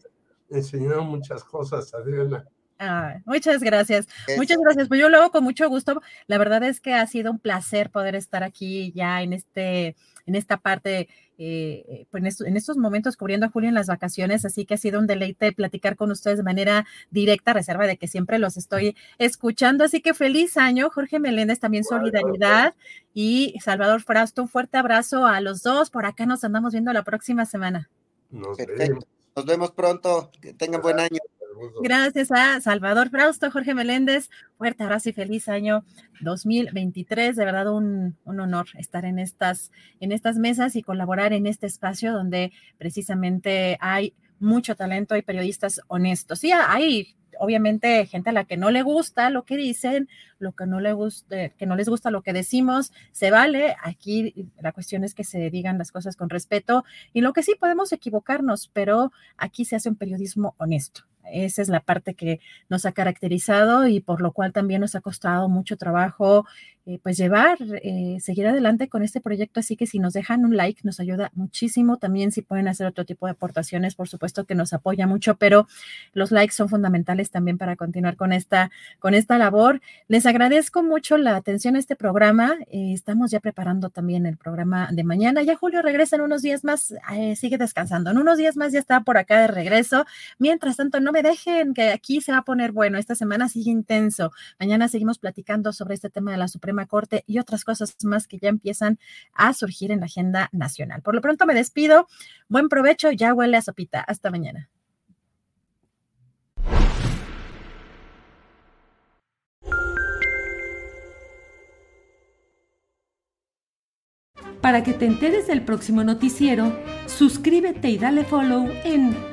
Enseñaron muchas cosas, Adriana muchas gracias. Muchas gracias. Pues yo luego con mucho gusto. La verdad es que ha sido un placer poder estar aquí ya en este, en esta parte, eh, eh, pues en, estos momentos cubriendo a Julio en las vacaciones. Así que ha sido un deleite platicar con ustedes de manera directa, reserva de que siempre los estoy escuchando. Así que feliz año, Jorge Meléndez, también solidaridad y Salvador Frausto. Un fuerte abrazo a los dos. Por acá nos andamos viendo la próxima semana. Nos vemos. Nos vemos pronto. Que tengan buen año. Gracias a Salvador Frausto, Jorge Meléndez. Fuerte abrazo y feliz año 2023. De verdad, un, honor estar en estas, en estas mesas y colaborar en este espacio donde precisamente hay mucho talento y periodistas honestos. Sí, hay obviamente gente a la que no le gusta lo que dicen, lo que no le gusta, que no les gusta lo que decimos, se vale. Aquí la cuestión es que se digan las cosas con respeto y lo que sí podemos equivocarnos, pero aquí se hace un periodismo honesto. Esa es la parte que nos ha caracterizado y por lo cual también nos ha costado mucho trabajo eh, pues llevar, eh, seguir adelante con este proyecto. Así que si nos dejan un like, nos ayuda muchísimo. También si pueden hacer otro tipo de aportaciones, por supuesto que nos apoya mucho, pero los likes son fundamentales también para continuar con esta, con esta labor. Les agradezco mucho la atención a este programa. Eh, estamos ya preparando también el programa de mañana. Ya Julio regresa en unos días más, sigue descansando. En unos días más ya está por acá de regreso. Mientras tanto, no me dejen, que aquí se va a poner bueno. Esta semana sigue intenso. Mañana seguimos platicando sobre este tema de la Suprema Corte y otras cosas más que ya empiezan a surgir en la agenda nacional. Por lo pronto me despido. Buen provecho, ya huele a sopita. Hasta mañana. Para que te enteres del próximo noticiero, suscríbete y dale follow en